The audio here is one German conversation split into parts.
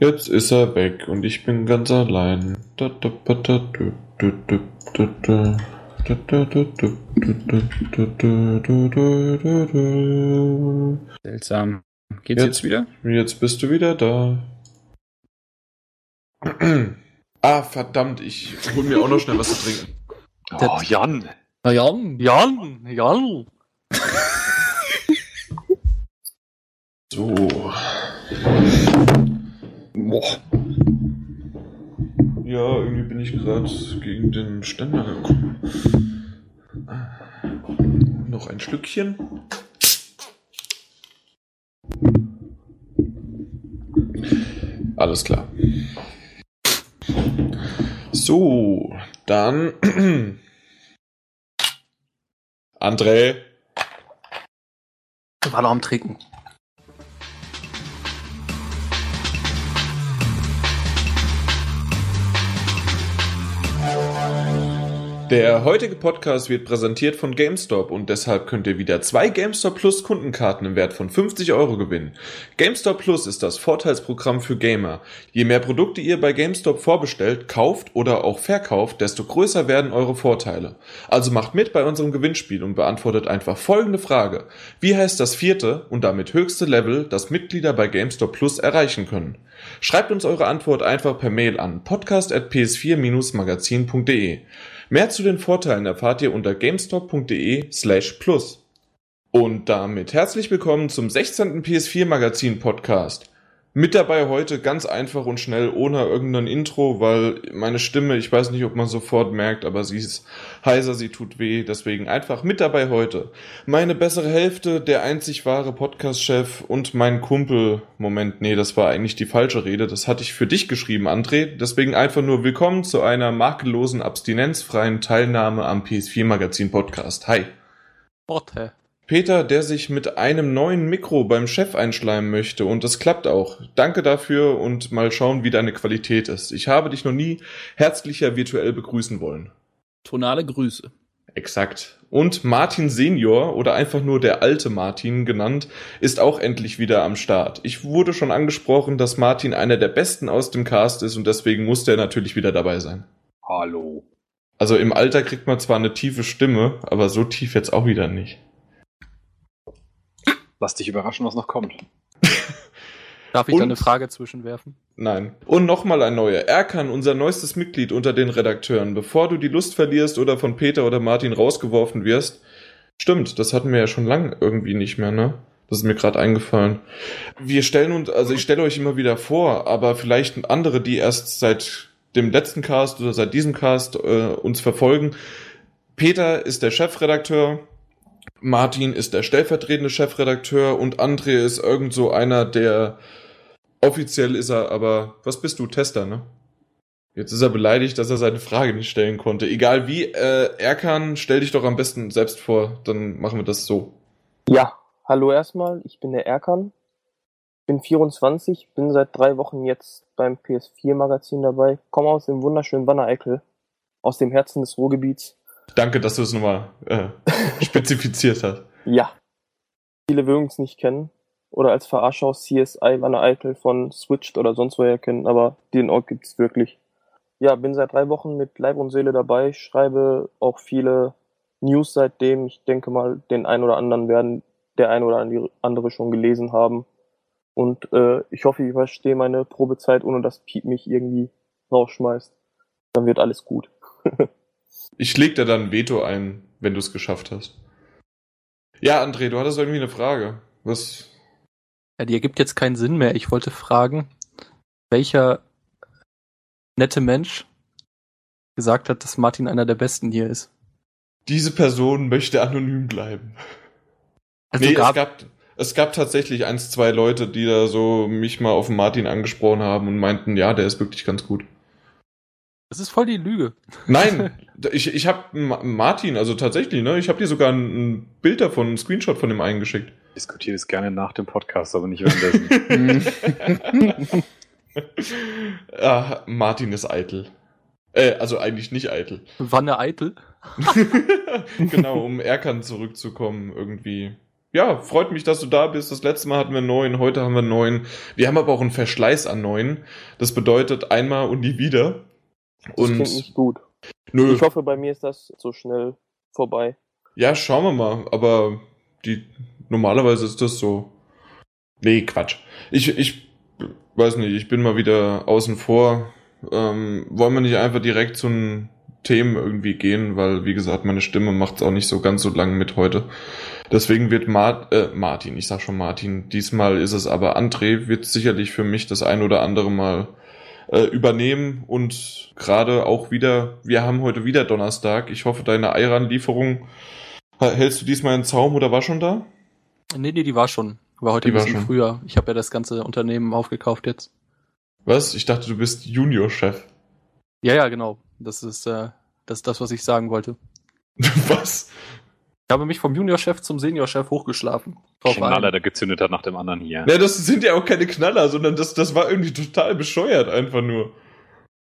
Jetzt ist er weg und ich bin ganz allein. Seltsam. Geht's jetzt, Jetzt- wieder? Jetzt bist du wieder da. Ah, verdammt, ich hol mir auch noch schnell was zu trinken. Oh, Jan. Na ja. Jan. Jan. So. Boah. Ja, irgendwie bin ich gerade gegen den Ständer gekommen. Noch ein Schlückchen. Alles klar. So, dann. André. War noch am Trinken. Der heutige Podcast wird präsentiert von GameStop und deshalb könnt ihr wieder zwei GameStop Plus Kundenkarten im Wert von 50 Euro gewinnen. GameStop Plus ist das Vorteilsprogramm für Gamer. Je mehr Produkte ihr bei GameStop vorbestellt, kauft oder auch verkauft, desto größer werden eure Vorteile. Also macht mit bei unserem Gewinnspiel und beantwortet einfach folgende Frage. Wie heißt das vierte und damit höchste Level, das Mitglieder bei GameStop Plus erreichen können? Schreibt uns eure Antwort einfach per Mail an podcast.ps4-magazin.de. Mehr zu den Vorteilen erfahrt ihr unter gamestop.de slash plus. Und damit herzlich willkommen zum 16. PS4 Magazin Podcast. Mit dabei heute ganz einfach und schnell ohne irgendein Intro, weil meine Stimme, ich weiß nicht, ob man sofort merkt, aber sie ist heiser, sie tut weh, deswegen einfach mit dabei heute. Meine bessere Hälfte, der einzig wahre Podcast-Chef und mein Kumpel. Moment, nee, das war eigentlich die falsche Rede. Das hatte ich für dich geschrieben, André. Deswegen einfach nur willkommen zu einer makellosen, abstinenzfreien Teilnahme am PS4 Magazin Podcast. Hi. Worte. Peter, der sich mit einem neuen Mikro beim Chef einschleimen möchte und es klappt auch. Danke dafür und mal schauen, wie deine Qualität ist. Ich habe dich noch nie herzlicher virtuell begrüßen wollen. Tonale Grüße. Exakt. Und Martin Senior oder einfach nur der alte Martin genannt, ist auch endlich wieder am Start. Ich wurde schon angesprochen, dass Martin einer der besten aus dem Cast ist und deswegen musste er natürlich wieder dabei sein. Hallo. Also im Alter kriegt man zwar eine tiefe Stimme, aber so tief jetzt auch wieder nicht. Lass dich überraschen, was noch kommt. Darf ich Und- da eine Frage zwischenwerfen? Nein. Und nochmal ein neuer. Erkan, unser neuestes Mitglied unter den Redakteuren. Bevor du die Lust verlierst oder von Peter oder Martin rausgeworfen wirst. Stimmt, das hatten wir ja schon lang irgendwie nicht mehr, ne? Das ist mir gerade eingefallen. Wir stellen uns, also ich stelle euch immer wieder vor, aber vielleicht andere, die erst seit dem letzten Cast oder seit diesem Cast äh, uns verfolgen. Peter ist der Chefredakteur, Martin ist der stellvertretende Chefredakteur und André ist irgend so einer, der offiziell ist er, aber was bist du, Tester, ne? Jetzt ist er beleidigt, dass er seine Frage nicht stellen konnte. Egal wie, äh, Erkan, stell dich doch am besten selbst vor, dann machen wir das so. Ja, hallo erstmal, ich bin der Erkan, bin 24, bin seit drei Wochen jetzt beim PS4-Magazin dabei, komme aus dem wunderschönen Wanne-Eickel, aus dem Herzen des Ruhrgebiets. Danke, dass du es nochmal äh, spezifiziert hast. Ja, viele mögen es nicht kennen oder als Verarschau CSI Wanne-Eickel von Switched oder sonst woher kennen, aber den Ort gibt's wirklich. Ja, bin seit drei Wochen mit Leib und Seele dabei, schreibe auch viele News seitdem. Ich denke mal, den ein oder anderen werden der ein oder andere schon gelesen haben. Und äh, ich hoffe, ich überstehe meine Probezeit, ohne dass Piep mich irgendwie rausschmeißt. Dann wird alles gut. Ich leg dir dann Veto ein, wenn du es geschafft hast. Ja, André, du hattest irgendwie eine Frage. Was? Ja, die ergibt jetzt keinen Sinn mehr. Ich wollte fragen, welcher nette Mensch gesagt hat, dass Martin einer der Besten hier ist. Diese Person möchte anonym bleiben. Also nee, es gab, gab, es gab tatsächlich eins, zwei Leute, die da so mich mal auf Martin angesprochen haben und meinten, ja, der ist wirklich ganz gut. Das ist voll die Lüge. Nein, ich, ich habe Martin, also tatsächlich, ne, ich habe dir sogar ein, ein Bild davon, ein Screenshot von dem eingeschickt. Diskutiere es gerne nach dem Podcast, aber nicht währenddessen. ah, Martin ist eitel. Äh, also eigentlich nicht eitel. Wanne Eitel. genau, um Erkan zurückzukommen, irgendwie. ja, freut mich, dass du da bist. Das letzte Mal hatten wir neun, heute haben wir neun. Wir haben aber auch einen Verschleiß an neun. Das bedeutet einmal und nie wieder. Das Und klingt nicht gut. nö, Ich hoffe, bei mir ist das so schnell vorbei. ja, schauen wir mal. Aber die normalerweise ist das so. Nee, Quatsch. Ich, ich weiß nicht, ich bin mal wieder außen vor. Ähm, wollen wir nicht einfach direkt zu den Themen irgendwie gehen, weil, wie gesagt, meine Stimme macht es auch nicht so ganz so lang mit heute. Deswegen wird Mart, äh, Martin, ich sag schon Martin, diesmal ist es aber André, wird sicherlich für mich das ein oder andere Mal äh, übernehmen und gerade auch wieder, wir haben heute wieder Donnerstag. Ich hoffe, deine Eiran-Lieferung hältst du diesmal in Zaum oder war schon da? Nee, nee, die war schon. War heute Die ein bisschen schon. früher. Ich habe ja das ganze Unternehmen aufgekauft jetzt. Was? Ich dachte, du bist Junior-Chef. Ja, ja, genau. Das ist, äh, das ist das, was ich sagen wollte. Was? Ich habe mich vom Juniorchef zum Seniorchef hochgeschlafen. Drauf Knaller, ein. der gezündet hat nach dem anderen hier. Ja, das sind ja auch keine Knaller, sondern das, das war irgendwie total bescheuert, einfach nur.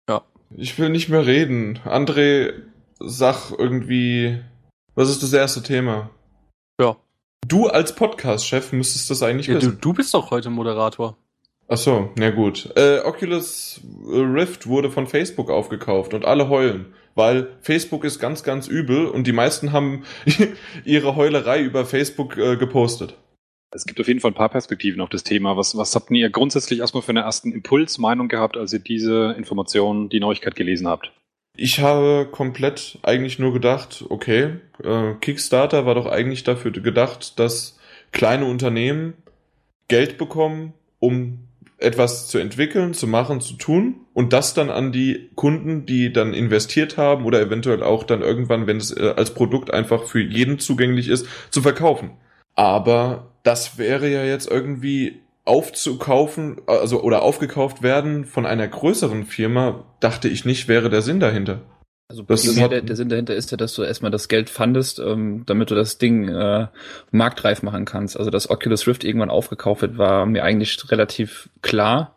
Ja. Ich will nicht mehr reden. André, sag irgendwie, was ist das erste Thema? Ja. Du als Podcast-Chef müsstest das eigentlich Ja, du, wissen. du bist doch heute Moderator. Ach so, na gut. Äh, Oculus Rift wurde von Facebook aufgekauft und alle heulen, weil Facebook ist ganz, ganz übel und die meisten haben ihre Heulerei über Facebook äh, gepostet. Es gibt auf jeden Fall ein paar Perspektiven auf das Thema. Was, was habt ihr grundsätzlich erstmal für eine ersten Impulsmeinung gehabt, als ihr diese Information, die Neuigkeit gelesen habt? Ich habe komplett eigentlich nur gedacht, okay, äh, Kickstarter war doch eigentlich dafür gedacht, dass kleine Unternehmen Geld bekommen, um etwas zu entwickeln, zu machen, zu tun und das dann an die Kunden, die dann investiert haben oder eventuell auch dann irgendwann, wenn es äh, als Produkt einfach für jeden zugänglich ist, zu verkaufen. Aber das wäre ja jetzt irgendwie aufzukaufen, also oder aufgekauft werden von einer größeren Firma, dachte ich nicht, wäre der Sinn dahinter. Also Das primär der, der Sinn dahinter ist ja, dass du erstmal das Geld fandest, ähm, damit du das Ding äh, marktreif machen kannst. Also dass Oculus Rift irgendwann aufgekauft wird, war mir eigentlich relativ klar.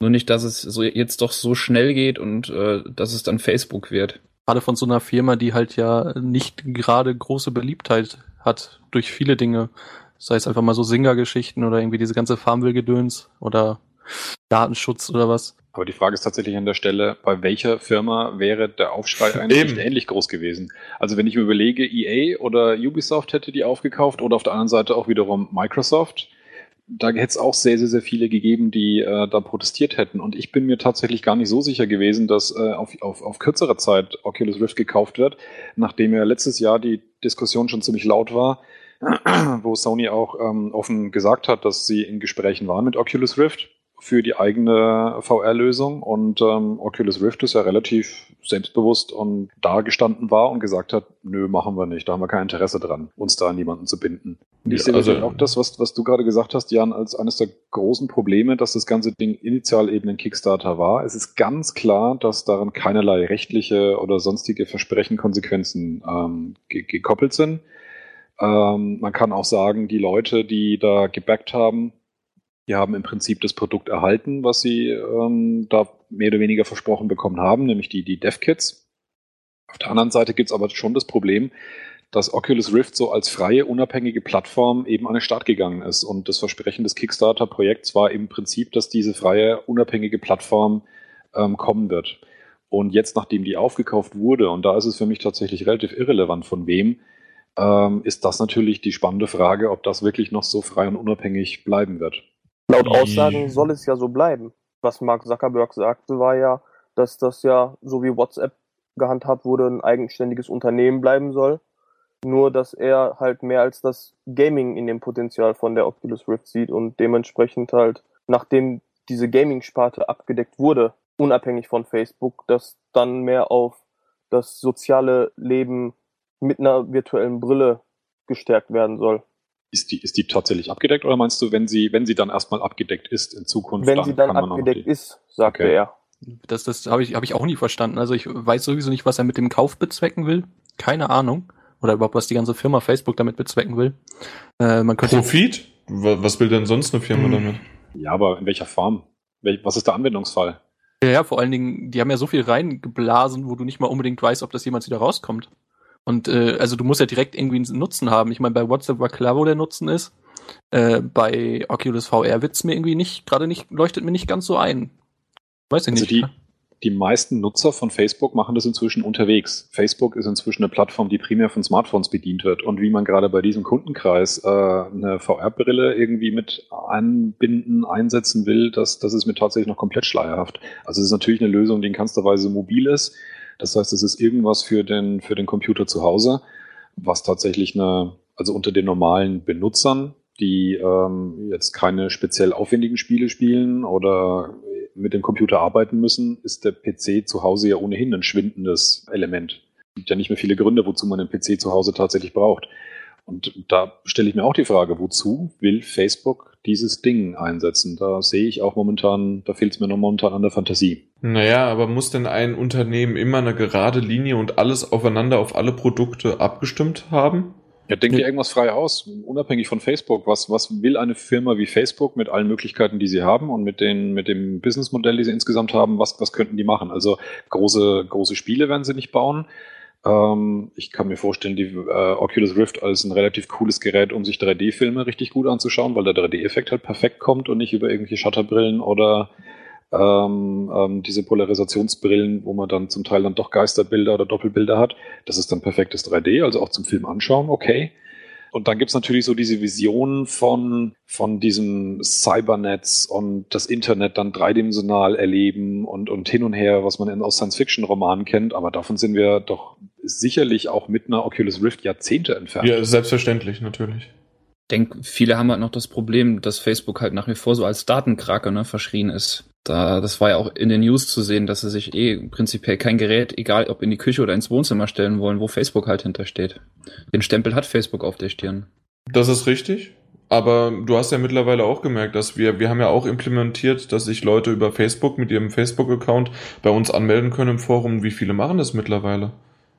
Nur nicht, dass es so jetzt doch so schnell geht und äh, dass es dann Facebook wird. Gerade von so einer Firma, die halt ja nicht gerade große Beliebtheit hat durch viele Dinge. Sei es einfach mal so Singer-Geschichten oder irgendwie diese ganze Farmville-Gedöns oder Datenschutz oder was. Aber die Frage ist tatsächlich an der Stelle, bei welcher Firma wäre der Aufschrei eigentlich Eben. nicht ähnlich groß gewesen? Also wenn ich mir überlege, EA oder Ubisoft hätte die aufgekauft oder auf der anderen Seite auch wiederum Microsoft, da hätte es auch sehr, sehr, sehr viele gegeben, die äh, da protestiert hätten. Und ich bin mir tatsächlich gar nicht so sicher gewesen, dass äh, auf, auf, auf kürzere Zeit Oculus Rift gekauft wird, nachdem ja letztes Jahr die Diskussion schon ziemlich laut war, wo Sony auch ähm, offen gesagt hat, dass sie in Gesprächen waren mit Oculus Rift für die eigene VR-Lösung und ähm, Oculus Rift ist ja relativ selbstbewusst und da gestanden war und gesagt hat, nö, machen wir nicht, da haben wir kein Interesse dran, uns da an jemanden zu binden. Und ich Ja, sehe also- auch das, was, was du gerade gesagt hast, Jan, als eines der großen Probleme, dass das ganze Ding initial eben ein Kickstarter war. Es ist ganz klar, dass daran keinerlei rechtliche oder sonstige Versprechen, Konsequenzen ähm, ge gekoppelt sind. Ähm, man kann auch sagen, die Leute, die da gebackt haben, die haben im Prinzip das Produkt erhalten, was sie ähm, da mehr oder weniger versprochen bekommen haben, nämlich die, die Dev-Kits. Auf der anderen Seite gibt es aber schon das Problem, dass Oculus Rift so als freie, unabhängige Plattform eben an den Start gegangen ist. Und das Versprechen des Kickstarter-Projekts war im Prinzip, dass diese freie, unabhängige Plattform ähm, kommen wird. Und jetzt, nachdem die aufgekauft wurde, und da ist es für mich tatsächlich relativ irrelevant von wem, ähm, ist das natürlich die spannende Frage, ob das wirklich noch so frei und unabhängig bleiben wird. Laut Aussagen soll es ja so bleiben. Was Mark Zuckerberg sagte, war ja, dass das ja, so wie WhatsApp gehandhabt wurde, ein eigenständiges Unternehmen bleiben soll. Nur, dass er halt mehr als das Gaming in dem Potenzial von der Oculus Rift sieht und dementsprechend halt, nachdem diese Gaming-Sparte abgedeckt wurde, unabhängig von Facebook, dass dann mehr auf das soziale Leben mit einer virtuellen Brille gestärkt werden soll. Ist die, ist die tatsächlich abgedeckt oder meinst du, wenn sie, wenn sie dann erstmal abgedeckt ist in Zukunft? Wenn sie dann kann man auch noch abgedeckt die- ist, sagte Okay. er. Das, das habe ich, hab ich auch nie verstanden. Also ich weiß sowieso nicht, was er mit dem Kauf bezwecken will. Keine Ahnung. Oder überhaupt, was die ganze Firma Facebook damit bezwecken will. Äh, man könnte Profit? Wa- Was will denn sonst eine Firma Hm. damit? Ja, aber in welcher Form? Wel- Was ist der Anwendungsfall? Ja, ja, vor allen Dingen, die haben ja so viel reingeblasen, wo du nicht mal unbedingt weißt, ob das jemals wieder rauskommt. Und äh, also du musst ja direkt irgendwie einen Nutzen haben. Ich meine, bei WhatsApp war klar, wo der Nutzen ist. Äh, bei Oculus VR wird's mir irgendwie nicht, gerade nicht, leuchtet mir nicht ganz so ein. Weiß ich Also nicht. die, die meisten Nutzer von Facebook machen das inzwischen unterwegs. Facebook ist inzwischen eine Plattform, die primär von Smartphones bedient wird. Und wie man gerade bei diesem Kundenkreis äh, eine VR-Brille irgendwie mit anbinden, einsetzen will, das, das ist mir tatsächlich noch komplett schleierhaft. Also es ist natürlich eine Lösung, die in keinster Weise mobil ist. Das heißt, es ist irgendwas für den, für den Computer zu Hause, was tatsächlich eine, also unter den normalen Benutzern, die ähm, jetzt keine speziell aufwendigen Spiele spielen oder mit dem Computer arbeiten müssen, ist der PC zu Hause ja ohnehin ein schwindendes Element. Es gibt ja nicht mehr viele Gründe, wozu man einen PC zu Hause tatsächlich braucht. Und da stelle ich mir auch die Frage, wozu will Facebook dieses Ding einsetzen? Da sehe ich auch momentan, da fehlt es mir noch momentan an der Fantasie. Naja, aber muss denn ein Unternehmen immer eine gerade Linie und alles aufeinander auf alle Produkte abgestimmt haben? Ja, denk Ja. dir irgendwas frei aus, unabhängig von Facebook. Was, was will eine Firma wie Facebook mit allen Möglichkeiten, die sie haben und mit, den, mit dem Businessmodell, die sie insgesamt haben? Was, was könnten die machen? Also große, große Spiele werden sie nicht bauen. Ähm, ich kann mir vorstellen, die äh, Oculus Rift als ein relativ cooles Gerät, um sich 3D-Filme richtig gut anzuschauen, weil der 3D-Effekt halt perfekt kommt und nicht über irgendwelche Shutterbrillen oder ähm, ähm, diese Polarisationsbrillen, wo man dann zum Teil dann doch Geisterbilder oder Doppelbilder hat. Das ist dann perfektes 3D, also auch zum Film anschauen, okay. Und dann gibt's natürlich so diese Vision von, von diesem Cybernetz und das Internet dann dreidimensional erleben und, und hin und her, was man in, aus Science-Fiction-Romanen kennt. Aber davon sind wir doch sicherlich auch mit einer Oculus Rift Jahrzehnte entfernt. Ja, selbstverständlich, natürlich. Ich denke, viele haben halt noch das Problem, dass Facebook halt nach wie vor so als Datenkrake ne, verschrien ist. Da, das war ja auch in den News zu sehen, dass sie sich eh prinzipiell kein Gerät, egal ob in die Küche oder ins Wohnzimmer stellen wollen, wo Facebook halt hintersteht. Den Stempel hat Facebook auf der Stirn. Das ist richtig. Aber du hast ja mittlerweile auch gemerkt, dass wir, wir haben ja auch implementiert, dass sich Leute über Facebook mit ihrem Facebook-Account bei uns anmelden können im Forum. Wie viele machen das mittlerweile?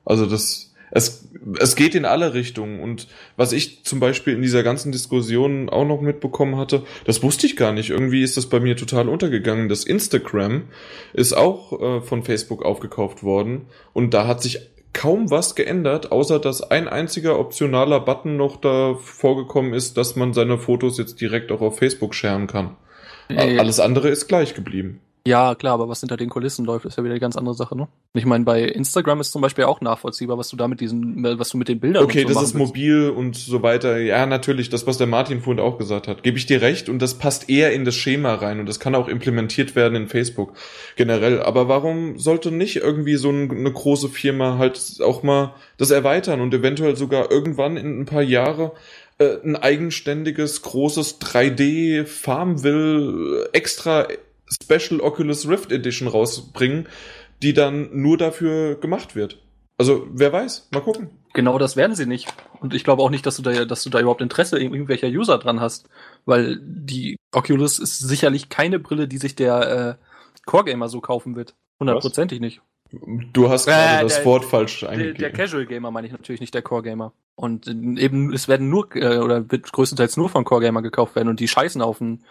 Also das, es, es geht in alle Richtungen. Und was ich zum Beispiel in dieser ganzen Diskussion auch noch mitbekommen hatte, das wusste ich gar nicht. Irgendwie ist das bei mir total untergegangen. Das Instagram ist auch äh, von Facebook aufgekauft worden. Und da hat sich kaum was geändert, außer dass ein einziger optionaler Button noch da vorgekommen ist, dass man seine Fotos jetzt direkt auch auf Facebook sharen kann. Äh, Alles andere ist gleich geblieben. Ja, klar, aber was hinter den Kulissen läuft, ist ja wieder eine ganz andere Sache, ne? Ich meine, bei Instagram ist zum Beispiel auch nachvollziehbar, was du da mit diesen, was du mit den Bildern Okay, so das ist willst. mobil und so weiter. Ja, natürlich, das, was der Martin vorhin auch gesagt hat. Gebe ich dir recht und das passt eher in das Schema rein und das kann auch implementiert werden in Facebook generell. Aber warum sollte nicht irgendwie so ein, eine große Firma halt auch mal das erweitern und eventuell sogar irgendwann in ein paar Jahre äh, ein eigenständiges, großes 3D Farmville extra Special Oculus Rift Edition rausbringen, die dann nur dafür gemacht wird. Also, wer weiß, mal gucken. Genau das werden sie nicht. Und ich glaube auch nicht, dass du da, dass du da überhaupt Interesse irgendwelcher User dran hast. Weil die Oculus ist sicherlich keine Brille, die sich der äh, Core Gamer so kaufen wird. Hundertprozentig nicht. Du hast Äh, gerade das der- Wort falsch Der, eingegeben. der Casual Gamer meine ich natürlich nicht der Core Gamer. Und äh, eben, es werden nur, äh, oder wird größtenteils nur von Core Gamer gekauft werden und die scheißen auf einen,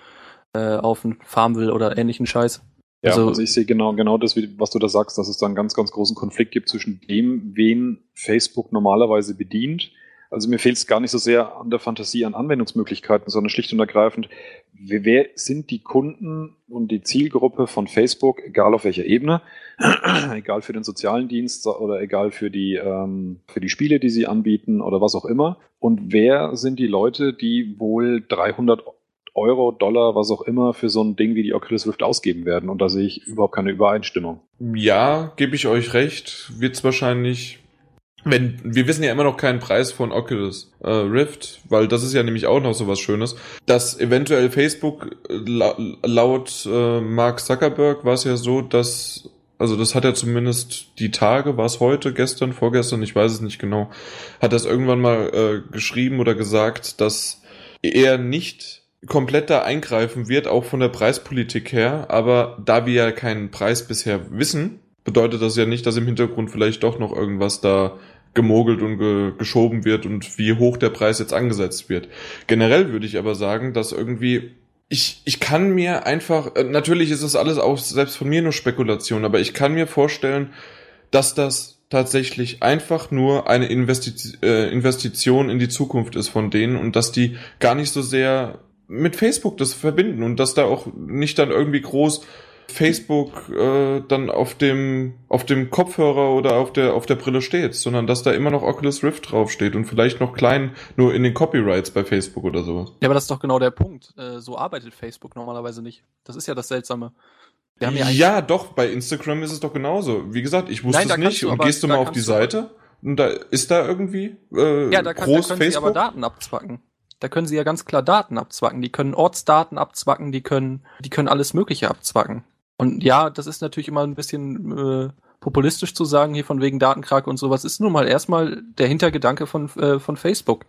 äh, auf einen Farmville oder ähnlichen Scheiß. Ja, Also- also, ich sehe genau, genau das, was du da sagst, dass es da einen ganz, ganz großen Konflikt gibt zwischen dem, wen Facebook normalerweise bedient. Also mir fehlt es gar nicht so sehr an der Fantasie an Anwendungsmöglichkeiten, sondern schlicht und ergreifend, wer, wer sind die Kunden und die Zielgruppe von Facebook, egal auf welcher Ebene, egal für den sozialen Dienst oder egal für die, ähm, für die Spiele, die sie anbieten oder was auch immer. Und wer sind die Leute, die wohl 300 Euro, Dollar, was auch immer für so ein Ding wie die Oculus Rift ausgeben werden. Und da sehe ich überhaupt keine Übereinstimmung. Ja, gebe ich euch recht. Wird's wahrscheinlich. Wenn, wir wissen ja immer noch keinen Preis von Oculus äh, Rift, weil das ist ja nämlich auch noch so was Schönes, dass eventuell Facebook äh, la laut äh, Mark Zuckerberg war es ja so, dass also das hat er zumindest die Tage, war es heute, gestern, vorgestern, ich weiß es nicht genau, hat das irgendwann mal äh, geschrieben oder gesagt, dass er nicht komplett da eingreifen wird, auch von der Preispolitik her. Aber da wir ja keinen Preis bisher wissen, bedeutet das ja nicht, dass im Hintergrund vielleicht doch noch irgendwas da gemogelt und ge geschoben wird und wie hoch der Preis jetzt angesetzt wird. Generell würde ich aber sagen, dass irgendwie ich, ich kann mir einfach, äh, natürlich ist das alles auch selbst von mir nur Spekulation, aber ich kann mir vorstellen, dass das tatsächlich einfach nur eine Investi äh, Investition in die Zukunft ist von denen und dass die gar nicht so sehr mit Facebook das verbinden und dass da auch nicht dann irgendwie groß Facebook äh, dann auf dem auf dem Kopfhörer oder auf der auf der Brille steht, sondern dass da immer noch Oculus Rift draufsteht und vielleicht noch klein nur in den Copyrights bei Facebook oder sowas. Ja, aber das ist doch genau der Punkt. Äh, so arbeitet Facebook normalerweise nicht. Das ist ja das Seltsame. Ja, ja doch, bei Instagram ist es doch genauso. Wie gesagt, ich wusste Nein, es nicht. Du, und gehst du mal auf die Seite und da ist da irgendwie äh, ja, da, kann, groß da können Facebook? sie aber Daten abzwacken. Da können sie ja ganz klar Daten abzwacken. Die können Ortsdaten abzwacken, die können, die können alles Mögliche abzwacken. Und ja, das ist natürlich immer ein bisschen äh, populistisch zu sagen, hier von wegen Datenkrake und sowas, ist nun mal erstmal der Hintergedanke von, äh, von Facebook.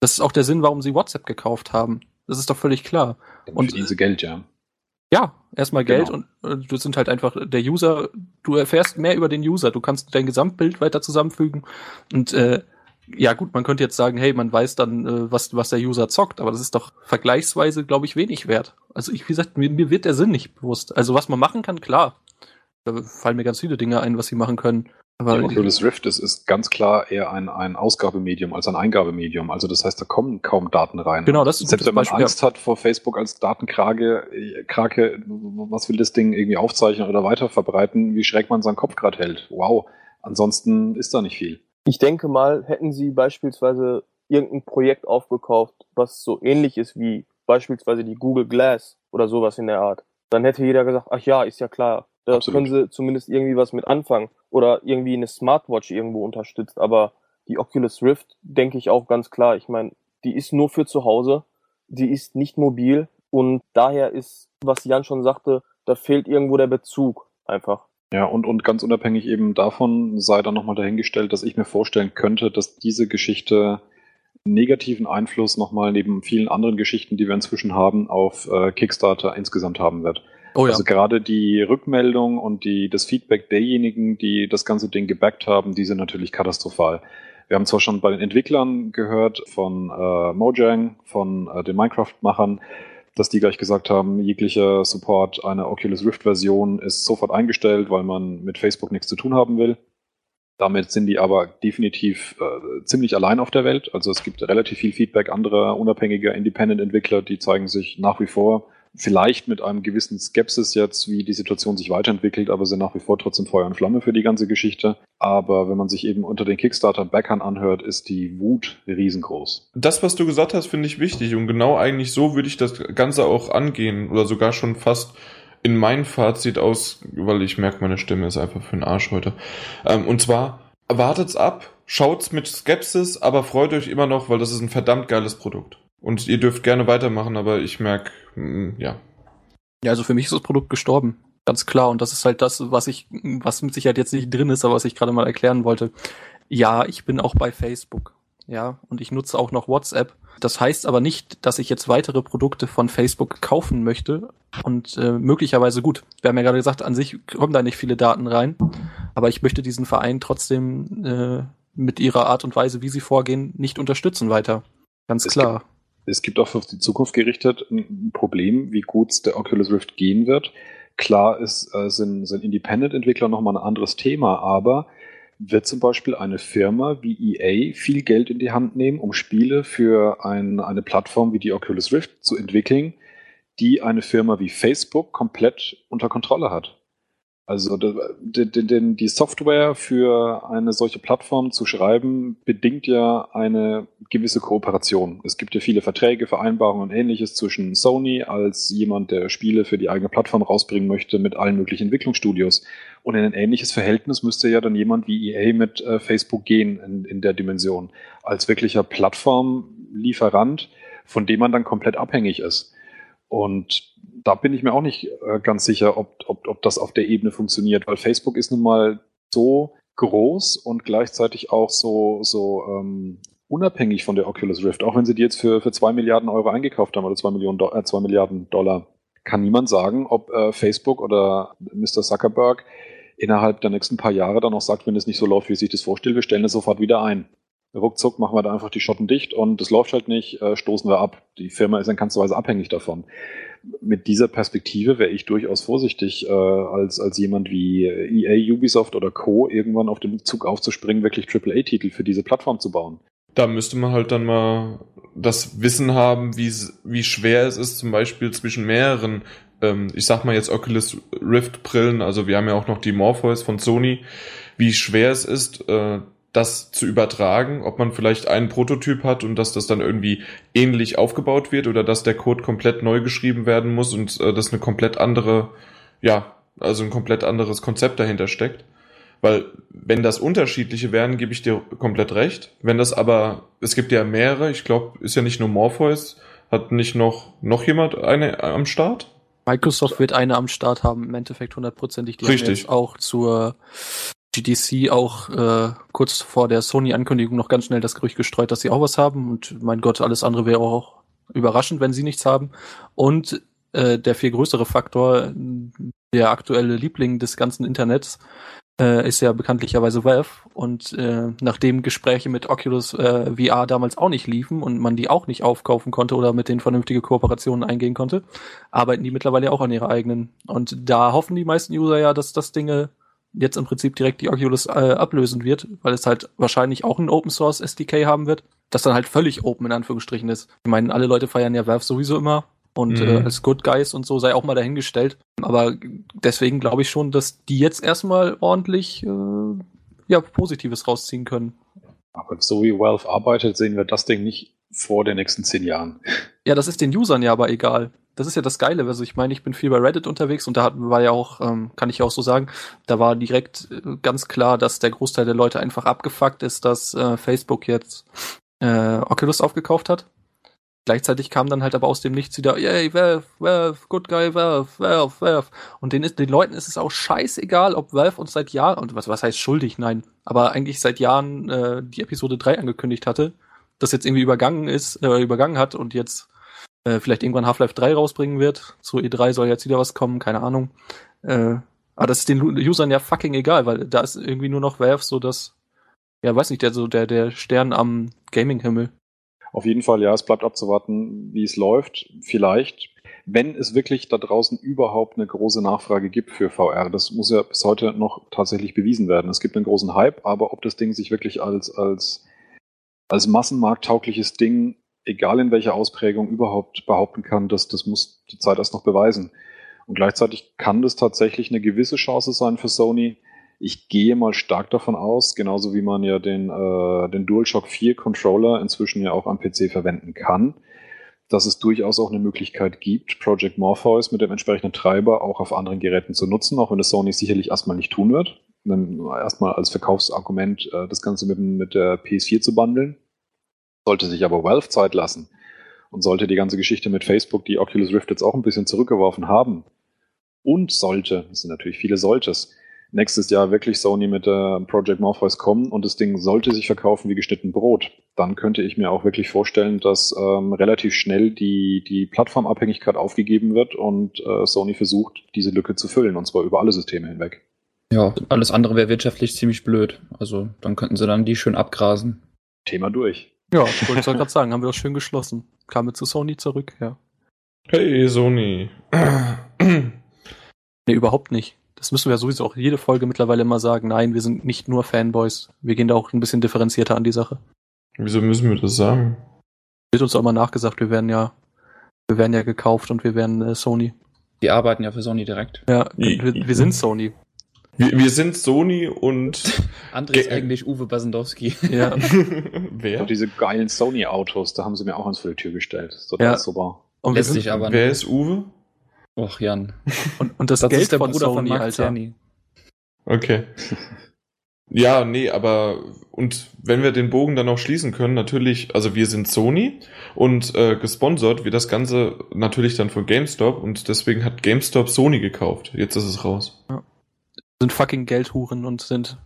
Das ist auch der Sinn, warum sie WhatsApp gekauft haben. Das ist doch völlig klar. Dann und sie Geld, ja. Ja, erstmal Geld genau. und äh, du sind halt einfach der User, du erfährst mehr über den User, du kannst dein Gesamtbild weiter zusammenfügen und äh, ja gut, man könnte jetzt sagen, hey, man weiß dann, äh, was, was der User zockt, aber das ist doch vergleichsweise, glaube ich, wenig wert. Also ich, wie gesagt, mir, mir wird der Sinn nicht bewusst. Also was man machen kann, klar. Da fallen mir ganz viele Dinge ein, was sie machen können. Aber die Oculus Rift ist, ist ganz klar eher ein, ein Ausgabemedium als ein Eingabemedium. Also das heißt, da kommen kaum Daten rein. Genau, das ist Selbst wenn man Beispiel, Angst hat vor Facebook als Datenkrake, Krake, was will das Ding irgendwie aufzeichnen oder weiterverbreiten, wie schräg man seinen Kopf gerade hält. Wow. Ansonsten ist da nicht viel. Ich denke mal, hätten sie beispielsweise irgendein Projekt aufgekauft, was so ähnlich ist wie beispielsweise die Google Glass oder sowas in der Art, dann hätte jeder gesagt, ach ja, ist ja klar, da Absolut. können sie zumindest irgendwie was mit anfangen oder irgendwie eine Smartwatch irgendwo unterstützt. Aber die Oculus Rift, denke ich auch ganz klar. Ich meine, die ist nur für zu Hause, die ist nicht mobil und daher ist, was Jan schon sagte, da fehlt irgendwo der Bezug einfach. Ja, und, und ganz unabhängig eben davon sei dann nochmal dahingestellt, dass ich mir vorstellen könnte, dass diese Geschichte negativen Einfluss nochmal neben vielen anderen Geschichten, die wir inzwischen haben, auf äh, Kickstarter insgesamt haben wird. Oh ja. Also gerade die Rückmeldung und die, das Feedback derjenigen, die das ganze Ding gebackt haben, die sind natürlich katastrophal. Wir haben zwar schon bei den Entwicklern gehört von äh, Mojang, von äh, den Minecraft-Machern, dass die gleich gesagt haben, jeglicher Support einer Oculus Rift-Version ist sofort eingestellt, weil man mit Facebook nichts zu tun haben will. Damit sind die aber definitiv äh, ziemlich allein auf der Welt. Also es gibt relativ viel Feedback anderer unabhängiger Independent-Entwickler, die zeigen sich nach wie vor vielleicht mit einem gewissen Skepsis jetzt, wie die Situation sich weiterentwickelt, aber sind nach wie vor trotzdem Feuer und Flamme für die ganze Geschichte. Aber wenn man sich eben unter den Kickstarter-Backern anhört, ist die Wut riesengroß. Das, was du gesagt hast, finde ich wichtig und genau eigentlich so würde ich das Ganze auch angehen oder sogar schon fast in mein Fazit aus, weil ich merke, meine Stimme ist einfach für den Arsch heute. Ähm, und zwar, wartet's ab, schaut's mit Skepsis, aber freut euch immer noch, weil das ist ein verdammt geiles Produkt. Und ihr dürft gerne weitermachen, aber ich merke, mm, ja. Ja, also für mich ist das Produkt gestorben. Ganz klar. Und das ist halt das, was ich, was mit Sicherheit jetzt nicht drin ist, aber was ich gerade mal erklären wollte. Ja, ich bin auch bei Facebook. Ja, und ich nutze auch noch WhatsApp. Das heißt aber nicht, dass ich jetzt weitere Produkte von Facebook kaufen möchte. Und äh, möglicherweise gut. Wir haben ja gerade gesagt, an sich kommen da nicht viele Daten rein. Aber ich möchte diesen Verein trotzdem äh, mit ihrer Art und Weise, wie sie vorgehen, nicht unterstützen weiter. Ganz es klar. Es gibt auch auf die Zukunft gerichtet ein Problem, wie gut der Oculus Rift gehen wird. Klar ist, äh, sind, sind Independent-Entwickler nochmal ein anderes Thema, aber wird zum Beispiel eine Firma wie EA viel Geld in die Hand nehmen, um Spiele für ein, eine Plattform wie die Oculus Rift zu entwickeln, die eine Firma wie Facebook komplett unter Kontrolle hat? Also die, die, die Software für eine solche Plattform zu schreiben, bedingt ja eine gewisse Kooperation. Es gibt ja viele Verträge, Vereinbarungen und ähnliches zwischen Sony als jemand, der Spiele für die eigene Plattform rausbringen möchte, mit allen möglichen Entwicklungsstudios. Und in ein ähnliches Verhältnis müsste ja dann jemand wie EA mit äh, Facebook gehen in, in der Dimension. Als wirklicher Plattformlieferant, von dem man dann komplett abhängig ist. Und da bin ich mir auch nicht äh, ganz sicher, ob, ob, ob das auf der Ebene funktioniert, weil Facebook ist nun mal so groß und gleichzeitig auch so, so ähm, unabhängig von der Oculus Rift, auch wenn sie die jetzt für, für zwei Milliarden Euro eingekauft haben oder zwei, Millionen Do äh, zwei Milliarden Dollar, kann niemand sagen, ob äh, Facebook oder Mr. Zuckerberg innerhalb der nächsten paar Jahre dann noch sagt, wenn es nicht so läuft, wie sich das vorstellt, wir stellen es sofort wieder ein. Ruckzuck machen wir da einfach die Schotten dicht und das läuft halt nicht, äh, stoßen wir ab. Die Firma ist in keinster Weise abhängig davon. Mit dieser Perspektive wäre ich durchaus vorsichtig, äh, als, als jemand wie EA, Ubisoft oder Co. irgendwann auf den Zug aufzuspringen, wirklich AAA-Titel für diese Plattform zu bauen. Da müsste man halt dann mal das Wissen haben, wie, wie schwer es ist, zum Beispiel zwischen mehreren, ähm, ich sag mal jetzt Oculus Rift Brillen, also wir haben ja auch noch die Morpheus von Sony, wie schwer es ist, äh, das zu übertragen, ob man vielleicht einen Prototyp hat und dass das dann irgendwie ähnlich aufgebaut wird oder dass der Code komplett neu geschrieben werden muss und äh, das eine komplett andere, ja, also ein komplett anderes Konzept dahinter steckt. Weil wenn das unterschiedliche wären, gebe ich dir komplett recht. Wenn das aber, es gibt ja mehrere, ich glaube, ist ja nicht nur Morpheus, hat nicht noch, noch jemand eine am Start? Microsoft wird eine am Start haben, im Endeffekt hundertprozentig. Die Richtig. auch zur GDC auch äh, kurz vor der Sony-Ankündigung noch ganz schnell das Gerücht gestreut, dass sie auch was haben. Und mein Gott, alles andere wäre auch überraschend, wenn sie nichts haben. Und äh, der viel größere Faktor, der aktuelle Liebling des ganzen Internets, äh, ist ja bekanntlicherweise Valve. Und äh, nachdem Gespräche mit Oculus äh, VR damals auch nicht liefen und man die auch nicht aufkaufen konnte oder mit denen vernünftige Kooperationen eingehen konnte, arbeiten die mittlerweile auch an ihrer eigenen. Und da hoffen die meisten User ja, dass das Dinge jetzt im Prinzip direkt die Oculus äh, ablösen wird, weil es halt wahrscheinlich auch ein Open Source SDK haben wird, das dann halt völlig open in Anführungsstrichen ist. Ich meine, alle Leute feiern ja Valve sowieso immer und mhm. äh, als Good Guys und so sei auch mal dahingestellt. Aber deswegen glaube ich schon, dass die jetzt erstmal ordentlich äh, ja, Positives rausziehen können. Aber so wie Valve arbeitet, sehen wir das Ding nicht vor den nächsten zehn Jahren. Ja, das ist den Usern ja aber egal das ist ja das Geile. Also ich meine, ich bin viel bei Reddit unterwegs und da war ja auch, ähm, kann ich ja auch so sagen, da war direkt äh, ganz klar, dass der Großteil der Leute einfach abgefuckt ist, dass äh, Facebook jetzt äh, Oculus aufgekauft hat. Gleichzeitig kam dann halt aber aus dem Nichts wieder, yay, Valve, Valve, good guy, Valve, Valve, Valve. Und den, ist, den Leuten ist es auch scheißegal, ob Valve uns seit Jahren, und was, was heißt schuldig, nein, aber eigentlich seit Jahren äh, die Episode 3 angekündigt hatte, das jetzt irgendwie übergangen ist, äh, übergangen hat und jetzt äh, vielleicht irgendwann Half-Life 3 rausbringen wird. Zu E3 soll jetzt wieder was kommen, keine Ahnung. Äh, aber das ist den Usern ja fucking egal, weil da ist irgendwie nur noch Valve so das, ja, weiß nicht, der so der, der Stern am Gaming-Himmel. Auf jeden Fall, ja, es bleibt abzuwarten, wie es läuft. Vielleicht, wenn es wirklich da draußen überhaupt eine große Nachfrage gibt für VR. Das muss ja bis heute noch tatsächlich bewiesen werden. Es gibt einen großen Hype, aber ob das Ding sich wirklich als, als, als massenmarkttaugliches Ding egal in welcher Ausprägung, überhaupt behaupten kann, dass das muss die Zeit erst noch beweisen. Und gleichzeitig kann das tatsächlich eine gewisse Chance sein für Sony. Ich gehe mal stark davon aus, genauso wie man ja den, äh, den DualShock 4 Controller inzwischen ja auch am PC verwenden kann, dass es durchaus auch eine Möglichkeit gibt, Project Morpheus mit dem entsprechenden Treiber auch auf anderen Geräten zu nutzen, auch wenn es Sony sicherlich erstmal nicht tun wird. Erstmal als Verkaufsargument äh, das Ganze mit, mit der PS4 zu bundeln. Sollte sich aber Valve Zeit lassen und sollte die ganze Geschichte mit Facebook, die Oculus Rift jetzt auch ein bisschen zurückgeworfen haben, und sollte, das sind natürlich viele Solltes, nächstes Jahr wirklich Sony mit äh, Project Morpheus kommen und das Ding sollte sich verkaufen wie geschnitten Brot, dann könnte ich mir auch wirklich vorstellen, dass ähm, relativ schnell die, die Plattformabhängigkeit aufgegeben wird und äh, Sony versucht, diese Lücke zu füllen, und zwar über alle Systeme hinweg. Ja, alles andere wäre wirtschaftlich ziemlich blöd. Also dann könnten sie dann die schön abgrasen. Thema durch. Ja, ich wollte gerade sagen, haben wir das schön geschlossen. Kamen wir zu Sony zurück, ja. Hey, Sony. nee, überhaupt nicht. Das müssen wir ja sowieso auch jede Folge mittlerweile immer sagen. Nein, wir sind nicht nur Fanboys. Wir gehen da auch ein bisschen differenzierter an die Sache. Wieso müssen wir das sagen? Wird uns auch mal nachgesagt, wir werden ja, wir werden ja gekauft und wir werden äh, Sony. Die arbeiten ja für Sony direkt. Ja, wir, wir sind Sony. Wir, wir sind Sony und. André ist eigentlich Uwe Basendowski. Ja. Wer? Und diese geilen Sony-Autos, da haben sie mir auch eins vor die Tür gestellt. Das ist total ja. super. Und Lässt sich aber Wer ist Uwe? Och, Jan. Und, und das, das Geld ist der von Bruder Sony, von Mark Alter. Okay. Ja, nee, aber und wenn wir den Bogen dann noch schließen können, natürlich, also wir sind Sony und äh, gesponsert wird das Ganze natürlich dann von GameStop und deswegen hat GameStop Sony gekauft. Jetzt ist es raus. Ja sind fucking Geldhuren und sind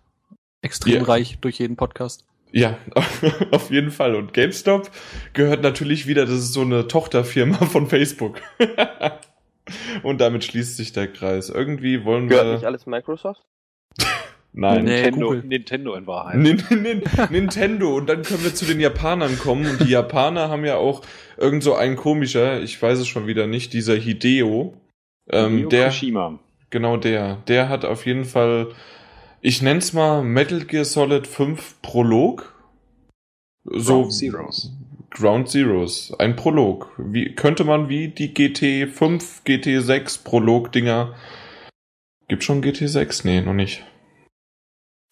extrem yeah. reich durch jeden Podcast. Ja, auf jeden Fall. Und GameStop gehört natürlich wieder, das ist so eine Tochterfirma von Facebook. Und damit schließt sich der Kreis. Irgendwie wollen gehört wir. nicht alles Microsoft? Nein. Nee, Nintendo, Google. Nintendo in Wahrheit. Nin- Nin- Nintendo. Und dann können wir zu den Japanern kommen. Und die Japaner haben ja auch irgend so ein komischer, ich weiß es schon wieder nicht, dieser Hideo. Ähm, Hideo der, Kojima. Genau der. Der hat auf jeden Fall, ich nenn's mal Metal Gear Solid 5 Prolog. So. Ground Zeroes. Ground Zeroes. Ein Prolog. Wie, könnte man wie die GT5, GT6 Prolog-Dinger. Gibt schon GT6? Nee, noch nicht.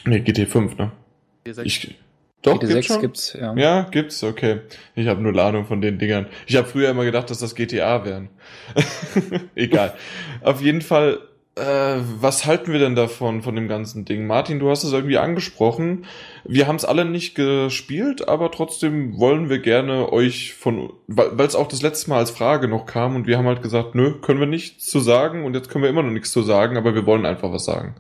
Nee, GT5, ne? Ich, doch, GT6 gibt's schon? gibt's, ja. Ja, gibt's, okay. Ich habe nur Ahnung von den Dingern. Ich habe früher immer gedacht, dass das GTA wären. Egal. Auf jeden Fall, äh, was halten wir denn davon, von dem ganzen Ding? Martin, du hast es irgendwie angesprochen. Wir haben es alle nicht gespielt, aber trotzdem wollen wir gerne euch von, weil es auch das letzte Mal als Frage noch kam und wir haben halt gesagt, nö, können wir nichts zu sagen und jetzt können wir immer noch nichts zu sagen, aber wir wollen einfach was sagen.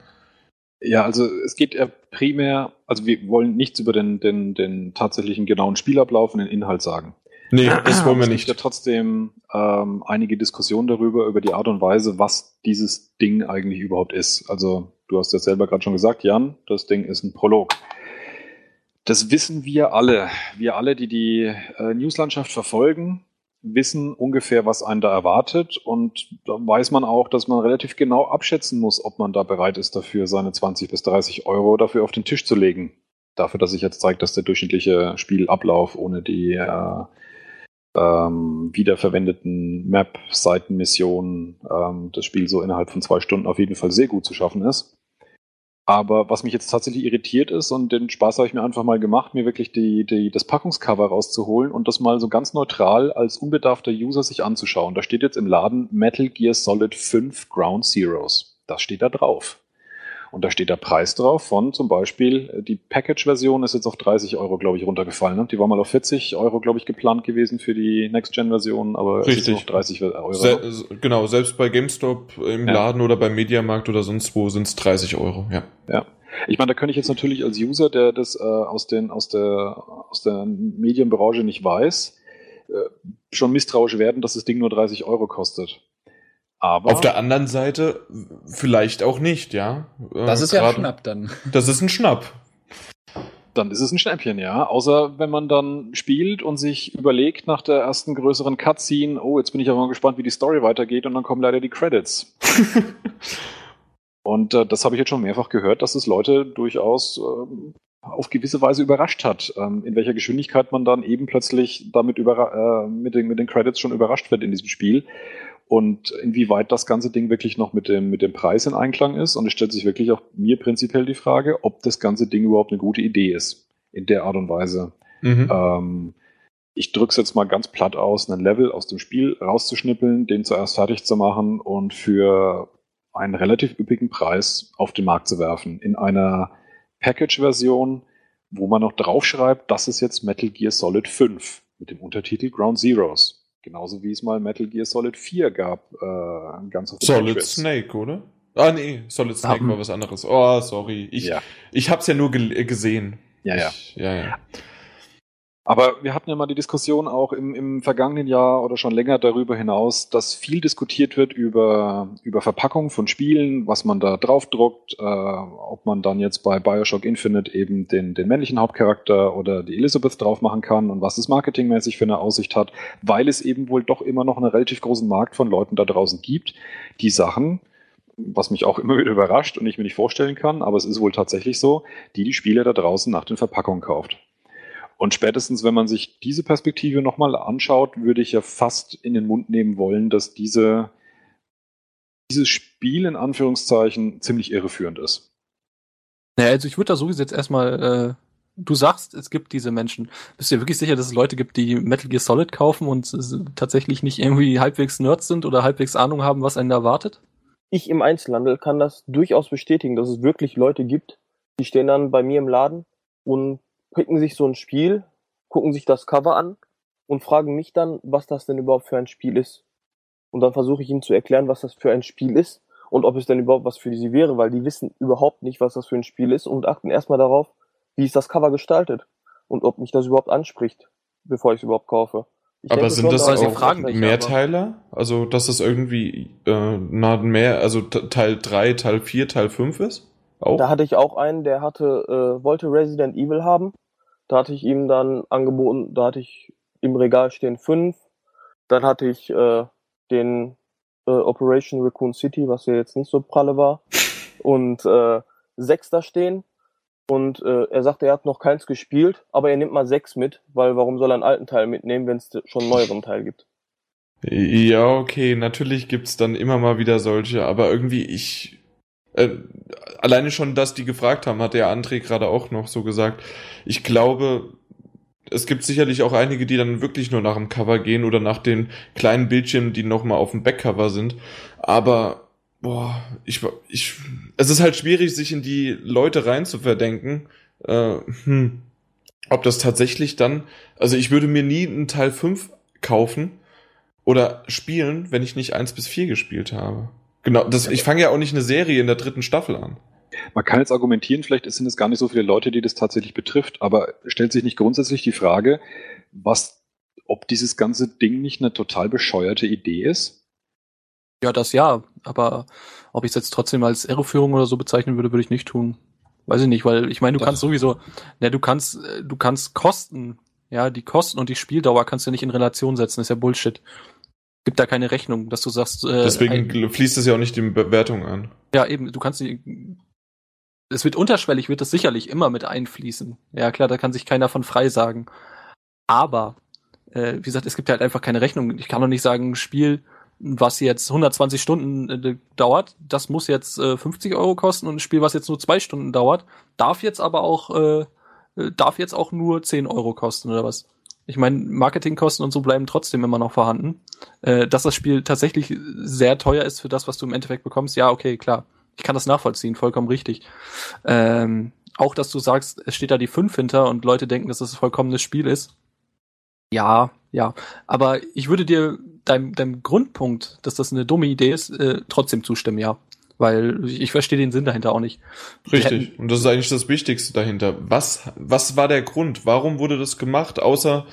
Ja, also es geht ja primär, also wir wollen nichts über den, den, den tatsächlichen genauen Spielablauf und den Inhalt sagen. Nee, das wollen wir es nicht. gibt ja trotzdem ähm, einige Diskussionen darüber, über die Art und Weise, was dieses Ding eigentlich überhaupt ist. Also du hast ja selber gerade schon gesagt, Jan, das Ding ist ein Prolog. Das wissen wir alle. Wir alle, die die äh, Newslandschaft verfolgen, wissen ungefähr, was einen da erwartet. Und da weiß man auch, dass man relativ genau abschätzen muss, ob man da bereit ist, dafür seine 20 bis 30 Euro dafür auf den Tisch zu legen. Dafür, dass sich jetzt zeigt, dass der durchschnittliche Spielablauf ohne die äh, ähm, wiederverwendeten Map-Seitenmissionen ähm, das Spiel so innerhalb von zwei Stunden auf jeden Fall sehr gut zu schaffen ist. Aber was mich jetzt tatsächlich irritiert ist, und den Spaß habe ich mir einfach mal gemacht, mir wirklich die, die, das Packungscover rauszuholen und das mal so ganz neutral als unbedarfter User sich anzuschauen. Da steht jetzt im Laden Metal Gear Solid 5 Ground Zeroes. Das steht da drauf. Und da steht der Preis drauf von zum Beispiel, äh, die Package-Version ist jetzt auf 30 Euro, glaube ich, runtergefallen. Ne? Die war mal auf 40 Euro, glaube ich, geplant gewesen für die Next-Gen-Version, aber Richtig. auf 30 Euro. Se genau, selbst bei GameStop im Ja. Laden oder beim Mediamarkt oder sonst wo sind es 30 Euro, ja. Ja. Ich meine, da könnte ich jetzt natürlich als User, der das äh, aus, den, aus, der, aus der Medienbranche nicht weiß, äh, schon misstrauisch werden, dass das Ding nur 30 Euro kostet. Aber Auf der anderen Seite vielleicht auch nicht, ja. Äh, Das ist ja ein grad- Schnapp dann. Das ist ein Schnapp. dann ist es ein Schnäppchen, ja. Außer wenn man dann spielt und sich überlegt nach der ersten größeren Cutscene, oh, jetzt bin ich aber mal gespannt, wie die Story weitergeht und dann kommen leider die Credits. und äh, das habe ich jetzt schon mehrfach gehört, dass es Leute durchaus ähm, auf gewisse Weise überrascht hat, ähm, in welcher Geschwindigkeit man dann eben plötzlich damit überra äh, mit, den, mit den Credits schon überrascht wird in diesem Spiel. Und inwieweit das ganze Ding wirklich noch mit dem, mit dem Preis in Einklang ist. Und es stellt sich wirklich auch mir prinzipiell die Frage, ob das ganze Ding überhaupt eine gute Idee ist. In der Art und Weise. Mhm. Ähm, ich drücke es jetzt mal ganz platt aus, einen Level aus dem Spiel rauszuschnippeln, den zuerst fertig zu machen und für einen relativ üppigen Preis auf den Markt zu werfen. In einer Package-Version, wo man noch draufschreibt, das ist jetzt Metal Gear Solid 5 mit dem Untertitel Ground Zeroes. Genauso wie es mal Metal Gear Solid 4 gab, äh, ganz auf Solid Patriots. Snake, oder? Ah, nee, Solid Snake Haben- war was anderes. Oh, sorry. Ich, Ja, ich hab's ja nur gesehen. ja, ja. Ich, ja, ja. Aber wir hatten ja mal die Diskussion auch im, im vergangenen Jahr oder schon länger darüber hinaus, dass viel diskutiert wird über, über Verpackung von Spielen, was man da draufdruckt, äh, ob man dann jetzt bei Bioshock Infinite eben den, den männlichen Hauptcharakter oder die Elizabeth drauf machen kann und was es marketingmäßig für eine Aussicht hat, weil es eben wohl doch immer noch einen relativ großen Markt von Leuten da draußen gibt, die Sachen, was mich auch immer wieder überrascht und ich mir nicht vorstellen kann, aber es ist wohl tatsächlich so, die die Spiele da draußen nach den Verpackungen kauft. Und spätestens, wenn man sich diese Perspektive nochmal anschaut, würde ich ja fast in den Mund nehmen wollen, dass diese, dieses Spiel in Anführungszeichen ziemlich irreführend ist. Naja, also ich würde da sowieso jetzt erstmal, äh, du sagst, es gibt diese Menschen. Bist du dir wirklich sicher, dass es Leute gibt, die Metal Gear Solid kaufen und tatsächlich nicht irgendwie halbwegs Nerds sind oder halbwegs Ahnung haben, was einen da erwartet? Ich im Einzelhandel kann das durchaus bestätigen, dass es wirklich Leute gibt, die stehen dann bei mir im Laden und picken sich so ein Spiel, gucken sich das Cover an und fragen mich dann, was das denn überhaupt für ein Spiel ist. Und dann versuche ich ihnen zu erklären, was das für ein Spiel ist und ob es denn überhaupt was für sie wäre, weil die wissen überhaupt nicht, was das für ein Spiel ist und achten erstmal darauf, wie ist das Cover gestaltet und ob mich das überhaupt anspricht, bevor ich es überhaupt kaufe. Ich Aber denke sind das sie auch fragen Mehrteiler? Also, dass das irgendwie äh, na, mehr, also Teil 3, Teil 4, Teil 5 ist? Auch? Da hatte ich auch einen, der hatte, äh, wollte Resident Evil haben. Da hatte ich ihm dann angeboten, da hatte ich im Regal stehen fünf. Dann hatte ich äh, den äh, Operation Raccoon City, was ja jetzt nicht so pralle war. Und äh, sechs da stehen. Und äh, er sagte, er hat noch keins gespielt, aber er nimmt mal sechs mit, weil warum soll er einen alten Teil mitnehmen, wenn es schon einen neueren Teil gibt? Ja, okay, natürlich gibt's dann immer mal wieder solche, aber irgendwie ich. Äh, alleine schon, dass die gefragt haben, hat der André gerade auch noch so gesagt. Ich glaube, es gibt sicherlich auch einige, die dann wirklich nur nach dem Cover gehen oder nach den kleinen Bildschirmen, die nochmal auf dem Backcover sind. Aber, boah, ich, ich, es ist halt schwierig, sich in die Leute rein zu verdenken. Äh, hm, ob das tatsächlich dann, also ich würde mir nie einen Teil 5 kaufen oder spielen, wenn ich nicht 1 bis 4 gespielt habe. Genau, das, ich fange ja auch nicht eine Serie in der dritten Staffel an. Man kann jetzt argumentieren, vielleicht sind es gar nicht so viele Leute, die das tatsächlich betrifft, aber stellt sich nicht grundsätzlich die Frage, was, ob dieses ganze Ding nicht eine total bescheuerte Idee ist? Ja, das ja, aber ob ich es jetzt trotzdem als Irreführung oder so bezeichnen würde, würde ich nicht tun. Weiß ich nicht, weil ich meine, du kannst sowieso, ne, du kannst, äh, du kannst Kosten, ja, die Kosten und die Spieldauer kannst du nicht in Relation setzen, ist ja Bullshit. Gibt da keine Rechnung, dass du sagst, äh, Deswegen ein, fließt es ja auch nicht in Bewertung an. ja eben, du kannst die, es wird unterschwellig, wird es sicherlich immer mit einfließen. Ja klar, da kann sich keiner von frei sagen. Aber, äh, wie gesagt, es gibt halt einfach keine Rechnung. Ich kann doch nicht sagen, ein Spiel, was jetzt 120 Stunden äh, dauert, das muss jetzt äh, 50 Euro kosten und ein Spiel, was jetzt nur zwei Stunden dauert, darf jetzt aber auch, äh, äh, darf jetzt auch nur 10 Euro kosten oder was. Ich meine, Marketingkosten und so bleiben trotzdem immer noch vorhanden. Äh, dass das Spiel tatsächlich sehr teuer ist für das, was du im Endeffekt bekommst, ja, okay, klar. Ich kann das nachvollziehen, vollkommen richtig. Ähm, auch, dass du sagst, es steht da die 5 hinter und Leute denken, dass das ein vollkommenes Spiel ist. Ja, ja. Aber ich würde dir deinem, deinem Grundpunkt, dass das eine dumme Idee ist, äh, trotzdem zustimmen, ja. Weil ich, ich verstehe den Sinn dahinter auch nicht. Richtig. Und das ist eigentlich das Wichtigste dahinter. Was, was war der Grund? Warum wurde das gemacht? Außer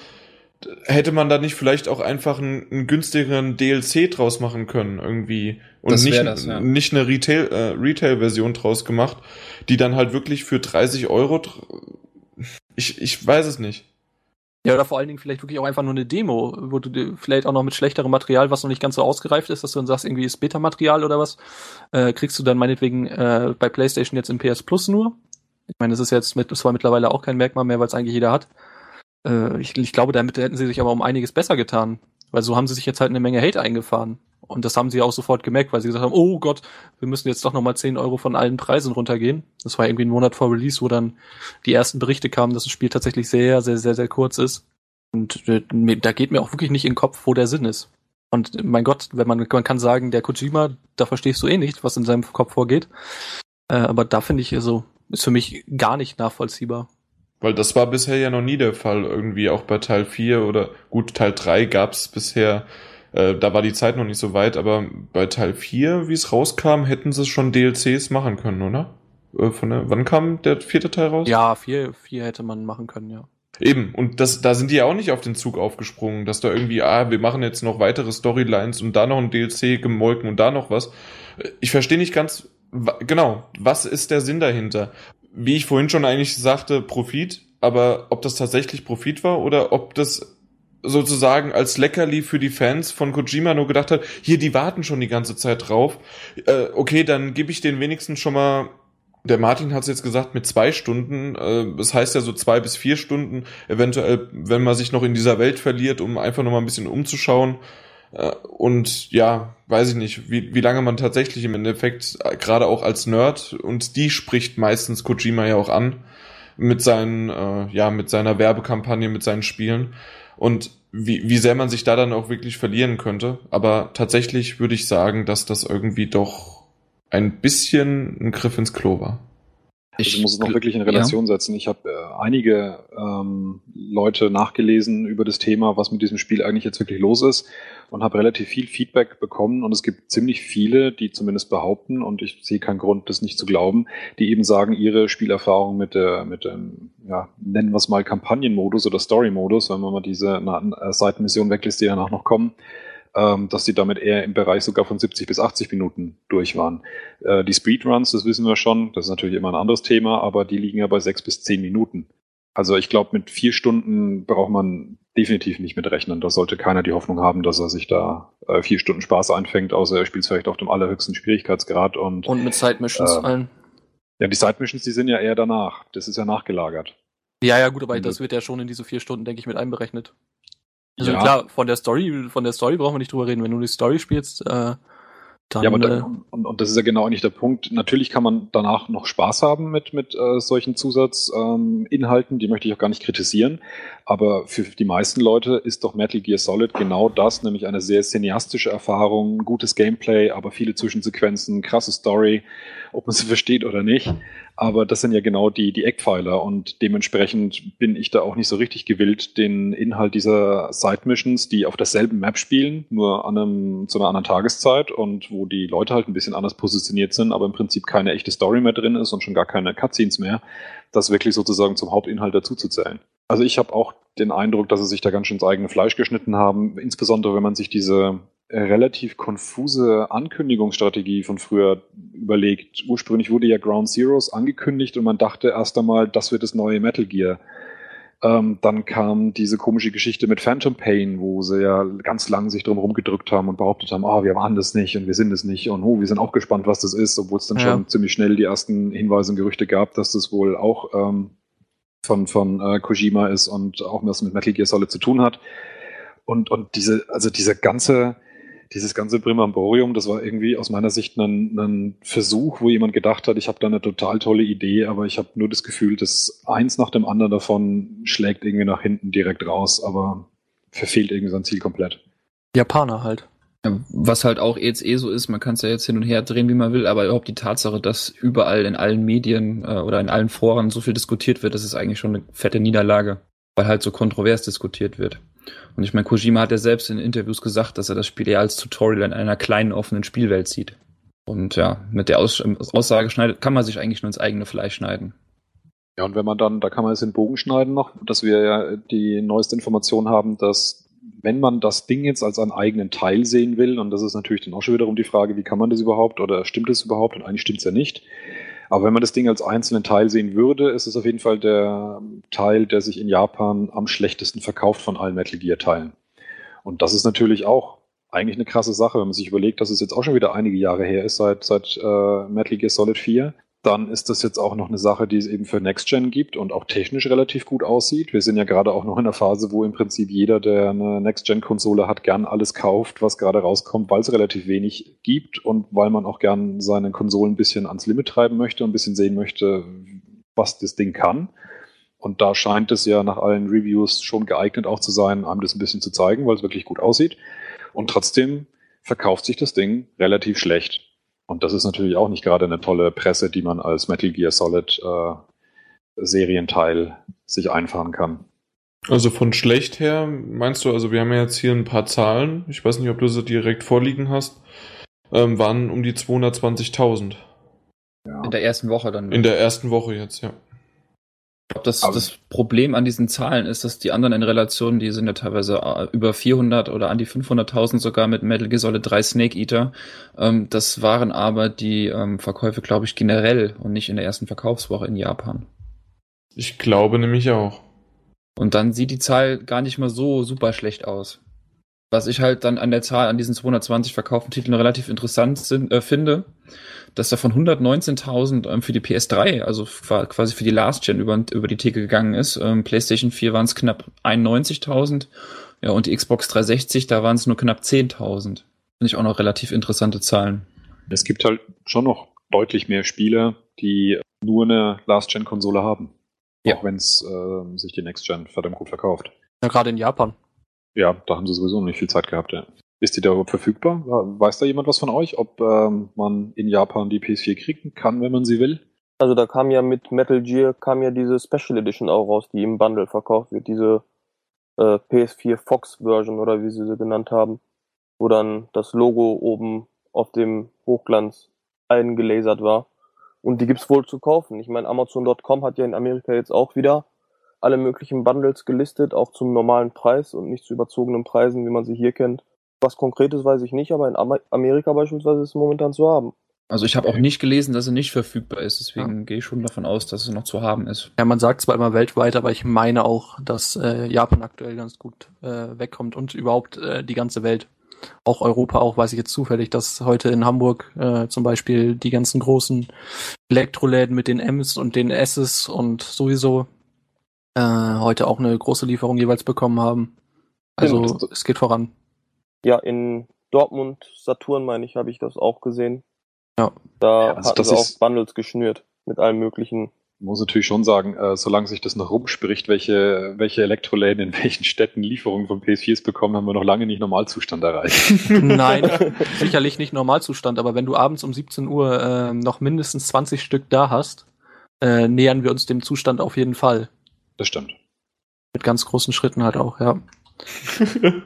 hätte man da nicht vielleicht auch einfach einen, einen günstigeren DLC draus machen können irgendwie und Das nicht, das, ja. nicht eine Retail äh, Retail Version draus gemacht, die dann halt wirklich für 30 Euro ich ich weiß es nicht. Ja, oder vor allen Dingen vielleicht wirklich auch einfach nur eine Demo, wo du dir vielleicht auch noch mit schlechterem Material, was noch nicht ganz so ausgereift ist, dass du dann sagst, irgendwie ist Beta-Material oder was, äh, kriegst du dann meinetwegen äh, bei PlayStation jetzt im PS Plus nur. Ich meine, das ist jetzt mit, das war mittlerweile auch kein Merkmal mehr, weil es eigentlich jeder hat. Äh, ich, ich glaube, damit hätten sie sich aber um einiges besser getan. Weil so haben sie sich jetzt halt eine Menge Hate eingefahren. Und das haben sie auch sofort gemerkt, weil sie gesagt haben, oh Gott, wir müssen jetzt doch nochmal 10 Euro von allen Preisen runtergehen. Das war irgendwie ein Monat vor Release, wo dann die ersten Berichte kamen, dass das Spiel tatsächlich sehr, sehr, sehr, sehr kurz ist. Und äh, da geht mir auch wirklich nicht in den Kopf, wo der Sinn ist. Und mein Gott, wenn man, man kann sagen, der Kojima, da verstehst du eh nicht, was in seinem Kopf vorgeht. Äh, aber da finde ich so, ist für mich gar nicht nachvollziehbar. Weil das war bisher ja noch nie der Fall, irgendwie auch bei Teil 4 oder gut, Teil 3 gab's bisher, äh, da war die Zeit noch nicht so weit, aber bei Teil 4, wie es rauskam, hätten sie schon DLCs machen können, oder? Äh, von der, wann kam der vierte Teil raus? Ja, vier, vier hätte man machen können, ja. Eben, und das, da sind die ja auch nicht auf den Zug aufgesprungen, dass da irgendwie, ah, wir machen jetzt noch weitere Storylines und da noch ein DLC gemolken und da noch was. Ich verstehe nicht ganz, genau, was ist der Sinn dahinter? Wie ich vorhin schon eigentlich sagte, Profit, aber ob das tatsächlich Profit war oder ob das sozusagen als Leckerli für die Fans von Kojima nur gedacht hat, hier, die warten schon die ganze Zeit drauf. Äh, okay, dann gebe ich den wenigstens schon mal der Martin hat es jetzt gesagt mit zwei Stunden. Äh, das heißt ja so zwei bis vier Stunden, eventuell, wenn man sich noch in dieser Welt verliert, um einfach noch mal ein bisschen umzuschauen. Äh, und ja, weiß ich nicht, wie, wie lange man tatsächlich im Endeffekt, äh, gerade auch als Nerd, und die spricht meistens Kojima ja auch an, mit seinen, äh, ja, mit seiner Werbekampagne, mit seinen Spielen. Und wie, wie sehr man sich da dann auch wirklich verlieren könnte. Aber tatsächlich würde ich sagen, dass das irgendwie doch ein bisschen ein Griff ins Klo war. Also ich muss es noch wirklich in Relation setzen. Ich habe äh, einige ähm, Leute nachgelesen über das Thema, was mit diesem Spiel eigentlich jetzt wirklich los ist und habe relativ viel Feedback bekommen und es gibt ziemlich viele, die zumindest behaupten und ich sehe keinen Grund, das nicht zu glauben, die eben sagen, ihre Spielerfahrung mit der mit dem ja nennen wir es mal Kampagnenmodus oder Story-Modus, wenn man mal diese na, Seitenmission weglässt, die danach noch kommen, ähm, dass die damit eher im Bereich sogar von 70 bis 80 Minuten durch waren. Äh, die Speedruns, das wissen wir schon, das ist natürlich immer ein anderes Thema, aber die liegen ja bei sechs bis zehn Minuten. Also ich glaube, mit vier Stunden braucht man definitiv nicht mitrechnen. Da sollte keiner die Hoffnung haben, dass er sich da äh, vier Stunden Spaß einfängt, außer er spielt vielleicht auf dem allerhöchsten Schwierigkeitsgrad und. Und mit Side-Missions äh, allen. Ja, die Side-Missions, die sind ja eher danach. Das ist ja nachgelagert. Ja, ja, gut, aber das- wird ja schon in diese vier Stunden, denke ich, mit einberechnet. Also Ja. klar, von der Story, von der Story brauchen wir nicht drüber reden. Wenn du die Story spielst, äh, dann ja, aber äh, da, und, und das ist ja genau nicht der Punkt. Natürlich kann man danach noch Spaß haben mit, mit äh, solchen Zusatzinhalten, ähm, die möchte ich auch gar nicht kritisieren. Aber für die meisten Leute ist doch Metal Gear Solid genau das, nämlich eine sehr cineastische Erfahrung, gutes Gameplay, aber viele Zwischensequenzen, krasse Story, ob man sie versteht oder nicht. Aber das sind ja genau die, die Eckpfeiler und dementsprechend bin ich da auch nicht so richtig gewillt, den Inhalt dieser Side-Missions, die auf derselben Map spielen, nur an einem, zu einer anderen Tageszeit und wo die Leute halt ein bisschen anders positioniert sind, aber im Prinzip keine echte Story mehr drin ist und schon gar keine Cutscenes mehr, das wirklich sozusagen zum Hauptinhalt dazuzuzählen. Also ich habe auch den Eindruck, dass sie sich da ganz schön ins eigene Fleisch geschnitten haben, insbesondere wenn man sich diese äh, relativ konfuse Ankündigungsstrategie von früher überlegt. Ursprünglich wurde ja Ground Zeroes angekündigt und man dachte erst einmal, das wird das neue Metal Gear. Ähm, dann kam diese komische Geschichte mit Phantom Pain, wo sie ja ganz lang sich drum rumgedrückt haben und behauptet haben, ah, wir waren das nicht und wir sind es nicht und oh, wir sind auch gespannt, was das ist, obwohl es dann Ja. schon ziemlich schnell die ersten Hinweise und Gerüchte gab, dass das wohl auch ähm, von, von äh, Kojima ist und auch was mit Metal Gear Solid zu tun hat. Und, und diese, also diese ganze, dieses ganze Primamborium, das war irgendwie aus meiner Sicht ein, ein Versuch, wo jemand gedacht hat, ich habe da eine total tolle Idee, aber ich habe nur das Gefühl, dass eins nach dem anderen davon schlägt irgendwie nach hinten direkt raus, aber verfehlt irgendwie sein Ziel komplett. Japaner halt. Was halt auch jetzt eh so ist, man kann es ja jetzt hin und her drehen, wie man will, aber überhaupt die Tatsache, dass überall in allen Medien äh, oder in allen Foren so viel diskutiert wird, das ist eigentlich schon eine fette Niederlage, weil halt so kontrovers diskutiert wird. Und ich meine, Kojima hat ja selbst in Interviews gesagt, dass er das Spiel eher als Tutorial in einer kleinen offenen Spielwelt sieht. Und ja, mit der Aus Aussage schneidet, kann man sich eigentlich nur ins eigene Fleisch schneiden. Ja, und wenn man dann, da kann man jetzt den Bogen schneiden noch, dass wir ja die neueste Information haben, dass wenn man das Ding jetzt als einen eigenen Teil sehen will, und das ist natürlich dann auch schon wiederum die Frage, wie kann man das überhaupt oder stimmt es überhaupt? Und eigentlich stimmt es ja nicht. Aber wenn man das Ding als einzelnen Teil sehen würde, ist es auf jeden Fall der Teil, der sich in Japan am schlechtesten verkauft von allen Metal Gear Teilen. Und das ist natürlich auch eigentlich eine krasse Sache, wenn man sich überlegt, dass es jetzt auch schon wieder einige Jahre her ist, seit, seit äh, Metal Gear Solid 4 dann ist das jetzt auch noch eine Sache, die es eben für Next Gen gibt und auch technisch relativ gut aussieht. Wir sind ja gerade auch noch in einer Phase, wo im Prinzip jeder, der eine Next Gen Konsole hat, gern alles kauft, was gerade rauskommt, weil es relativ wenig gibt und weil man auch gern seine Konsolen ein bisschen ans Limit treiben möchte und ein bisschen sehen möchte, was das Ding kann. Und da scheint es ja nach allen Reviews schon geeignet auch zu sein, einem das ein bisschen zu zeigen, weil es wirklich gut aussieht. Und trotzdem verkauft sich das Ding relativ schlecht. Und das ist natürlich auch nicht gerade eine tolle Presse, die man als Metal Gear Solid äh, Serienteil sich einfahren kann. Also von schlecht her, meinst du, also wir haben ja jetzt hier ein paar Zahlen, ich weiß nicht, ob du sie direkt vorliegen hast, ähm, waren um die 220.000 Ja. In der ersten Woche dann. in der ersten Woche jetzt, ja. Ich glaube, das, das Problem an diesen Zahlen ist, dass die anderen in Relation, die sind ja teilweise äh, über 400 oder an die 500.000 sogar mit Metal Gear Solid 3 Snake Eater. Ähm, das waren aber die ähm, Verkäufe, glaube ich, generell und nicht in der ersten Verkaufswoche in Japan. Ich glaube nämlich auch. Und dann sieht die Zahl gar nicht mal so super schlecht aus. Was ich halt dann an der Zahl, an diesen 220 verkauften Titeln relativ interessant sind, äh, finde, dass davon 119.000 ähm, für die PS3, also quasi für die Last Gen über, über die Theke gegangen ist. Ähm, PlayStation 4 waren es knapp 91.000. Ja, und die Xbox 360, da waren es nur knapp 10.000. Finde ich auch noch relativ interessante Zahlen. Es gibt halt schon noch deutlich mehr Spieler, die nur eine Last-Gen-Konsole haben. Ja. Auch wenn es äh, sich die Next-Gen verdammt gut verkauft. Ja, gerade in Japan. Ja, da haben sie sowieso nicht viel Zeit gehabt, ja. Ist die da überhaupt verfügbar? Weiß da jemand was von euch, ob ähm, man in Japan die PS4 kriegen kann, wenn man sie will? Also da kam ja mit Metal Gear kam ja diese Special Edition auch raus, die im Bundle verkauft wird, diese äh, PS4 Fox Version oder wie sie sie genannt haben, wo dann das Logo oben auf dem Hochglanz eingelasert war. Und die gibt's wohl zu kaufen. Ich meine, Amazon.com hat ja in Amerika jetzt auch wieder alle möglichen Bundles gelistet, auch zum normalen Preis und nicht zu überzogenen Preisen, wie man sie hier kennt. Was Konkretes weiß ich nicht, aber in Amer Amerika beispielsweise ist es momentan zu haben. Also ich habe auch nicht gelesen, dass er nicht verfügbar ist, deswegen gehe ich schon davon aus, dass es noch zu haben ist. Ja, man sagt zwar immer weltweit, aber ich meine auch, dass äh, Japan aktuell ganz gut äh, wegkommt und überhaupt äh, die ganze Welt. Auch Europa, auch weiß ich jetzt zufällig, dass heute in Hamburg äh, zum Beispiel die ganzen großen Elektroläden mit den M's und den S's und sowieso äh, heute auch eine große Lieferung jeweils bekommen haben. Also Stimmt. es geht voran. Ja, in Dortmund, Saturn, meine ich, habe ich das auch gesehen. Ja. Da Ja, also hatten das sie auch Bundles geschnürt mit allem möglichen. muss natürlich schon sagen, äh, solange sich das noch rumspricht, welche, welche Elektroläden in welchen Städten Lieferungen von PS4s bekommen, haben wir noch lange nicht Normalzustand erreicht. Nein, sicherlich nicht Normalzustand, aber wenn du abends um 17 Uhr äh, noch mindestens 20 Stück da hast, äh, nähern wir uns dem Zustand auf jeden Fall. Das stimmt. Mit ganz großen Schritten halt auch, ja.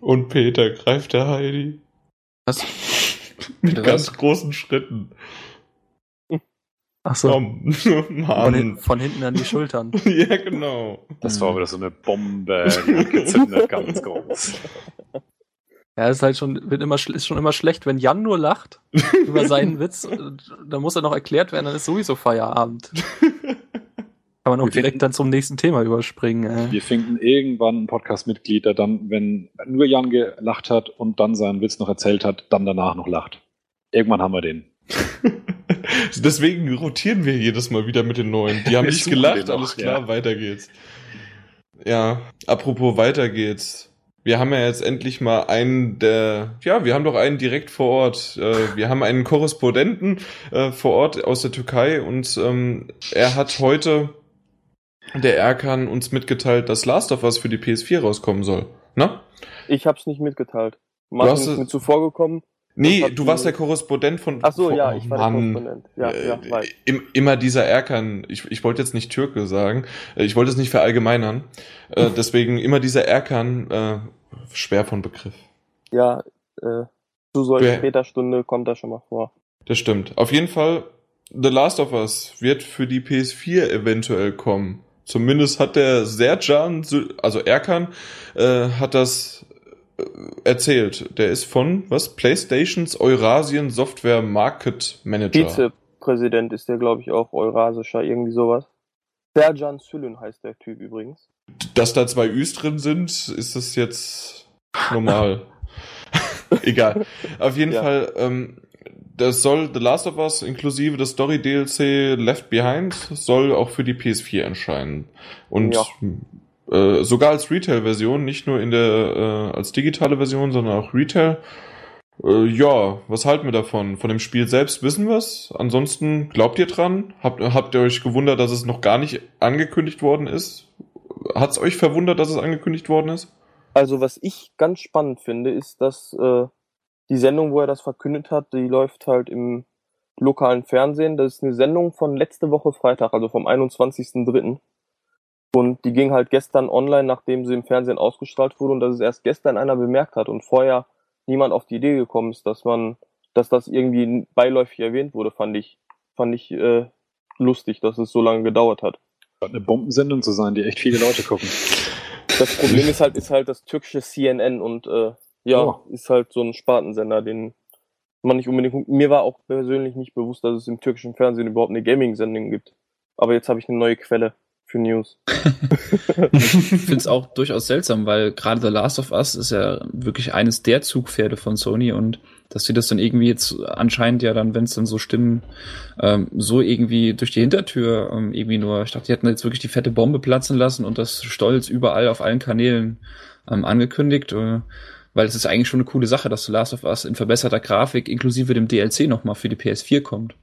Und Peter greift der Heidi. Was? Mit Bitte ganz was? großen Schritten. Ach so. Komm, Von, hin, von hinten an die Schultern. ja, genau. Das war wieder so eine Bombe, die angezündet, ganz groß. Ja, ist halt schon, wird immer, ist schon immer schlecht, wenn Jan nur lacht über seinen Witz, dann muss er noch erklärt werden, dann ist sowieso Feierabend. Kann man auch Wir direkt finden- dann zum nächsten Thema überspringen. Äh. Wir finden irgendwann ein Podcast-Mitglied, der dann, wenn nur Jan gelacht hat und dann seinen Witz noch erzählt hat, dann danach noch lacht. Irgendwann haben wir den. Deswegen rotieren wir jedes Mal wieder mit den neuen. Die haben nicht gelacht, noch, alles klar, ja. weiter geht's. Ja, apropos weiter geht's. Wir haben ja jetzt endlich mal einen der, ja, wir haben doch einen direkt vor Ort. Äh, wir haben einen Korrespondenten äh, vor Ort aus der Türkei und ähm, er hat heute, der Erkan, uns mitgeteilt, dass Last of Us für die PS4 rauskommen soll. Na? Ich hab's nicht mitgeteilt. Martin hast ist mir zuvor gekommen. Nee, du warst der Korrespondent von. Ach so, von- ja, oh, ich war der Mann. Korrespondent. Ja, ja, Äh, weiß. im, immer dieser Erkan, ich, ich wollte jetzt nicht Türke sagen, äh, ich wollte es nicht verallgemeinern, äh, deswegen immer dieser Erkan, äh, schwer von Begriff. Ja, äh, zu solchen Wer- Späterstunde kommt das schon mal vor. Das stimmt. Auf jeden Fall, The Last of Us wird für die PS4 eventuell kommen. Zumindest hat der Serjan, also Erkan, äh, hat das äh, erzählt. Der ist von, was? PlayStations Eurasien Software Market Manager. Vizepräsident ist der, glaube ich, auch Eurasischer, irgendwie sowas. Serjan Sülün heißt der Typ übrigens. Dass da zwei Üs drin sind, ist das jetzt normal. Egal. Auf jeden Ja. Fall, ähm, das soll The Last of Us inklusive des Story DLC Left Behind soll auch für die PS4 erscheinen. Und äh, sogar als Retail-Version, nicht nur in der äh, als digitale Version, sondern auch Retail. Äh, ja, was halten wir davon? Von dem Spiel selbst wissen wir's. Ansonsten glaubt ihr dran? Habt, habt ihr euch gewundert, dass es noch gar nicht angekündigt worden ist? Hat's euch verwundert, dass es angekündigt worden ist? Also was ich ganz spannend finde, ist, dass äh, die Sendung, wo er das verkündet hat, die läuft halt im lokalen Fernsehen. Das ist eine Sendung von letzte Woche Freitag, also vom 21.03. Und die ging halt gestern online, nachdem sie im Fernsehen ausgestrahlt wurde und dass es erst gestern einer bemerkt hat und vorher niemand auf die Idee gekommen ist, dass man, dass das irgendwie beiläufig erwähnt wurde, fand ich, fand ich äh, lustig, dass es so lange gedauert hat. Scheint eine Bombensendung zu sein, die echt viele Leute gucken. Das Problem ist halt, ist halt das türkische CNN und äh, ja, Oh. ist halt so ein Spartensender, den man nicht unbedingt. Mir war auch persönlich nicht bewusst, dass es im türkischen Fernsehen überhaupt eine Gaming-Sendung gibt. Aber jetzt habe ich eine neue Quelle für News. Ich finde es auch durchaus seltsam, weil gerade The Last of Us ist ja wirklich eines der Zugpferde von Sony und dass sie das dann irgendwie jetzt anscheinend ja dann, wenn es dann so stimmen, ähm, so irgendwie durch die Hintertür ähm, irgendwie nur, ich dachte, die hätten jetzt wirklich die fette Bombe platzen lassen und das stolz überall auf allen Kanälen ähm, angekündigt, äh, weil es ist eigentlich schon eine coole Sache, dass The Last of Us in verbesserter Grafik inklusive dem DLC nochmal für die PS4 kommt.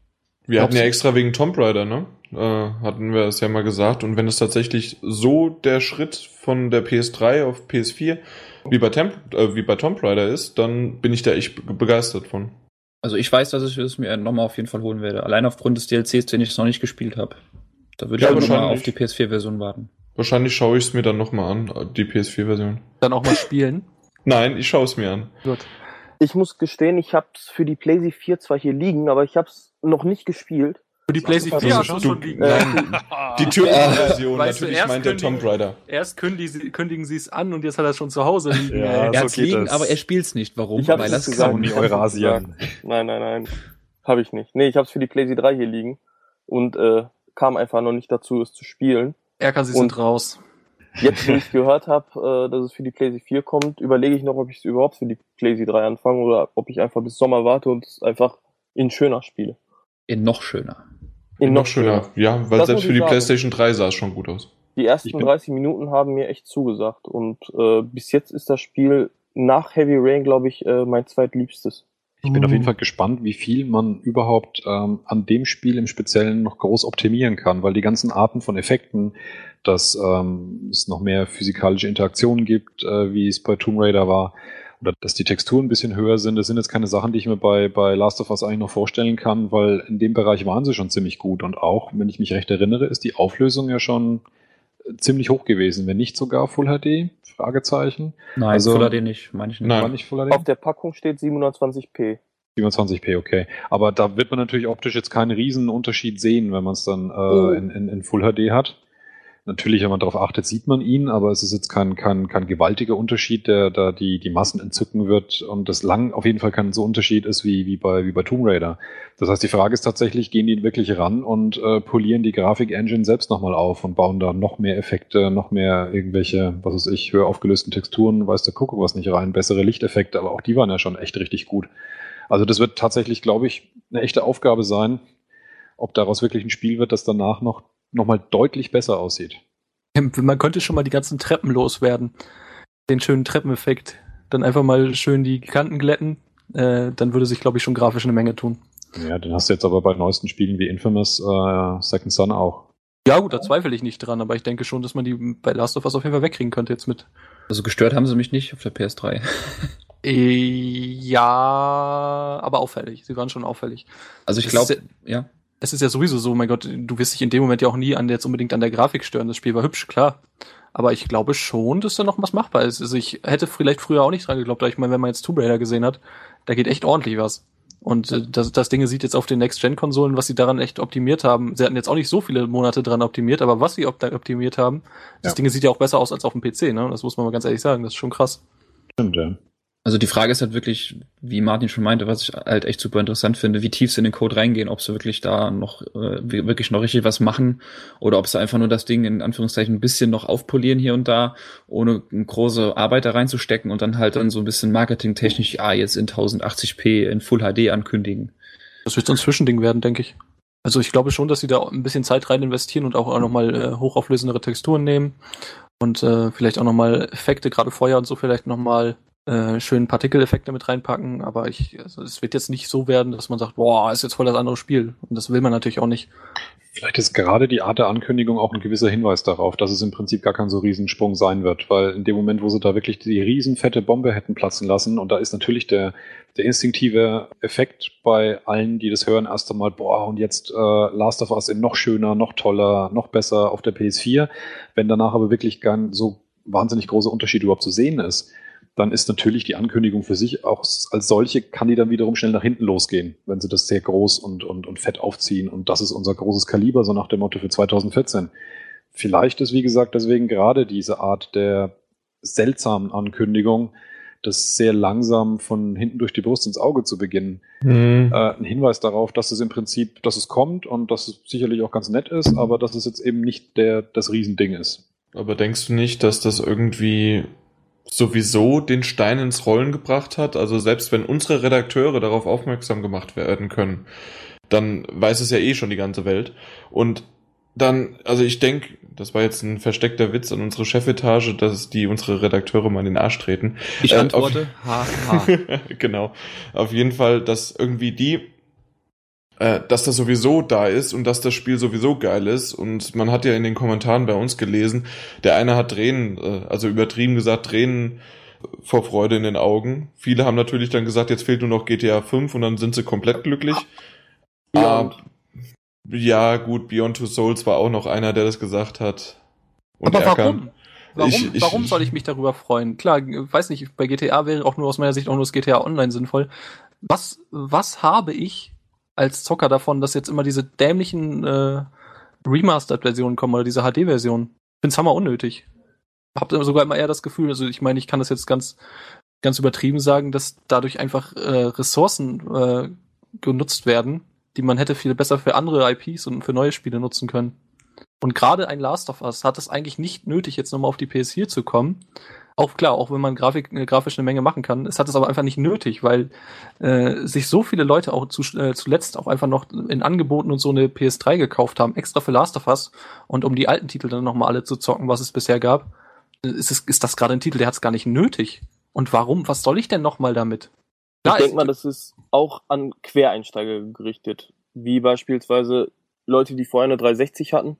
Wir hatten ja extra wegen Tomb Raider, ne? Äh, hatten wir es ja mal gesagt. Und wenn es tatsächlich so der Schritt von der PS3 auf PS4 wie bei, Temp äh, wie bei Tomb Raider ist, dann bin ich da echt be- begeistert von. Also ich weiß, dass ich es mir nochmal auf jeden Fall holen werde. Allein aufgrund des DLCs, den ich noch nicht gespielt habe. Da würde Ja, ich aber nochmal auf die PS4-Version warten. Wahrscheinlich schaue ich es mir dann nochmal an, die PS4-Version. Dann auch mal spielen. Nein, ich schaue es mir an. Gut. Ich muss gestehen, ich habe es für die PlayStation 4 zwar hier liegen, aber ich habe es noch nicht gespielt. Für die PlayStation 4 hast du schon liegen. Äh, Die Türken-Version, Weißt du, natürlich erst meint der Tomb Raider. Erst kündigen sie, kündigen sie es an und jetzt hat er es schon zu Hause liegen. Ja. Er so hat's geht liegen, das. aber er spielt's nicht. Warum? Ich hab's Weil er es gesagt. kann. Hab's Eurasien. Nein, nein, nein. Habe ich nicht. Nee, ich habe es für die PlayStation 3 hier liegen und äh, kam einfach noch nicht dazu, es zu spielen. Erkan, sie Und- sind raus. Jetzt, wo ich gehört habe, äh, dass es für die PlayStation 4 kommt, überlege ich noch, ob ich es überhaupt für die PlayStation 3 anfange oder ob ich einfach bis Sommer warte und es einfach in schöner spiele. In noch schöner. In Noch schöner. Ja, weil Das selbst für die sagen. PlayStation 3 sah es schon gut aus. Die ersten Ich bin- 30 Minuten haben mir echt zugesagt und äh, bis jetzt ist das Spiel nach Heavy Rain, glaube ich, äh, mein zweitliebstes. Ich bin auf jeden Fall gespannt, wie viel man überhaupt ähm, an dem Spiel im Speziellen noch groß optimieren kann, weil die ganzen Arten von Effekten, dass ähm, es noch mehr physikalische Interaktionen gibt, äh, wie es bei Tomb Raider war, oder dass die Texturen ein bisschen höher sind, das sind jetzt keine Sachen, die ich mir bei, bei Last of Us eigentlich noch vorstellen kann, weil in dem Bereich waren sie schon ziemlich gut. Und auch, wenn ich mich recht erinnere, ist die Auflösung ja schon ziemlich hoch gewesen, wenn nicht sogar Full HD? Fragezeichen. Nein, Also- Full HD nicht, meine ich nicht. Nein. War nicht Full HD? Auf der Packung steht 720p. 27p, okay. Aber da wird man natürlich optisch jetzt keinen riesen Unterschied sehen, wenn man es dann äh, Oh. in, in, in Full HD hat. Natürlich, wenn man darauf achtet, sieht man ihn, aber es ist jetzt kein, kein, kein gewaltiger Unterschied, der da die, die Massen entzücken wird und das lang auf jeden Fall kein so Unterschied ist wie, wie, bei, wie bei Tomb Raider. Das heißt, die Frage ist tatsächlich, gehen die wirklich ran und äh, polieren die Grafik-Engine selbst nochmal auf und bauen da noch mehr Effekte, noch mehr irgendwelche, was weiß ich, höher aufgelösten Texturen, weiß der Kuckuck was nicht rein, bessere Lichteffekte, aber auch die waren ja schon echt richtig gut. Also das wird tatsächlich, glaube ich, eine echte Aufgabe sein, ob daraus wirklich ein Spiel wird, das danach noch, noch mal deutlich besser aussieht. Man könnte schon mal die ganzen Treppen loswerden. Den schönen Treppeneffekt. Dann einfach mal schön die Kanten glätten. Äh, dann würde sich, glaube ich, schon grafisch eine Menge tun. Ja, den hast du jetzt aber bei neuesten Spielen wie Infamous äh, Second Son auch. Ja, gut, da zweifle ich nicht dran, aber ich denke schon, dass man die bei Last of Us auf jeden Fall wegkriegen könnte jetzt mit. Also gestört haben sie mich nicht auf der PS3. Äh, ja, aber auffällig. Sie waren schon auffällig. Also ich glaube, ja. Es ist ja sowieso so, mein Gott, du wirst dich in dem Moment ja auch nie an jetzt unbedingt an der Grafik stören. Das Spiel war hübsch, klar. Aber ich glaube schon, dass da noch was machbar ist. Also ich hätte vielleicht früher auch nicht dran geglaubt, aber ich meine, wenn man jetzt Tomb Raider gesehen hat, da geht echt ordentlich was. Und äh, das, das Ding sieht jetzt auf den Next-Gen-Konsolen, was sie daran echt optimiert haben. Sie hatten jetzt auch nicht so viele Monate dran optimiert, aber was sie op optimiert haben, das Ja. Ding sieht ja auch besser aus als auf dem PC, ne? Das muss man mal ganz ehrlich sagen. Das ist schon krass. Stimmt, ja. Also die Frage ist halt wirklich, wie Martin schon meinte, was ich halt echt super interessant finde, wie tief sie in den Code reingehen, ob sie wirklich da noch äh, wirklich noch richtig was machen oder ob sie einfach nur das Ding in Anführungszeichen ein bisschen noch aufpolieren hier und da, ohne große Arbeit da reinzustecken und dann halt dann so ein bisschen marketingtechnisch, ah, jetzt in 1080p in Full HD ankündigen. Das wird so ein Zwischending werden, denke ich. Also ich glaube schon, dass sie da ein bisschen Zeit rein investieren und auch nochmal äh, hochauflösendere Texturen nehmen und äh, vielleicht auch nochmal Effekte, gerade Feuer und so vielleicht nochmal äh, schön Partikeleffekte mit reinpacken, aber ich, also es wird jetzt nicht so werden, dass man sagt, boah, ist jetzt voll das andere Spiel. Und das will man natürlich auch nicht. Vielleicht ist gerade die Art der Ankündigung auch ein gewisser Hinweis darauf, dass es im Prinzip gar kein so Riesensprung sein wird, weil in dem Moment, wo sie da wirklich die riesenfette Bombe hätten platzen lassen, und da ist natürlich der, der instinktive Effekt bei allen, die das hören, erst einmal, boah, und jetzt äh, Last of Us in noch schöner, noch toller, noch besser auf der PS4. Wenn danach aber wirklich gar so wahnsinnig großer Unterschied überhaupt zu sehen ist, dann ist natürlich die Ankündigung für sich auch als solche, kann die dann wiederum schnell nach hinten losgehen, wenn sie das sehr groß und, und, und fett aufziehen. Und das ist unser großes Kaliber, so nach dem Motto für 2014. Vielleicht ist, wie gesagt, deswegen gerade diese Art der seltsamen Ankündigung, das sehr langsam von hinten durch die Brust ins Auge zu beginnen, Hm. äh, ein Hinweis darauf, dass es im Prinzip, dass es kommt und dass es sicherlich auch ganz nett ist, aber dass es jetzt eben nicht der, das Riesending ist. Aber denkst du nicht, dass das irgendwie sowieso den Stein ins Rollen gebracht hat? Also selbst wenn unsere Redakteure darauf aufmerksam gemacht werden können, dann weiß es ja eh schon die ganze Welt. Und dann, also ich denke, das war jetzt ein versteckter Witz an unsere Chefetage, dass die unsere Redakteure mal in den Arsch treten. Ich Äh, antworte, ha, ha. genau. Auf jeden Fall, dass irgendwie die, äh, dass das sowieso da ist und dass das Spiel sowieso geil ist. Und man hat ja in den Kommentaren bei uns gelesen, der eine hat Tränen, äh, also übertrieben gesagt, Tränen vor Freude in den Augen. Viele haben natürlich dann gesagt, jetzt fehlt nur noch GTA 5 und dann sind sie komplett glücklich. Beyond. Ah, ja, gut, Beyond Two Souls war auch noch einer, der das gesagt hat. Und aber warum? Warum, Ich- ich- warum soll ich mich darüber freuen? Klar, weiß nicht, bei GTA wäre auch nur aus meiner Sicht auch nur das GTA Online sinnvoll. Was, was habe ich als Zocker davon, dass jetzt immer diese dämlichen äh, Remastered-Versionen kommen oder diese HD-Version. Ich find's hammer unnötig. Hab sogar immer eher das Gefühl, also ich meine, ich kann das jetzt ganz, ganz übertrieben sagen, dass dadurch einfach äh, Ressourcen äh, genutzt werden, die man hätte viel besser für andere IPs und für neue Spiele nutzen können. Und gerade ein Last of Us hat es eigentlich nicht nötig, jetzt nochmal auf die PS4 zu kommen. Auch klar, auch wenn man Grafik, äh, grafisch eine Menge machen kann. Es hat es aber einfach nicht nötig, weil äh, sich so viele Leute auch zu, äh, zuletzt auch einfach noch in Angeboten und so eine PS3 gekauft haben, extra für Last of Us und um die alten Titel dann nochmal alle zu zocken, was es bisher gab. Ist, es, ist das gerade ein Titel, der hat es gar nicht nötig. Und warum? Was soll ich denn nochmal damit? Ich denke mal, das ist auch an Quereinsteiger gerichtet. Wie beispielsweise Leute, die vorher eine 360 hatten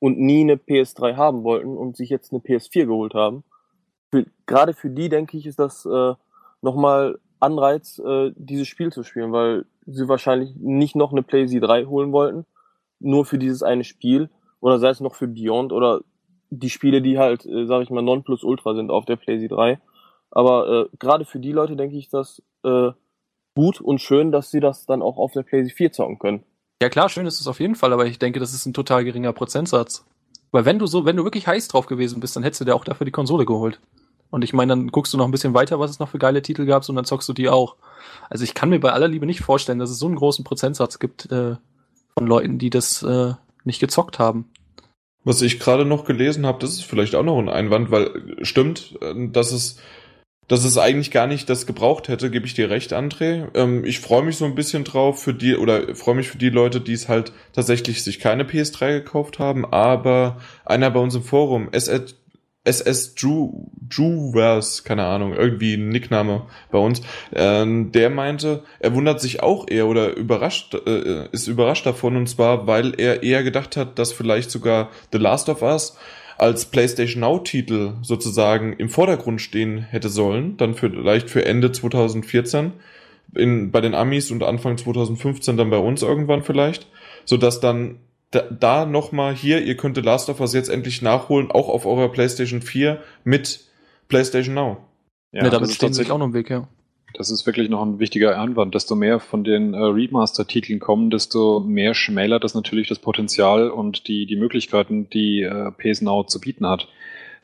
und nie eine PS3 haben wollten und sich jetzt eine PS4 geholt haben. Für, gerade für die, denke ich, ist das äh, nochmal Anreiz, äh, dieses Spiel zu spielen, weil sie wahrscheinlich nicht noch eine PlayStation 3 holen wollten, nur für dieses eine Spiel, oder sei es noch für Beyond oder die Spiele, die halt, äh, sag ich mal, non plus ultra sind auf der PlayStation 3. Aber äh, gerade für die Leute denke ich das äh, gut und schön, dass sie das dann auch auf der PlayStation 4 zocken können. Ja klar, schön ist es auf jeden Fall, aber ich denke, das ist ein total geringer Prozentsatz. Weil wenn du so, wenn du wirklich heiß drauf gewesen bist, dann hättest du dir auch dafür die Konsole geholt. Und ich meine, dann guckst du noch ein bisschen weiter, was es noch für geile Titel gab, und dann zockst du die auch. Also ich kann mir bei aller Liebe nicht vorstellen, dass es so einen großen Prozentsatz gibt äh, von Leuten, die das äh, nicht gezockt haben. Was ich gerade noch gelesen habe, das ist vielleicht auch noch ein Einwand, weil stimmt, äh, dass es dass es eigentlich gar nicht das gebraucht hätte, gebe ich dir recht, André. Ähm, ich freue mich so ein bisschen drauf für die, oder freue mich für die Leute, die es halt tatsächlich sich keine PS3 gekauft haben, aber einer bei uns im Forum, SS, SS Drew, Drewers, keine Ahnung, irgendwie ein Nickname bei uns, ähm, der meinte, er wundert sich auch eher oder überrascht, äh, ist überrascht davon und zwar, weil er eher gedacht hat, dass vielleicht sogar The Last of Us als PlayStation Now-Titel sozusagen im Vordergrund stehen hätte sollen, dann vielleicht für Ende 2014 in, bei den Amis und Anfang 2015 dann bei uns irgendwann vielleicht, so dass dann da, da nochmal hier, ihr könnt Last of Us jetzt endlich nachholen, auch auf eurer PlayStation 4 mit PlayStation Now. Ja, ja damit stehen sich auch noch im Weg, ja. Das ist wirklich noch ein wichtiger Einwand. Desto mehr von den äh, Remaster-Titeln kommen, desto mehr schmälert das natürlich das Potenzial und die, die Möglichkeiten, die äh, PS Now zu bieten hat.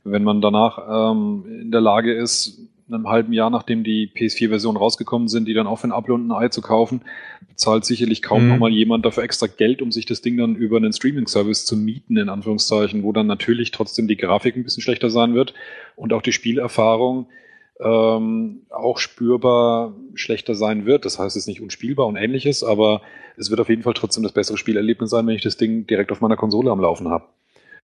Wenn man danach ähm, in der Lage ist, in einem halben Jahr, nachdem die PS4-Versionen rausgekommen sind, die dann auch für ein Apfel und ein Ei zu kaufen, bezahlt sicherlich kaum mhm. nochmal jemand dafür extra Geld, um sich das Ding dann über einen Streaming-Service zu mieten, in Anführungszeichen, wo dann natürlich trotzdem die Grafik ein bisschen schlechter sein wird und auch die Spielerfahrung ähm, auch spürbar schlechter sein wird. Das heißt, es ist nicht unspielbar und ähnliches, aber es wird auf jeden Fall trotzdem das bessere Spielerlebnis sein, wenn ich das Ding direkt auf meiner Konsole am Laufen habe.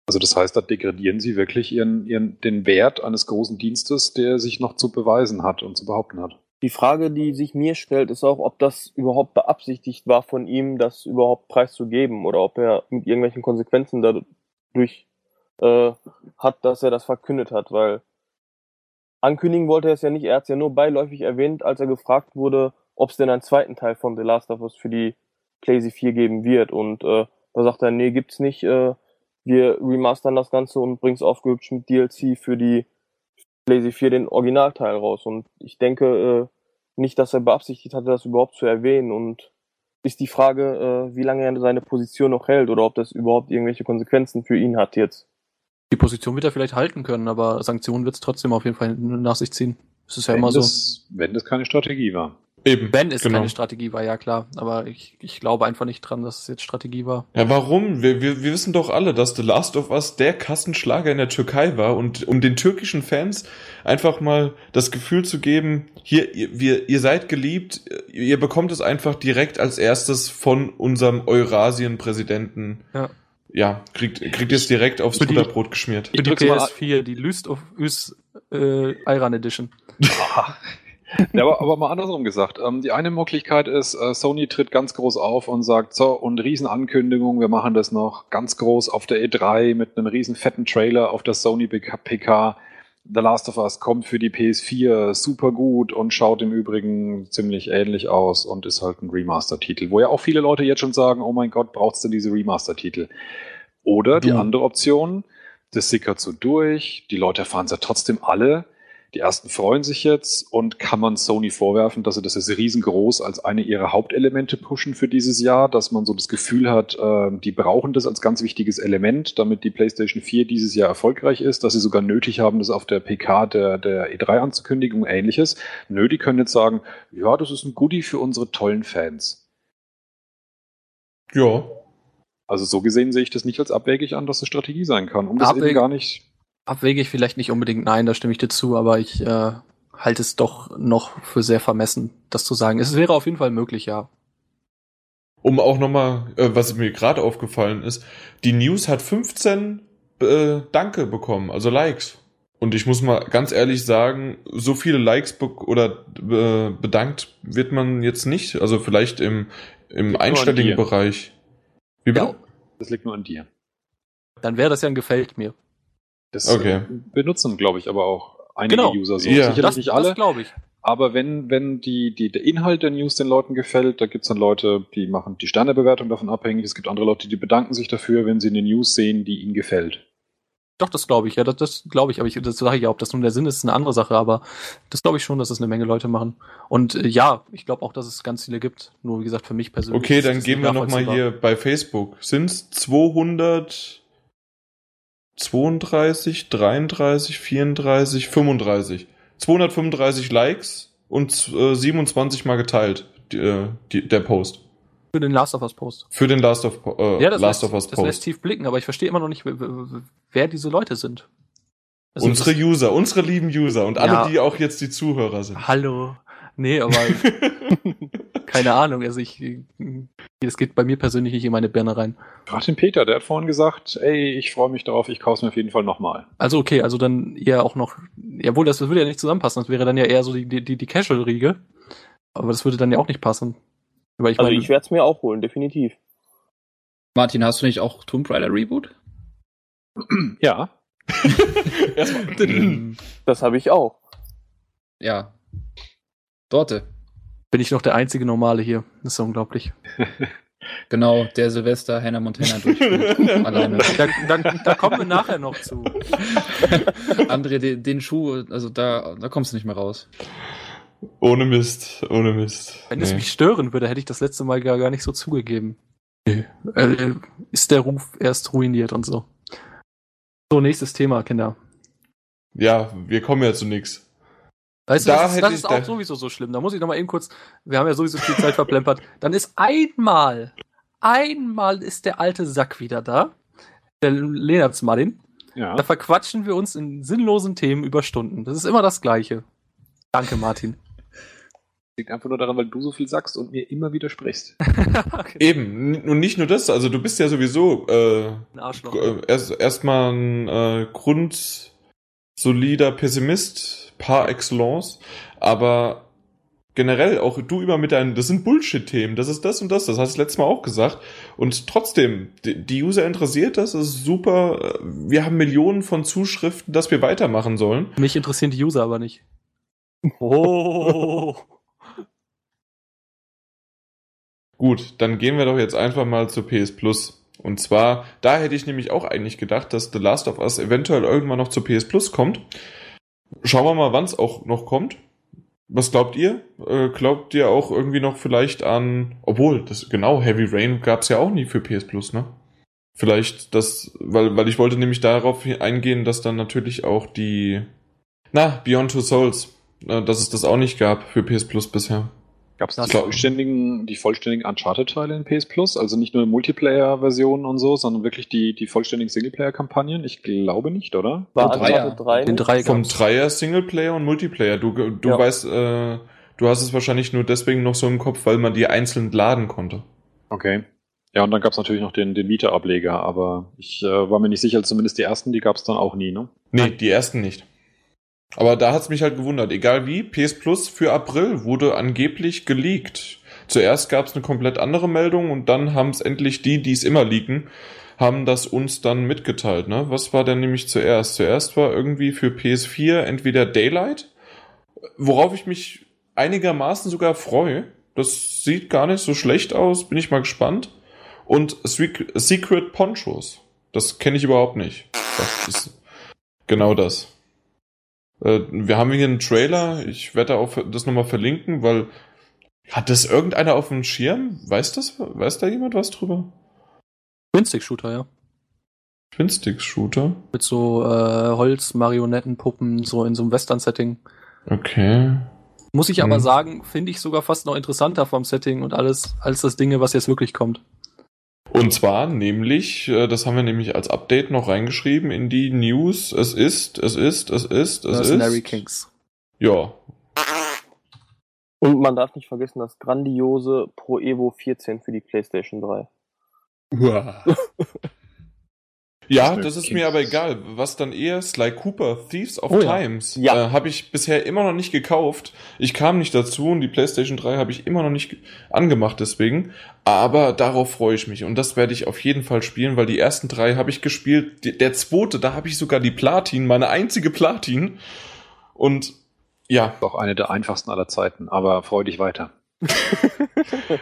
Also das heißt, da degradieren sie wirklich ihren, ihren, den Wert eines großen Dienstes, der sich noch zu beweisen hat und zu behaupten hat. Die Frage, die sich mir stellt, ist auch, ob das überhaupt beabsichtigt war von ihm, das überhaupt preiszugeben oder ob er mit irgendwelchen Konsequenzen dadurch äh, hat, dass er das verkündet hat, weil ankündigen wollte er es ja nicht. Er hat es ja nur beiläufig erwähnt, als er gefragt wurde, ob es denn einen zweiten Teil von The Last of Us für die PlayStation 4 geben wird. Und äh, da sagt er, nee, gibt's nicht. Äh, wir remastern das Ganze und bring's aufgehübscht mit DLC für die PlayStation 4 den Originalteil raus. Und ich denke äh, nicht, dass er beabsichtigt hatte, das überhaupt zu erwähnen. Und ist die Frage, äh, wie lange er seine Position noch hält oder ob das überhaupt irgendwelche Konsequenzen für ihn hat jetzt. Die Position wird er vielleicht halten können, aber Sanktionen wird es trotzdem auf jeden Fall nach sich ziehen. Das ist ja wenn immer das, so. Wenn das keine Strategie war. Eben. Wenn es genau. keine Strategie war, ja klar. Aber ich, ich glaube einfach nicht dran, dass es jetzt Strategie war. Ja, warum? Wir, wir, wir wissen doch alle, dass The Last of Us der Kassenschlager in der Türkei war und um den türkischen Fans einfach mal das Gefühl zu geben, hier, ihr, wir, ihr seid geliebt, ihr bekommt es einfach direkt als erstes von unserem Eurasien-Präsidenten. Ja ja, kriegt, kriegt ihr es direkt aufs für Butterbrot geschmiert. Für die PS4, die Lust of Us äh, Iran Edition. ja, aber, aber mal andersrum gesagt. Ähm, die eine Möglichkeit ist, äh, Sony tritt ganz groß auf und sagt, so, und Riesenankündigung, wir machen das noch ganz groß auf der E3 mit einem riesen fetten Trailer auf der Sony PK. The Last of Us kommt für die PS4 super gut und schaut im Übrigen ziemlich ähnlich aus und ist halt ein Remaster-Titel, wo ja auch viele Leute jetzt schon sagen, oh mein Gott, braucht's denn diese Remaster-Titel? Oder die ja. andere Option, das sickert so durch, die Leute erfahren es ja trotzdem alle, Die ersten freuen sich jetzt und kann man Sony vorwerfen, dass sie das jetzt riesengroß als eine ihrer Hauptelemente pushen für dieses Jahr, dass man so das Gefühl hat, äh, die brauchen das als ganz wichtiges Element, damit die PlayStation 4 dieses Jahr erfolgreich ist, dass sie sogar nötig haben, das auf der PK der, der E3 anzukündigen und ähnliches. Nö, die können jetzt sagen, ja, das ist ein Goodie für unsere tollen Fans. Ja. Also so gesehen sehe ich das nicht als abwegig an, dass es Strategie sein kann, um das Abweg- eben gar nicht Abwegig vielleicht nicht unbedingt, nein, da stimme ich dir zu, aber ich äh, halte es doch noch für sehr vermessen, das zu sagen. Es wäre auf jeden Fall möglich, ja. Um auch nochmal, äh, was mir gerade aufgefallen ist, die News hat 15 äh, Danke bekommen, also Likes. Und ich muss mal ganz ehrlich sagen, so viele Likes be oder äh, bedankt wird man jetzt nicht. Also vielleicht im, im einstelligen. Bereich. Wie bitte? Ja. Das liegt nur an dir. Dann wäre das ja ein Gefällt mir. Das okay. Äh, benutzen, glaube ich, aber auch einige genau. User so. Ja. Sicherlich nicht alle. glaube ich. Aber wenn, wenn die, die, der Inhalt der News den Leuten gefällt, da gibt es dann Leute, die machen die Sternebewertung davon abhängig. Es gibt andere Leute, die bedanken sich dafür, wenn sie eine News sehen, die ihnen gefällt. Doch, das glaube ich, ja, das, das glaube ich, aber ich, das sage ich ja, ob das nun der Sinn ist, ist eine andere Sache, aber das glaube ich schon, dass das eine Menge Leute machen. Und äh, ja, ich glaube auch, dass es ganz viele gibt, nur wie gesagt, für mich persönlich. Okay, dann gehen wir nochmal hier bei Facebook. Sind es 200, 32, 33, 34, 35. 235 Likes und äh, 27 mal geteilt, die, äh, die, der Post. Für den Last of Us Post. Für den Last of, äh, ja, das Last lässt, of Us Post. Das lässt tief blicken, aber ich verstehe immer noch nicht, wer diese Leute sind. Also unsere User, unsere lieben User und alle, ja. die auch jetzt die Zuhörer sind. Hallo. Nee, aber keine Ahnung. Also ich, es geht bei mir persönlich nicht in meine Birne rein. Frag den Peter, der hat vorhin gesagt, ey, ich freue mich darauf, ich kaufe mir auf jeden Fall nochmal. Also okay, also dann eher auch noch, jawohl, das würde ja nicht zusammenpassen. Das wäre dann ja eher so die, die, die Casual-Riege. Aber das würde dann ja auch nicht passen. Weil ich Also meine, ich werde es mir auch holen, definitiv. Martin, hast du nicht auch Tomb Raider Reboot? Ja. Erstmal. Das habe ich auch. Ja. Dorte. Bin ich noch der einzige Normale hier. Das ist ja unglaublich. Genau, der Silvester Hannah Montana durchspielt. Alleine. Da, da, da kommen wir nachher noch zu. André, den, den Schuh, also da, da kommst du nicht mehr raus. ohne Mist, ohne Mist. Wenn es Nee. mich stören würde, hätte ich das letzte Mal gar, gar nicht so zugegeben. Nee. Äh, ist der Ruf erst ruiniert und so. So, nächstes Thema, Kinder. Ja, wir kommen ja zu nix. Weißt du, Da das, ist, das ist auch sowieso so schlimm. Da muss ich noch mal eben kurz, wir haben ja sowieso viel Zeit verplempert. Dann ist einmal, einmal ist der alte Sack wieder da. Der Lenarts Martin. Ja. Da verquatschen wir uns in sinnlosen Themen über Stunden. Das ist immer das Gleiche. Danke, Martin. Liegt einfach nur daran, weil du so viel sagst und mir immer widersprichst. okay. Eben, und nicht nur das, also du bist ja sowieso äh, äh, erst erstmal ein äh, grundsolider Pessimist par excellence, aber generell auch du immer mit deinen, das sind Bullshit-Themen, das ist das und das, das hast du letztes Mal auch gesagt und trotzdem, die, User interessiert das, das ist super, wir haben Millionen von Zuschriften, dass wir weitermachen sollen. Mich interessieren die User aber nicht. Oh. Gut, dann gehen wir doch jetzt einfach mal zu PS Plus. Und zwar, da hätte ich nämlich auch eigentlich gedacht, dass The Last of Us eventuell irgendwann noch zu PS Plus kommt. Schauen wir mal, wann es auch noch kommt. Was glaubt ihr? Äh, glaubt ihr auch irgendwie noch vielleicht an, obwohl, das genau, Heavy Rain gab es ja auch nie für PS Plus, ne? Vielleicht das, weil, weil ich wollte nämlich darauf eingehen, dass dann natürlich auch die, na, Beyond Two Souls, äh, dass es das auch nicht gab für PS Plus bisher. Gab es die vollständigen, die vollständigen Uncharted-Teile in PS Plus? Also nicht nur Multiplayer-Versionen und so, sondern wirklich die, die vollständigen Singleplayer-Kampagnen? Ich glaube nicht, oder? War Der Dreier. 3 Den nicht? drei Vom. Dreier Singleplayer und Multiplayer. Du, du Ja. weißt, äh, du hast es wahrscheinlich nur deswegen noch so im Kopf, weil man die einzeln laden konnte. Okay. Ja, und dann gab es natürlich noch den, den Vita-Ableger, aber ich äh, war mir nicht sicher, zumindest die ersten, die gab es dann auch nie, ne? Nee, die ersten nicht. Aber da hat's mich halt gewundert. Egal wie, PS Plus für April wurde angeblich geleakt. Zuerst gab's eine komplett andere Meldung und dann haben's endlich die, die es immer leaken, haben das uns dann mitgeteilt. Ne? Was war denn nämlich zuerst? Zuerst war irgendwie für PS4 entweder Daylight, worauf ich mich einigermaßen sogar freue. Das sieht gar nicht so schlecht aus, bin ich mal gespannt. Und Sec- Secret Ponchos. Das kenne ich überhaupt nicht. Das ist genau das. Äh, wir haben hier einen Trailer, ich werde auch das nochmal verlinken, weil hat das irgendeiner auf dem Schirm? Weiß das? Weiß da jemand was drüber? Twin-Stick-Shooter, ja. Twin-Stick-Shooter? Mit so äh, Holz-Marionettenpuppen, so in so einem Western-Setting. Okay. Muss ich aber Hm. sagen, finde ich sogar fast noch interessanter vom Setting und alles, als das Ding, was jetzt wirklich kommt. Und zwar nämlich, äh, das haben wir nämlich als Update noch reingeschrieben in die News. Es ist, es ist, es ist, es Mercenary ist. Kings. Ja, Und man darf nicht vergessen, das grandiose Pro Evo 14 für die PlayStation 3. Ja, das ist mir aber egal. Was dann eher Sly Cooper Thieves of Oh. Times Ja. äh, habe ich bisher immer noch nicht gekauft. Ich kam nicht dazu und die PlayStation 3 habe ich immer noch nicht ge- angemacht deswegen. Aber darauf freue ich mich und das werde ich auf jeden Fall spielen, weil die ersten drei habe ich gespielt. Die, der zweite, da habe ich sogar die Platin, meine einzige Platin. Und ja, Doch eine der einfachsten aller Zeiten, aber freu dich weiter.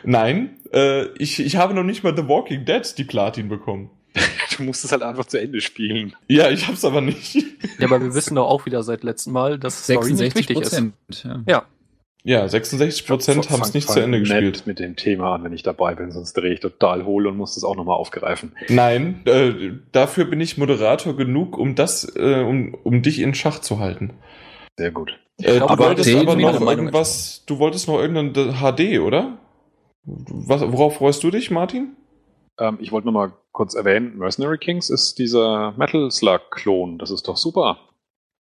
nein, äh, ich, ich habe noch nicht mal The Walking Dead die Platin bekommen. Du musst es halt einfach zu Ende spielen. Ja, ich hab's aber nicht. Ja, aber wir wissen doch auch wieder seit letztem Mal, dass Story nicht 66 wichtig ist. Prozent. Ja. Ja, Ja, 66 Prozent haben es nicht zu Ende nett gespielt. mit dem Thema an, wenn ich dabei bin, sonst drehe ich total hohl und muss das auch nochmal aufgreifen. Nein, äh, dafür bin ich Moderator genug, um das, äh, um, um dich in Schach zu halten. Sehr gut. Äh, du glaube, wolltest aber noch irgendwas, du wolltest noch irgendein HD, oder? Was, worauf freust du dich, Martin? Ähm, ich wollte nur mal kurz erwähnen, Mercenary Kings ist dieser Metal Slug-Klon. Das ist doch super.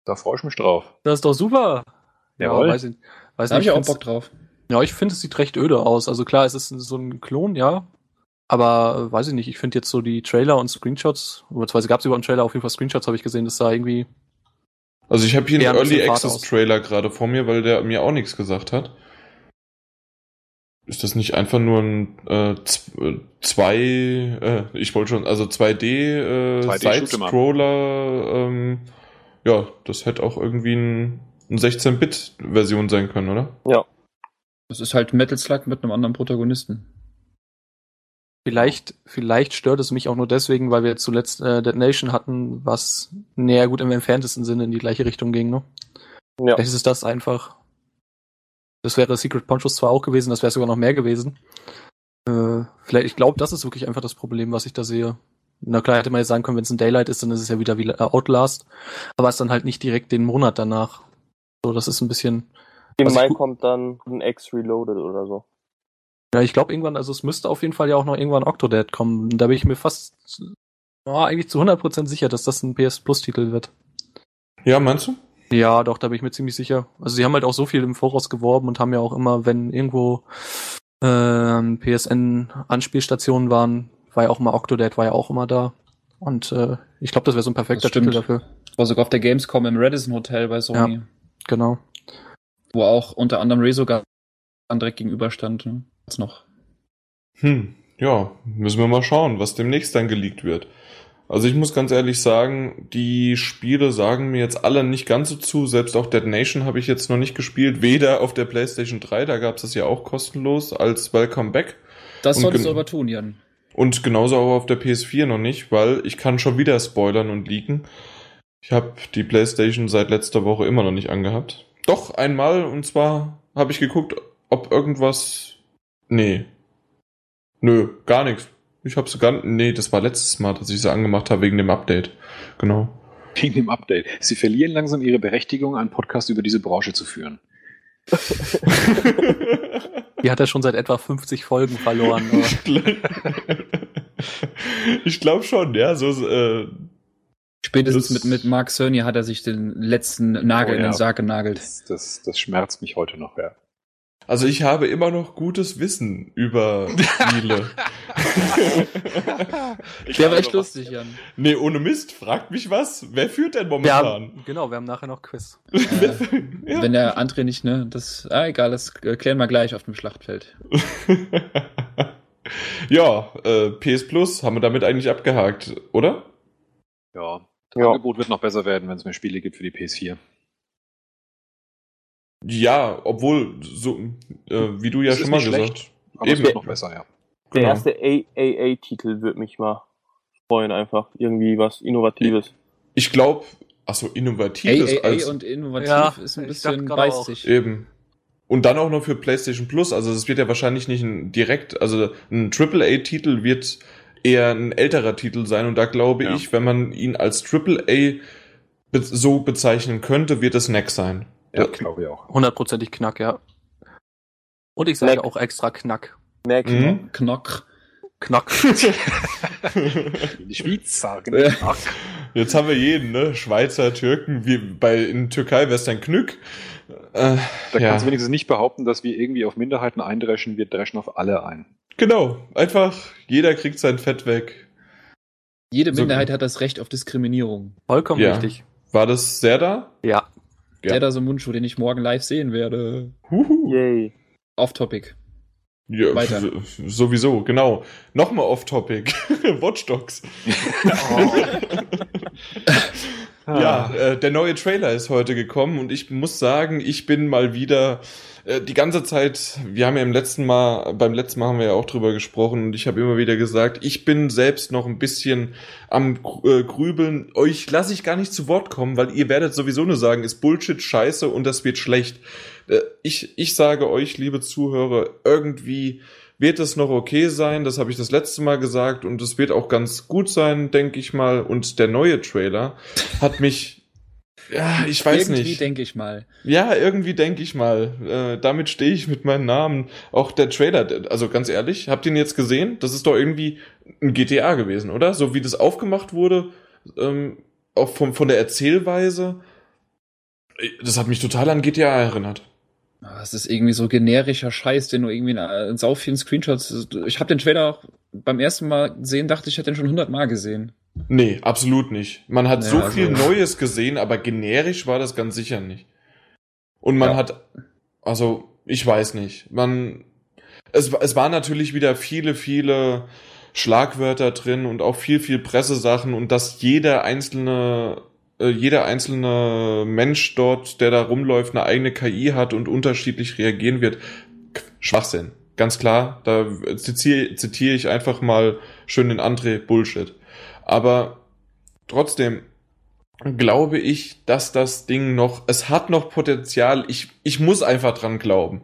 Da freue ich mich drauf. das ist doch super. Jawohl. Ja, weiß ich, weiß Da habe nicht. ich auch Bock drauf. Ja, ich finde, es sieht recht öde aus. Also klar, es ist so ein Klon, ja. Aber äh, weiß ich nicht, ich finde jetzt so die Trailer und Screenshots, beziehungsweise gab es über einen Trailer auf jeden Fall Screenshots, habe ich gesehen, das sah irgendwie. Also ich habe hier einen Early Access. Trailer gerade vor mir, weil der mir auch nichts gesagt hat. Ist das nicht einfach nur ein äh, äh, zwei, äh, ich wollte schon, also 2D, äh, 2D Side-Scroller, ähm, ja, das hätte auch irgendwie ein, ein 16-Bit-Version sein können, oder? Ja. Das ist halt Metal Slug mit einem anderen Protagonisten. Vielleicht, vielleicht stört es mich auch nur deswegen, weil wir zuletzt äh, Dead Nation hatten, was näher gut im entferntesten Sinne in die gleiche Richtung ging, ne? Ja. Vielleicht ist es das einfach. Das wäre Secret Ponchos zwar auch gewesen, das wäre sogar noch mehr gewesen. Äh, vielleicht, ich glaube, das ist wirklich einfach das Problem, was ich da sehe. Na klar, hätte man jetzt sagen können, wenn es ein Daylight ist, dann ist es ja wieder wie äh, Outlast. Aber es ist dann halt nicht direkt den Monat danach. So, das ist ein bisschen. Im Mai kommt dann ein X Reloaded oder so. Ja, ich glaube irgendwann, also es müsste auf jeden Fall ja auch noch irgendwann Octodad kommen. Da bin ich mir fast ja, eigentlich zu 100% sicher, dass das ein PS Plus Titel wird. Ja, meinst du? Ja, doch, da bin ich mir ziemlich sicher. Also sie haben halt auch so viel im Voraus geworben und haben ja auch immer, wenn irgendwo ähm, PSN-Anspielstationen waren, war ja auch immer Octodad, war ja auch immer da. Und äh, ich glaube, das wäre so ein perfekter. Titel dafür. War sogar auf der Gamescom im Radisson Hotel bei Sony, Genau. wo auch unter anderem Resogun direkt gegenüberstand. Ne? Jetzt noch. Hm, ja, müssen wir mal schauen, was demnächst dann geleakt wird. Also ich muss ganz ehrlich sagen, die Spiele sagen mir jetzt alle nicht ganz so zu. Selbst auch Dead Nation habe ich jetzt noch nicht gespielt. Weder auf der PlayStation 3, da gab es das ja auch kostenlos als Welcome Back. Das Und solltest du aber tun, Jan. Und genauso auch auf der PS4 noch nicht, weil ich kann schon wieder spoilern und leaken. Ich habe die PlayStation seit letzter Woche immer noch nicht angehabt. Doch, einmal, und zwar habe ich geguckt, ob irgendwas... Nee. Nö, gar nichts. Ich hab's gar... Nee, das war letztes Mal, dass ich sie angemacht habe wegen dem Update. Genau. Wegen dem Update. Sie verlieren langsam ihre Berechtigung, einen Podcast über diese Branche zu führen. Die hat er schon seit etwa 50 Folgen verloren. ich glaube schon, ja. So, äh, Spätestens mit, mit Mark Cerny hat er sich den letzten Nagel Oh, in ja. den Sarg genagelt. Das, das, das schmerzt mich heute noch, ja. Also ich habe immer noch gutes Wissen über Spiele. Der war echt lustig, Jan. Nee, ohne Mist, fragt mich was. Wer führt denn Wir momentan? haben, genau, wir haben nachher noch Quiz. Äh, ja. Wenn der André nicht, ne, das, ah, egal, das klären wir gleich auf dem Schlachtfeld. ja, äh, PS Plus haben wir damit eigentlich abgehakt, oder? Ja. Das Ja. Angebot wird noch besser werden, wenn es mehr Spiele gibt für die PS4. Ja, obwohl, so, äh, wie du ja Es schon ist mal nicht gesagt schlecht, Aber es Eben. wird noch besser, ja. Der Genau. erste AAA-Titel wird mich mal freuen, einfach. Irgendwie was Innovatives. Ich glaube, Achso, innovativ ist AAA als und innovativ Ja, ist ein ich bisschen beißt auch. sich. eben. Und dann auch noch für PlayStation Plus. Also es wird ja wahrscheinlich nicht ein direkt, also ein AAA-Titel wird eher ein älterer Titel sein. Und da glaube Ja. ich, wenn man ihn als AAA be so bezeichnen könnte, wird es Neck sein. Ja, glaube ich auch. Hundertprozentig Knack, ja. Und ich sage Knack. auch extra Knack. Merk Mhm. Knock. Knack. In die Schweiz sagen. Ach, Jetzt haben wir jeden, ne? Schweizer, Türken, wie bei in Türkei wär's dann Knück. Äh, da ja. kannst du wenigstens nicht behaupten, dass wir irgendwie auf Minderheiten eindreschen. Wir dreschen auf alle ein. Genau, einfach jeder kriegt sein Fett weg. Jede So- Minderheit hat das Recht auf Diskriminierung. Vollkommen Ja. richtig. War das sehr da? Ja. Ja. Der da so Mundschuh, den ich morgen live sehen werde. Huhu. Yay. Off-Topic. Ja, Weiter. Sowieso, genau. Nochmal off-topic. Watch Dogs. Ja, äh, der neue Trailer ist heute gekommen und ich muss sagen, ich bin mal wieder die ganze Zeit, wir haben ja im letzten Mal, beim letzten Mal haben wir ja auch drüber gesprochen und ich habe immer wieder gesagt, ich bin selbst noch ein bisschen am äh, Grübeln. Euch lasse ich gar nicht zu Wort kommen, weil ihr werdet sowieso nur sagen, ist Bullshit, Scheiße und das wird schlecht. Äh, ich, ich sage euch, liebe Zuhörer, irgendwie wird es noch okay sein. Das habe ich das letzte Mal gesagt und es wird auch ganz gut sein, denke ich mal. Und der neue Trailer hat mich, ja, ich weiß Irgendwie nicht. denke ich mal. Ja, irgendwie denke ich mal. Äh, damit stehe ich mit meinem Namen. Auch der Trailer, also ganz ehrlich, habt ihr ihn jetzt gesehen? Das ist doch irgendwie ein GTA gewesen, oder? So wie das aufgemacht wurde, ähm, auch vom, von der Erzählweise. Äh, Das hat mich total an GTA erinnert. Ah, Es ist irgendwie so generischer Scheiß, den du irgendwie in, in sau vielen Screenshots. Ich habe den Trailer auch beim ersten Mal gesehen, dachte ich, hätte den schon hundertmal gesehen. Nee, absolut nicht. Man hat Ja, so also- viel Neues gesehen, aber generisch war das ganz sicher nicht. Und man Ja. hat, also, ich weiß nicht. Man, es, es waren natürlich wieder viele, viele Schlagwörter drin und auch viel, viel Pressesachen und dass jeder einzelne, äh, jeder einzelne Mensch dort, der da rumläuft, eine eigene KI hat und unterschiedlich reagieren wird. Schwachsinn. Ganz klar, da zitiere, zitiere ich einfach mal schön den André Bullshit. Aber trotzdem glaube ich, dass das Ding noch, es hat noch Potenzial. Ich, ich muss einfach dran glauben.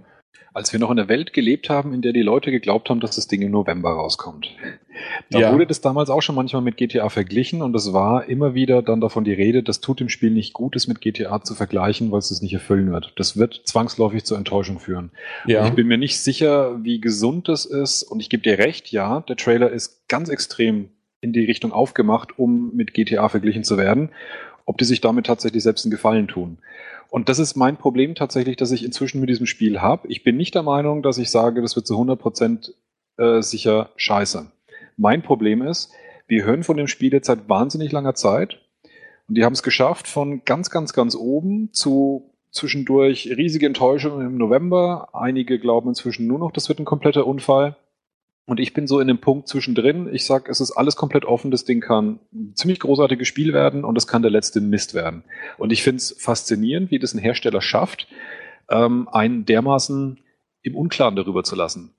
Als wir noch in einer Welt gelebt haben, in der die Leute geglaubt haben, dass das Ding im November rauskommt. Da Ja. wurde das damals auch schon manchmal mit GTA verglichen und es war immer wieder dann davon die Rede, das tut dem Spiel nicht gut, es mit GTA zu vergleichen, weil es es nicht erfüllen wird. Das wird zwangsläufig zur Enttäuschung führen. Ja. Ich bin mir nicht sicher, wie gesund das ist und ich gebe dir recht, ja, der Trailer ist ganz extrem in die Richtung aufgemacht, um mit GTA verglichen zu werden, ob die sich damit tatsächlich selbst einen Gefallen tun. Und das ist mein Problem tatsächlich, dass ich inzwischen mit diesem Spiel habe. Ich bin nicht der Meinung, dass ich sage, das wird zu 100% äh, sicher scheiße. Mein Problem ist, wir hören von dem Spiel jetzt seit wahnsinnig langer Zeit und die haben es geschafft, von ganz, ganz, ganz oben zu zwischendurch riesige Enttäuschungen im November. Einige glauben inzwischen nur noch, das wird ein kompletter Unfall. Und ich bin so in dem Punkt zwischendrin. Ich sag, es ist alles komplett offen. Das Ding kann ein ziemlich großartiges Spiel werden und es kann der letzte Mist werden. Und ich finde es faszinierend, wie das ein Hersteller schafft, ähm, einen dermaßen im Unklaren darüber zu lassen.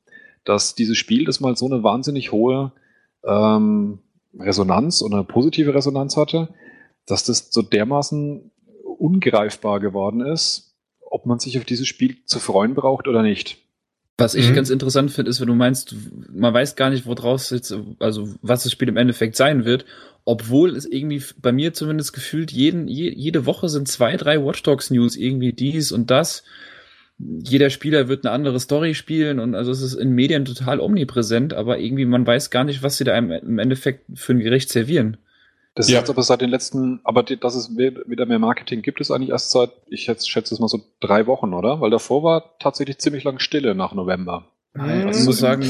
Dass dieses Spiel, das mal so eine wahnsinnig hohe ähm, Resonanz oder positive Resonanz hatte, dass das so dermaßen ungreifbar geworden ist, ob man sich auf dieses Spiel zu freuen braucht oder nicht. Was ich Mhm. ganz interessant finde, ist, wenn du meinst, man weiß gar nicht, woraus jetzt, also was das Spiel im Endeffekt sein wird, obwohl es irgendwie bei mir zumindest gefühlt jeden, je, jede Woche sind zwei, drei Watch Dogs News, irgendwie dies und das. Jeder Spieler wird eine andere Story spielen und also es ist in Medien total omnipräsent, aber irgendwie man weiß gar nicht, was sie da im, im Endeffekt für ein Gericht servieren. Das Ja. ist jetzt aber seit den letzten, aber die, dass es wieder mehr Marketing gibt es eigentlich erst seit, ich schätze, schätze es mal so drei Wochen, oder? Weil davor war tatsächlich ziemlich lang Stille nach November. Also ich muss sagen,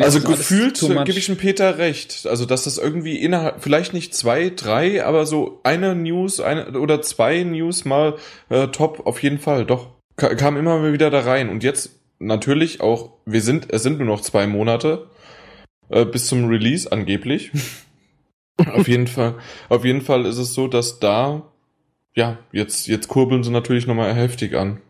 Also gefühlt much. gebe ich dem Peter recht. Also, dass das irgendwie innerhalb, vielleicht nicht zwei, drei, aber so eine News eine, oder zwei News mal äh, top, auf jeden Fall, doch. Ka kam immer wieder da rein. Und jetzt natürlich auch, wir sind, es sind nur noch zwei Monate äh, bis zum Release angeblich. auf jeden Fall, auf jeden Fall ist es so, dass da, ja, jetzt, jetzt kurbeln sie natürlich nochmal heftig an.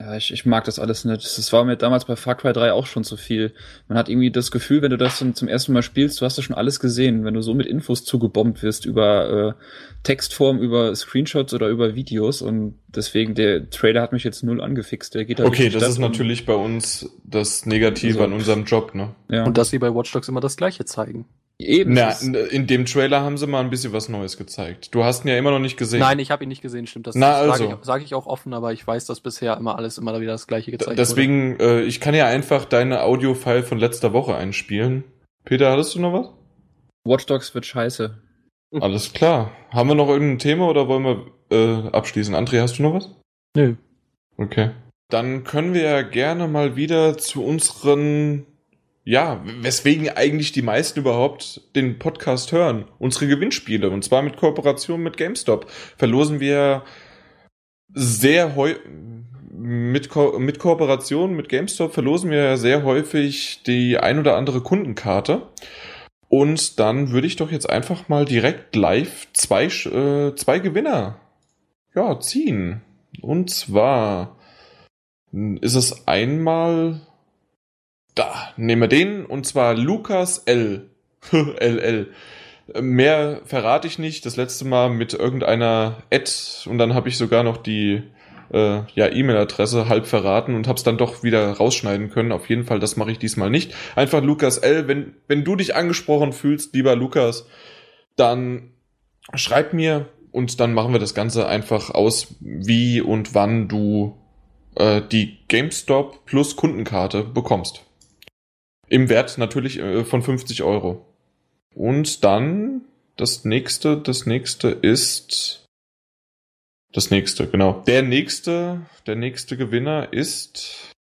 Ja, ich, ich mag das alles nicht. Das war mir damals bei Far Cry 3 auch schon zu viel. Man hat irgendwie das Gefühl, wenn du das zum ersten Mal spielst, du hast ja schon alles gesehen. Wenn du so mit Infos zugebombt wirst über äh, Textform, über Screenshots oder über Videos und deswegen der Trailer hat mich jetzt null angefixt. Der geht halt okay, das ist natürlich bei uns das Negative also, an unserem Job, ne? Ja. Und dass sie bei Watch Dogs immer das Gleiche zeigen. Eben. Na, in dem Trailer haben sie mal ein bisschen was Neues gezeigt. Du hast ihn ja immer noch nicht gesehen. Nein, ich habe ihn nicht gesehen, stimmt. Das, Na, also. sage ich, sag ich, auch offen, aber ich weiß, dass bisher immer alles immer wieder das gleiche gezeigt Deswegen, wurde. Deswegen, äh, ich kann ja einfach deine Audio-File von letzter Woche einspielen. Peter, hattest du noch was? Watch Dogs wird scheiße. Alles klar. Haben wir noch irgendein Thema oder wollen wir äh, abschließen? André, hast du noch was? Nö. Okay. Dann können wir ja gerne mal wieder zu unseren ja, weswegen eigentlich die meisten überhaupt den Podcast hören. Unsere Gewinnspiele. Und zwar mit Kooperation mit GameStop. Verlosen wir sehr häufig, mit, Ko mit Kooperation mit GameStop verlosen wir sehr häufig die ein oder andere Kundenkarte. Und dann würde ich doch jetzt einfach mal direkt live zwei, äh, zwei Gewinner ja, ziehen. Und zwar ist es einmal da, nehmen wir den, und zwar Lukas L. LL. Mehr verrate ich nicht. Das letzte Mal mit irgendeiner Ad und dann habe ich sogar noch die äh, ja, E-Mail-Adresse halb verraten und habe es dann doch wieder rausschneiden können. Auf jeden Fall, das mache ich diesmal nicht. Einfach Lukas L. Wenn, wenn du dich angesprochen fühlst, lieber Lukas, dann schreib mir und dann machen wir das Ganze einfach aus, wie und wann du äh, die GameStop plus Kundenkarte bekommst. Im Wert natürlich äh, von 50 Euro. Und dann das nächste, das nächste ist das nächste, genau. Der nächste, der nächste Gewinner ist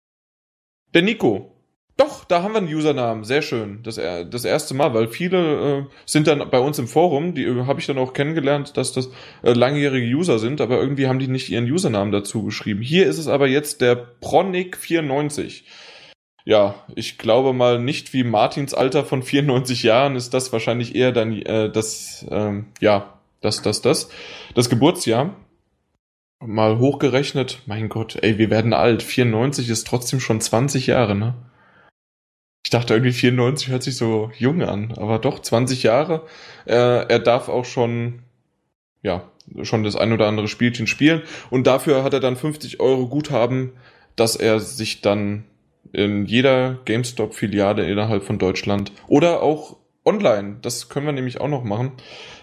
der Nico. Doch, da haben wir einen Usernamen. Sehr schön. Das, das erste Mal, weil viele äh, sind dann bei uns im Forum, die äh, habe ich dann auch kennengelernt, dass das äh, langjährige User sind, aber irgendwie haben die nicht ihren Usernamen dazu geschrieben. Hier ist es aber jetzt der Pronic94 ja, ich glaube mal nicht wie Martins Alter von 94 Jahren ist das wahrscheinlich eher dann äh, das, ähm, ja, das, das, das, das Geburtsjahr. Mal hochgerechnet, mein Gott, ey, wir werden alt. 94 ist trotzdem schon 20 Jahre, ne? Ich dachte irgendwie 94 hört sich so jung an, aber doch 20 Jahre. Äh, er darf auch schon, ja, schon das ein oder andere Spielchen spielen und dafür hat er dann 50 Euro Guthaben, dass er sich dann in jeder GameStop-Filiale innerhalb von Deutschland oder auch online. Das können wir nämlich auch noch machen.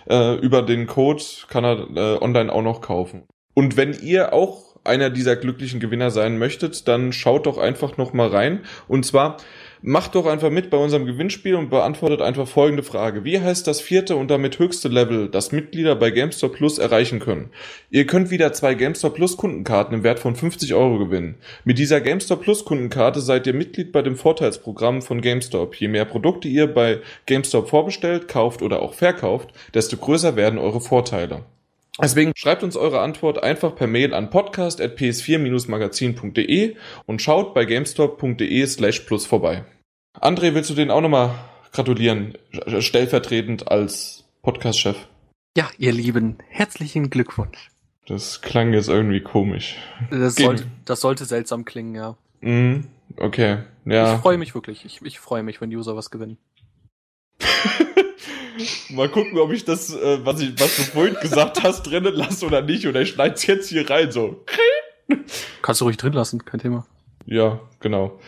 Äh, über den Code kann er äh, online auch noch kaufen. Und wenn ihr auch einer dieser glücklichen Gewinner sein möchtet, dann schaut doch einfach noch mal rein. Und zwar Macht doch einfach mit bei unserem Gewinnspiel und beantwortet einfach folgende Frage. Wie heißt das vierte und damit höchste Level, das Mitglieder bei GameStop Plus erreichen können? Ihr könnt wieder zwei GameStop Plus Kundenkarten im Wert von 50 Euro gewinnen. Mit dieser GameStop Plus Kundenkarte seid ihr Mitglied bei dem Vorteilsprogramm von GameStop. Je mehr Produkte ihr bei GameStop vorbestellt, kauft oder auch verkauft, desto größer werden eure Vorteile. Deswegen schreibt uns eure Antwort einfach per Mail an podcast.ps4-magazin.de und schaut bei gamestop.de slash plus vorbei. André, willst du den auch nochmal gratulieren, stellvertretend als Podcast-Chef? Ja, ihr Lieben, herzlichen Glückwunsch. Das klang jetzt irgendwie komisch. Das, sollte, das sollte seltsam klingen, ja. Mm, okay, ja. Ich freue mich wirklich. Ich, ich freue mich, wenn User was gewinnen. Mal gucken, ob ich das, äh, was, ich, was du vorhin gesagt hast, drinnen lasse oder nicht. Oder ich schneid's jetzt hier rein, so. Kannst du ruhig drin lassen, kein Thema. Ja, genau.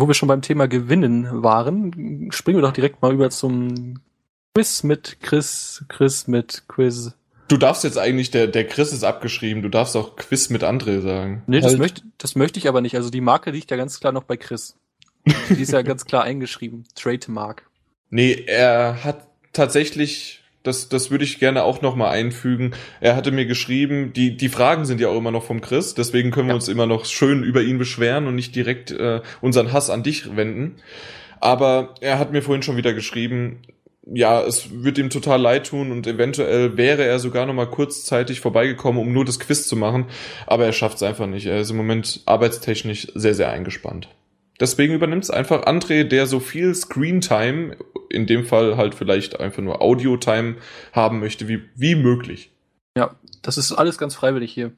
Wo wir schon beim Thema Gewinnen waren, springen wir doch direkt mal über zum Quiz mit Chris, Chris mit Quiz. Du darfst jetzt eigentlich, der, der Chris ist abgeschrieben, du darfst auch Quiz mit André sagen. Nee, das, halt. möchte, das möchte ich aber nicht. Also die Marke liegt ja ganz klar noch bei Chris. Die ist ja ganz klar eingeschrieben. Trademark. Nee, er hat tatsächlich, das, das würde ich gerne auch nochmal einfügen. Er hatte mir geschrieben, die, die Fragen sind ja auch immer noch vom Chris, deswegen können wir ja. uns immer noch schön über ihn beschweren und nicht direkt äh, unseren Hass an dich wenden. Aber er hat mir vorhin schon wieder geschrieben, ja, es wird ihm total leid tun und eventuell wäre er sogar noch mal kurzzeitig vorbeigekommen, um nur das Quiz zu machen, aber er schafft es einfach nicht. Er ist im Moment arbeitstechnisch sehr, sehr eingespannt. Deswegen übernimmt es einfach André, der so viel Screentime, in dem Fall halt vielleicht einfach nur Audio-Time haben möchte, wie, wie möglich. Ja, das ist alles ganz freiwillig hier.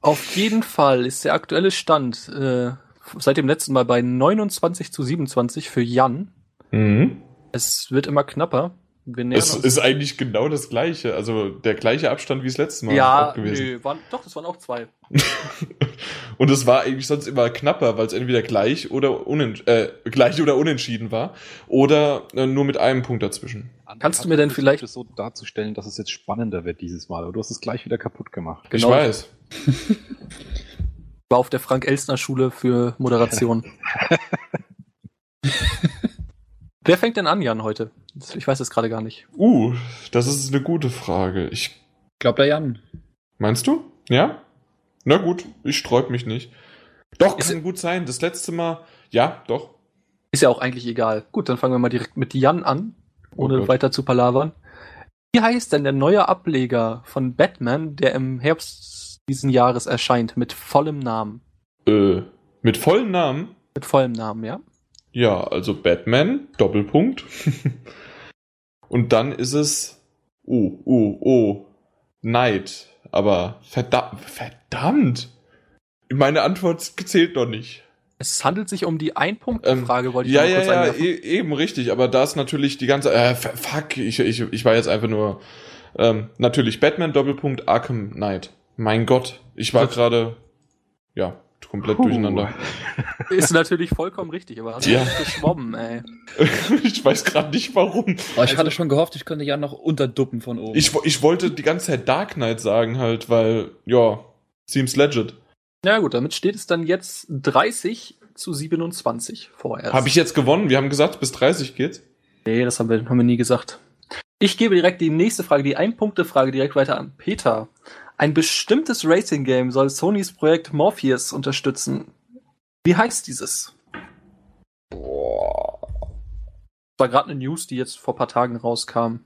Auf jeden Fall ist der aktuelle Stand äh, seit dem letzten Mal bei 29 zu 27 für Jan. Mhm. Es wird immer knapper. Es ist eigentlich genau das gleiche, also der gleiche Abstand wie das letzte Mal ja, gewesen. nö, waren, doch, das waren auch zwei. Und es war eigentlich sonst immer knapper, weil es entweder gleich oder, äh, gleich oder unentschieden war oder äh, nur mit einem Punkt dazwischen. Kannst du mir denn vielleicht- so darzustellen, dass es jetzt spannender wird dieses Mal, aber du hast es gleich wieder kaputt gemacht. Genau. Ich weiß. War auf der Frank-Elstner-Schule für Moderation. Wer fängt denn an, Jan, heute? Ich weiß es gerade gar nicht. Uh, das ist eine gute Frage. Ich Glaubt der Jan. meinst du? Ja? Na gut, ich sträub mich nicht. Doch, Ist- kann gut sein. Das letzte Mal, ja, doch. Ist ja auch eigentlich egal. Gut, dann fangen wir mal direkt mit Jan an, ohne Oh weiter zu palavern. Wie heißt denn der neue Ableger von Batman, der im Herbst diesen Jahres erscheint, mit vollem Namen? Äh, mit vollen Namen? Mit vollem Namen, ja? Ja, also Batman, Doppelpunkt. Und dann ist es, oh, oh, oh, Night. Aber verdammt, verdammt. Meine Antwort zählt noch nicht. Es handelt sich um die Ein-Punkt-Frage, wollte ich ja, ja, kurz ja, einwerfen. e eben richtig. Aber da ist natürlich die ganze, äh, fuck, ich, ich, ich war jetzt einfach nur, ähm, natürlich Batman, Doppelpunkt, Arkham Knight. Mein Gott, ich war gerade, ja, komplett Puh. durcheinander. Ist natürlich vollkommen richtig, aber hast du Ja. ja. geschwommen, ey. ich weiß gerade nicht warum. Oh, ich hatte schon gehofft, ich könnte Jan noch unterduppen von oben. Ich, ich wollte die ganze Zeit Dark Knight sagen halt, weil, ja, seems legit. Ja gut, damit steht es dann jetzt 30 zu 27 vorerst. Habe ich jetzt gewonnen? Wir haben gesagt, bis 30 geht's. Nee, das haben wir, haben wir nie gesagt. Ich gebe direkt die nächste Frage, die Ein-Punkte-Frage direkt weiter an Peter. Ein bestimmtes Racing-Game soll Sonys Projekt Morpheus unterstützen. Wie heißt dieses? Boah. War gerade eine News, die jetzt vor ein paar Tagen rauskam.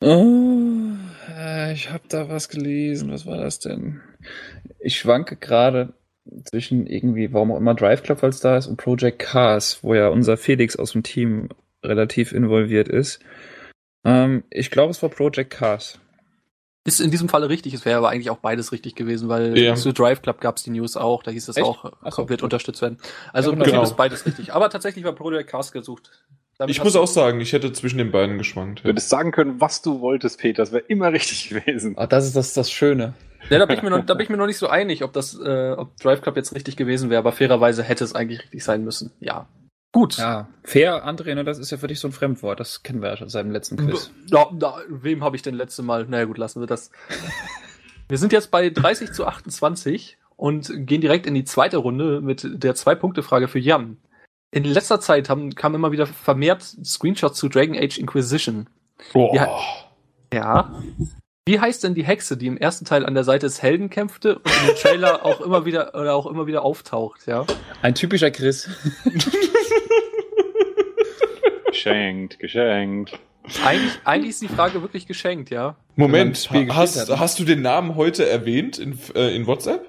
Oh, äh, ich habe da was gelesen. Was war das denn? Ich schwanke gerade zwischen irgendwie, warum auch immer Drive Club als da ist und Project Cars, wo ja unser Felix aus dem Team relativ involviert ist. Ähm, ich glaube, es war Project Cars. Ist in diesem Falle richtig, es wäre aber eigentlich auch beides richtig gewesen, weil Ja. zu Drive Club gab es die News auch, da hieß es Echt? auch, Ach so, wird gut. unterstützt werden. Also Ja, im Prinzip genau. ist beides richtig. Aber tatsächlich war Project Cars gesucht. Damit Ich muss auch sagen, ich hätte zwischen den beiden geschwankt. Du hättest sagen können, was du wolltest, Peter. Das wäre immer richtig gewesen. Ah, das ist das, das Schöne. Ja, da bin ich mir noch, da bin ich mir noch nicht so einig, ob das, äh, ob Drive Club jetzt richtig gewesen wäre, aber fairerweise hätte es eigentlich richtig sein müssen. Ja. Gut. Ja, fair, André, ne, das ist ja für dich so ein Fremdwort. Das kennen wir ja schon seit dem letzten Quiz. Ja, da, wem habe ich denn letzte Mal? Naja, gut, lassen wir das. Wir sind jetzt bei 30 zu 28 und gehen direkt in die zweite Runde mit der Zwei-Punkte-Frage für Jan. In letzter Zeit haben, kamen immer wieder vermehrt Screenshots zu Dragon Age Inquisition. Oh. Ja. Ja. Wie heißt denn die Hexe, die im ersten Teil an der Seite des Helden kämpfte und im Trailer auch immer wieder oder auch immer wieder auftaucht, ja? Ein typischer Chris. Geschenkt, geschenkt. Eigentlich, eigentlich ist die Frage wirklich geschenkt, ja? Moment, hast, hast du den Namen heute erwähnt in, äh, in WhatsApp?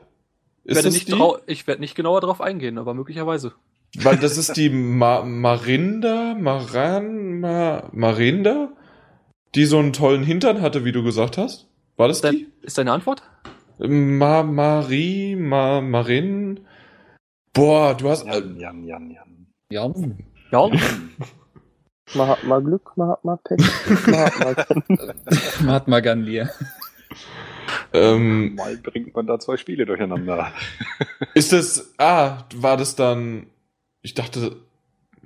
Ich werde, nicht ich werde nicht genauer darauf eingehen, aber möglicherweise. Weil das ist die Ma Marinda, Maran, Ma Marinda, die so einen tollen Hintern hatte, wie du gesagt hast. War das Dein, die? ist deine Antwort? Ma Marie, Ma Marin. Boah, du hast. Jan, Jan, Jan, Jan. Ja. Ja. Man hat mal Glück, man hat mal Pech, man hat mal Mahatma Gandhi. ähm, Mal bringt man da zwei Spiele durcheinander. ist das. Ah, war das dann. Ich dachte.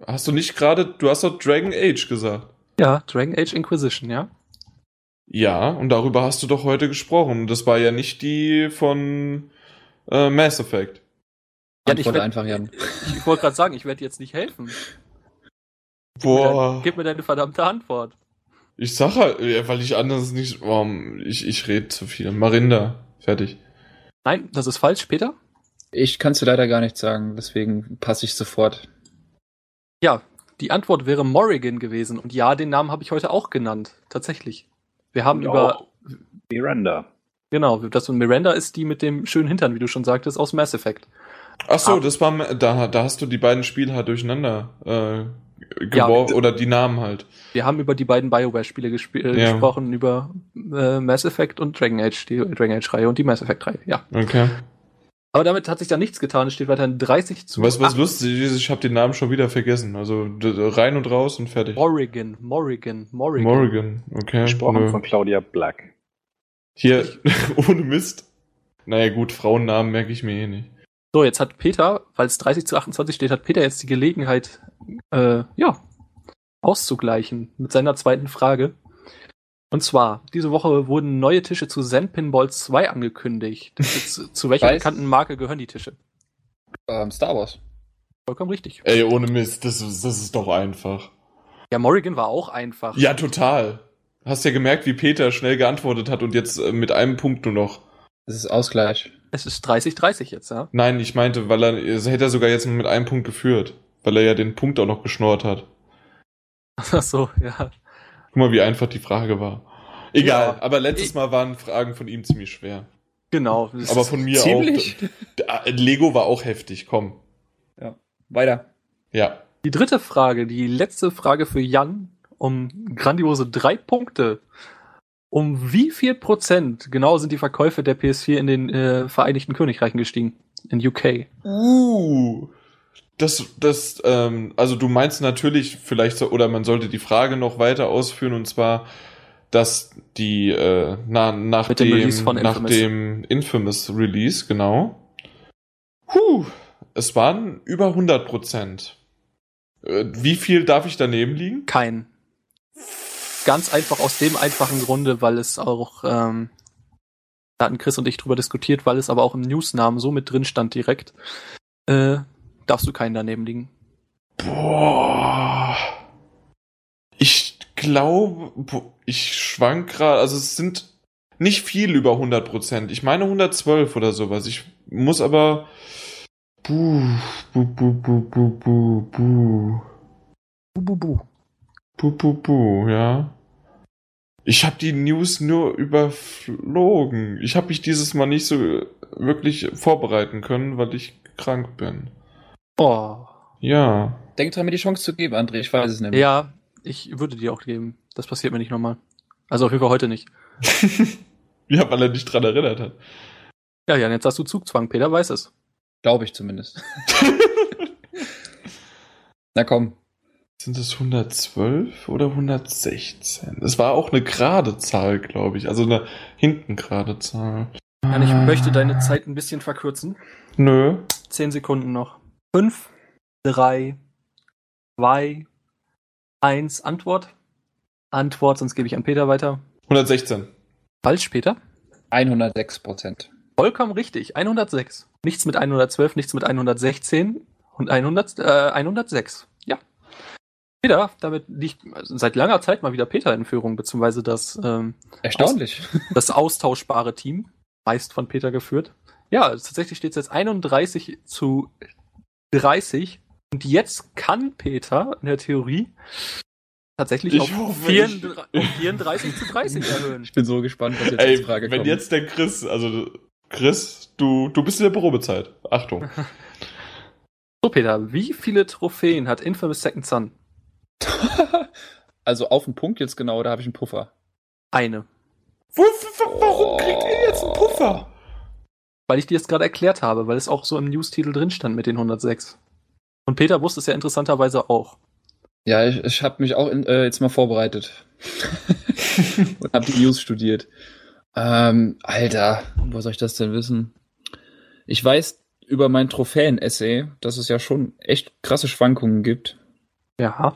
Hast du nicht gerade. Du hast doch Dragon Age gesagt. Ja, Dragon Age Inquisition, ja? Ja, und darüber hast du doch heute gesprochen. Das war ja nicht die von äh, Mass Effect. Ja, ich Antwort werd- einfach, Jan. Ich wollte gerade sagen, ich werde dir jetzt nicht helfen. Boah. Gib mir deine verdammte Antwort. Ich sag halt, ja, weil ich anders nicht. Oh, ich ich rede zu viel. Marinda. Fertig. Nein, das ist falsch, Peter. Ich kann es dir leider gar nicht sagen, deswegen passe ich sofort. Ja, die Antwort wäre Morrigan gewesen. Und ja, den Namen habe ich heute auch genannt. Tatsächlich. Wir haben Und über. Miranda. Genau, das und Miranda ist die mit dem schönen Hintern, wie du schon sagtest, aus Mass Effect. Ach so, Ah. das war. Da, da hast du die beiden Spiele halt durcheinander äh, Ja, geworfen. oder die Namen halt. Wir haben über die beiden BioWare-Spiele gespr äh, Ja. gesprochen, über äh, Mass Effect und Dragon Age, die Dragon Age-Reihe und die Mass Effect-Reihe. Ja. Okay. Aber damit hat sich da nichts getan. Es steht weiterhin 30 zu. Was 8. lustig ist? Ich habe den Namen schon wieder vergessen. Also rein und raus und fertig. Morrigan, Morrigan, Morrigan. Morrigan, okay. Gesprochen nö. von Claudia Black. Hier, ohne Mist. Naja, gut, Frauennamen merke ich mir eh nicht. So, jetzt hat Peter, weil es 30 zu 28 steht, hat Peter jetzt die Gelegenheit, äh, ja, auszugleichen mit seiner zweiten Frage. Und zwar, diese Woche wurden neue Tische zu Zen Pinball 2 angekündigt. zu, zu welcher Weiß. bekannten Marke gehören die Tische? Ähm, Star Wars. Vollkommen richtig. Ey, ohne Mist, das, ist- das ist doch einfach. Ja, Morrigan war auch einfach. Ja, total. Hast ja gemerkt, wie Peter schnell geantwortet hat und jetzt äh, mit einem Punkt nur noch. Das ist Ausgleich. Es ist 30-30 jetzt, ja. Nein, ich meinte, weil er, es hätte er sogar jetzt mit einem Punkt geführt. Weil er ja den Punkt auch noch geschnort hat. Ach so, ja. Guck mal, wie einfach die Frage war. Egal, Ja. aber letztes Ich- Mal waren Fragen von ihm ziemlich schwer. Genau. Das Aber von mir Ziemlich. auch. Lego war auch heftig, komm. Weiter. Ja. Die dritte Frage, die letzte Frage für Jan, um grandiose drei Punkte. Um wie viel Prozent genau sind die Verkäufe der PS4 in den äh, Vereinigten Königreichen gestiegen? In UK. Uh. Das, das, ähm, also du meinst natürlich vielleicht so, oder man sollte die Frage noch weiter ausführen und zwar, dass die, äh, na, nach Mit dem dem, Release von nach Infamous. dem Infamous Release, genau. Huh, es waren über 100 Prozent. Äh, wie viel darf ich daneben liegen? Kein. Ganz einfach aus dem einfachen Grunde, weil es auch, ähm, da hatten Chris und ich drüber diskutiert, weil es aber auch im Newsnamen so mit drin stand direkt, äh, darfst du keinen daneben liegen. Boah. Ich glaube, ich schwank gerade, also es sind nicht viel über 100 Prozent. Ich meine 112 oder sowas. Ich muss aber. Buh, buh, buh, buh, buh, buh, buh. Bu, bu, bu. Buh, buh, buh, ja. Ich habe die News nur überflogen. Ich habe mich dieses Mal nicht so wirklich vorbereiten können, weil ich krank bin. Oh. Ja. Denk dran, mir die Chance zu geben, André. Ich weiß es nämlich. Ja, ich würde dir auch geben. Das passiert mir nicht nochmal. Also auf jeden Fall heute nicht. ja, weil er dich dran erinnert hat. Ja, Jan, jetzt hast du Zugzwang. Peter weiß es. Glaube ich zumindest. Na komm. Sind es 112 oder 116? Es war auch eine gerade Zahl, glaube ich. Also eine hinten gerade Zahl. Jan, ich möchte deine Zeit ein bisschen verkürzen. Nö. Zehn Sekunden noch. Fünf, drei, zwei, eins. Antwort. Antwort, sonst gebe ich an Peter weiter. 116. Falsch, Peter. 106 Prozent. Vollkommen richtig. 106. Nichts mit 112, nichts mit 116 und 100, äh, 106. Peter, damit liegt seit langer Zeit mal wieder Peter in Führung, beziehungsweise das, ähm, Erstaunlich. das austauschbare Team, meist von Peter geführt. Ja, tatsächlich steht es jetzt 31 zu 30. Und jetzt kann Peter in der Theorie tatsächlich Ich auf, hoffe, 34, auf 34 zu 30 erhöhen. Ich bin so gespannt, was jetzt Ey, als Frage wenn kommt. jetzt der Chris, also Chris, du, du bist in der Probezeit. Achtung. So, Peter, wie viele Trophäen hat Infamous Second Son? also auf den Punkt jetzt genau, oder habe ich einen Puffer? Eine. Wo, wa- warum kriegt ihr jetzt einen Puffer? Weil ich dir das gerade erklärt habe, weil es auch so im News-Titel drin stand mit den 106. Und Peter wusste es ja interessanterweise auch. Ja, ich, ich habe mich auch in, äh, jetzt mal vorbereitet. Und habe die News studiert. Ähm, Alter, wo soll ich das denn wissen? Ich weiß über mein Trophäen-Essay, dass es ja schon echt krasse Schwankungen gibt. Ja.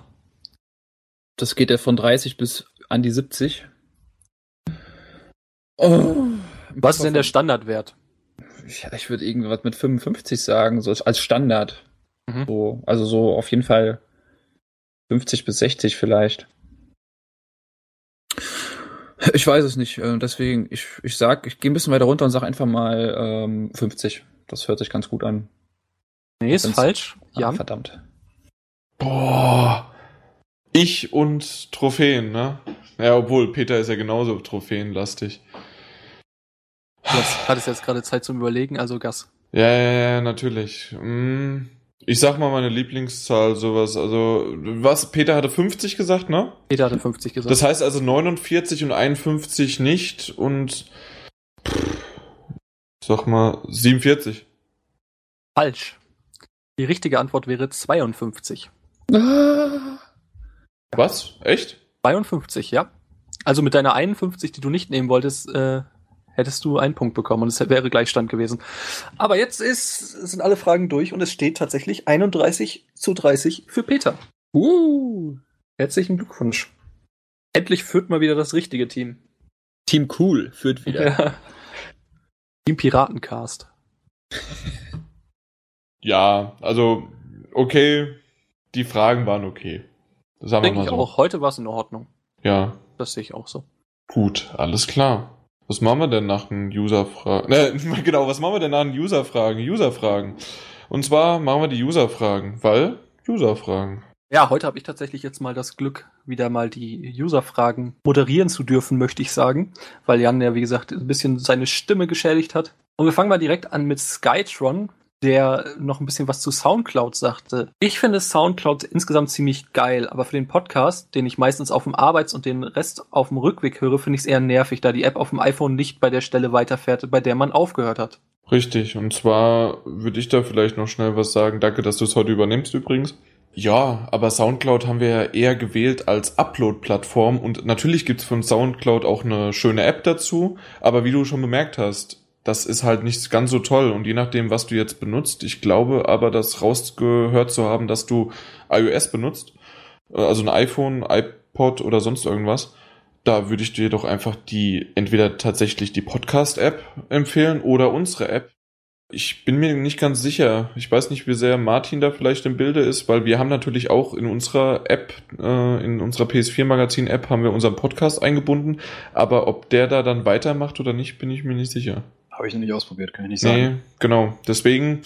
Das geht ja von 30 bis an die 70. Oh, Was ist denn der Standardwert? Ja, ich würde irgendwas mit 55 sagen, so als Standard. Mhm. So, also so auf jeden Fall 50 bis 60 vielleicht. Ich weiß es nicht, äh, deswegen, ich, ich sag, ich gehe ein bisschen weiter runter und sag einfach mal ähm, 50. Das hört sich ganz gut an. Nee, ist falsch. Ah, Jan? verdammt. Boah. Ich und Trophäen, ne? Ja, obwohl, Peter ist ja genauso trophäenlastig. Du hattest jetzt gerade Zeit zum Überlegen, also Gas. Ja, ja, ja, natürlich. Hm, Ich sag mal meine Lieblingszahl, sowas. Also, was? Peter hatte 50 gesagt, ne? Peter hatte 50 gesagt. Das heißt also 49 und 51 nicht und. Sag mal 47. Falsch. Die richtige Antwort wäre 52. Was? Echt? 52, ja. Also mit deiner 51, die du nicht nehmen wolltest, äh, hättest du einen Punkt bekommen und es wäre Gleichstand gewesen. Aber jetzt ist, sind alle Fragen durch und es steht tatsächlich 31 zu 30 für Peter. Uh. Herzlichen Glückwunsch. Endlich führt mal wieder das richtige Team. Team Cool führt wieder. Ja. Team Piratencast. Ja, also, okay. Die Fragen waren okay. Sagen wir Denke mal ich so. auch. Heute war es in Ordnung. Ja, Das sehe ich auch so. gut, alles klar. Was machen wir denn nach den User-Fragen? Ne, genau, was machen wir denn nach den User-Fragen? User-Fragen. Und zwar machen wir die User-Fragen, weil User-Fragen. Ja, heute habe ich tatsächlich jetzt mal das Glück, wieder mal die User-Fragen moderieren zu dürfen, möchte ich sagen, weil Jan ja, wie gesagt, ein bisschen seine Stimme geschädigt hat. Und wir fangen mal direkt an mit Skytron, der noch ein bisschen was zu Soundcloud sagte. Ich finde Soundcloud insgesamt ziemlich geil, aber für den Podcast, den ich meistens auf dem Arbeits- und den Rest auf dem Rückweg höre, finde ich es eher nervig, da die App auf dem iPhone nicht bei der Stelle weiterfährt, bei der man aufgehört hat. Richtig, und zwar würde ich da vielleicht noch schnell was sagen. Danke, dass du es heute übernimmst übrigens. Ja, aber Soundcloud haben wir ja eher gewählt als Upload-Plattform und natürlich gibt's von Soundcloud auch eine schöne App dazu, aber wie du schon bemerkt hast, das ist halt nicht ganz so toll und je nachdem, was du jetzt benutzt, ich glaube aber, das rausgehört zu haben, dass du iOS benutzt, äh, also ein iPhone, iPod oder sonst irgendwas, da würde ich dir doch einfach die, entweder tatsächlich die Podcast-App empfehlen oder unsere App. Ich bin mir nicht ganz sicher. Ich weiß nicht, wie sehr Martin da vielleicht im Bilde ist, weil wir haben natürlich auch in unserer App, äh, in unserer PS4-Magazin-App haben wir unseren Podcast eingebunden. Aber ob der da dann weitermacht oder nicht, bin ich mir nicht sicher. Habe ich noch nicht ausprobiert, kann ich nicht sagen. Nee, genau. Deswegen,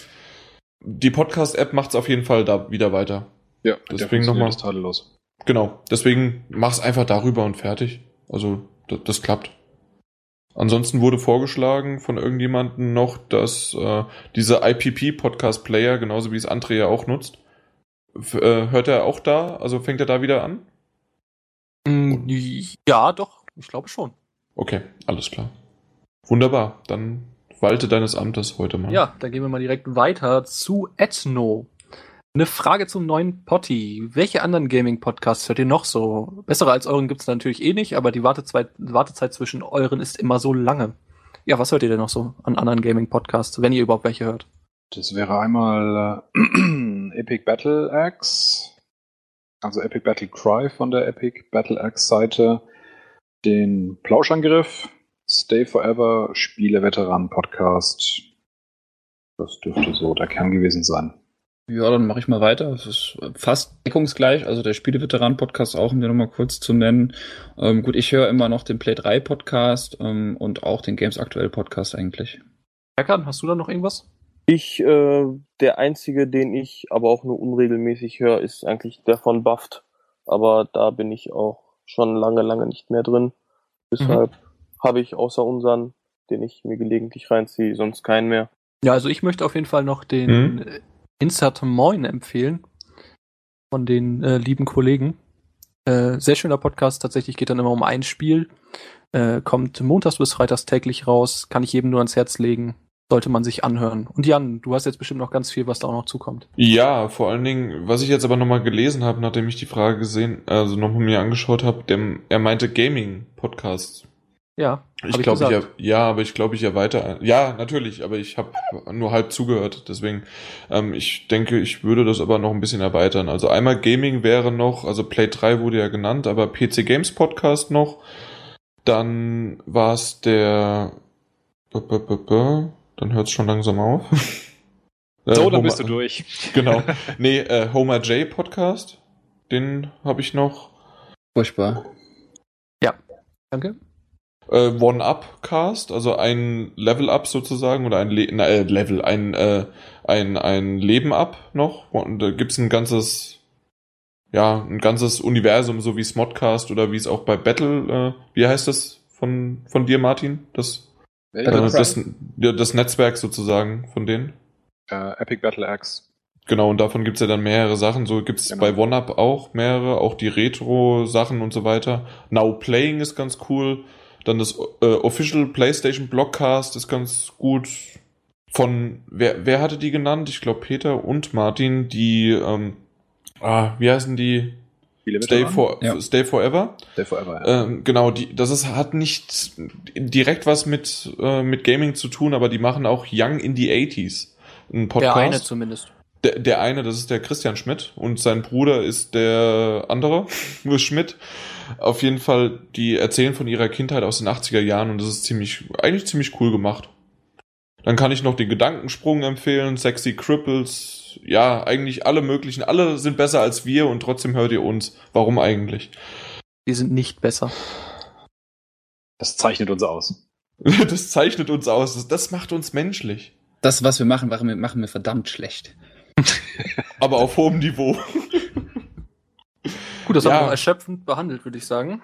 die Podcast-App macht's auf jeden Fall da wieder weiter. Ja, Deswegen noch mal- das tadellos. Genau. Deswegen mach's einfach darüber und fertig. Also, das, das klappt. Ansonsten wurde vorgeschlagen von irgendjemandem noch, dass äh, dieser IPP-Podcast-Player, genauso wie es André ja auch nutzt, f- äh, hört er auch da? Also fängt er da wieder an? Mm, Ja, doch, ich glaube schon. Okay, alles klar. Wunderbar. Dann walte deines Amtes heute mal. Ja, dann gehen wir mal direkt weiter zu Ethno. Eine Frage zum neuen Potti. Welche anderen Gaming-Podcasts hört ihr noch so? Bessere als euren gibt's natürlich eh nicht, aber die Wartezeit, Wartezeit zwischen euren ist immer so lange. Ja, was hört ihr denn noch so an anderen Gaming-Podcasts, wenn ihr überhaupt welche hört? Das wäre einmal äh, Epic Battle Axe, also Epic Battle Cry von der Epic Battle Axe Seite, den Plauschangriff, Stay Forever, Spiele-Veteran Podcast. Das dürfte so der Kern gewesen sein. Ja, dann mache ich mal weiter. Es ist fast deckungsgleich. Also der Spieleveteran-Podcast auch, um den nochmal kurz zu nennen. Ähm, gut, ich höre immer noch den Play 3-Podcast ähm, und auch den Games Aktuell-Podcast eigentlich. Hackern, hast du da noch irgendwas? Ich, äh, der einzige, den ich aber auch nur unregelmäßig höre, ist eigentlich der von Buffed. Aber da bin ich auch schon lange, lange nicht mehr drin. Deshalb habe ich außer unseren, den ich mir gelegentlich reinziehe, sonst keinen mehr. Ja, also ich möchte auf jeden Fall noch den Hm? äh, Insert Moin empfehlen von den äh, lieben Kollegen. Äh, sehr schöner Podcast, tatsächlich geht dann immer um ein Spiel. Äh, kommt montags bis freitags täglich raus, kann ich jedem nur ans Herz legen. Sollte man sich anhören. Und Jan, du hast jetzt bestimmt noch ganz viel, was da auch noch zukommt. Ja, vor allen Dingen, was ich jetzt aber nochmal gelesen habe, nachdem ich die Frage gesehen, also nochmal mir angeschaut habe, dem, er meinte Gaming-Podcasts. Ja, Ich glaube, ich, ja, ja, aber ich glaube, ich erweitere. Ja, natürlich, aber ich habe nur halb zugehört. Deswegen, ähm, ich denke, ich würde das aber noch ein bisschen erweitern. Also einmal Gaming wäre noch, also Play 3 wurde ja genannt, aber PC Games Podcast noch. Dann war es der. B -b -b -b dann hört es schon langsam auf. Äh, So, dann Homer- bist du durch. Genau. Nee, äh, Homer J Podcast. Den habe ich noch. Furchtbar. Danke. Äh, One-Up-Cast, also ein Level-Up sozusagen oder ein Le na, äh, Level, ein, äh, ein, ein Leben-Up noch. Und da gibt's ein ganzes, ja, ein ganzes Universum, so wie Smodcast oder wie es auch bei Battle, äh, wie heißt das von, von dir, Martin? Das, äh, das, ja, das Netzwerk sozusagen von denen. Äh, Epic Battle Axe. Genau, und davon gibt's ja dann mehrere Sachen. So gibt's Genau. bei OneUp auch mehrere, auch die Retro-Sachen und so weiter. Now Playing ist ganz cool. Dann das äh, Official PlayStation Blockcast ist ganz gut. von, wer, wer hatte die genannt? Ich glaube Peter und Martin, die, ähm, ah, wie heißen die? Stay, for, ja. Stay Forever. Stay Forever, ja. Ähm, genau, die, das ist, hat nicht direkt was mit, äh, mit Gaming zu tun, aber die machen auch Young in the 80s. Ein Podcast. Der eine zumindest. Der, der eine, das ist der Christian Schmidt und sein Bruder ist der andere, nur Schmidt. Auf jeden Fall, die erzählen von ihrer Kindheit aus den 80er Jahren und das ist ziemlich, eigentlich ziemlich cool gemacht. Dann kann ich noch den Gedankensprung empfehlen, Sexy Cripples, ja, eigentlich alle möglichen. Alle sind besser als wir und trotzdem hört ihr uns. Warum eigentlich? Wir sind nicht besser. Das zeichnet uns aus. das zeichnet uns aus. Das, das macht uns menschlich. Das, was wir machen, machen wir, machen wir verdammt schlecht. Aber auf hohem Niveau. Gut, das ja. haben wir erschöpfend behandelt, würde ich sagen.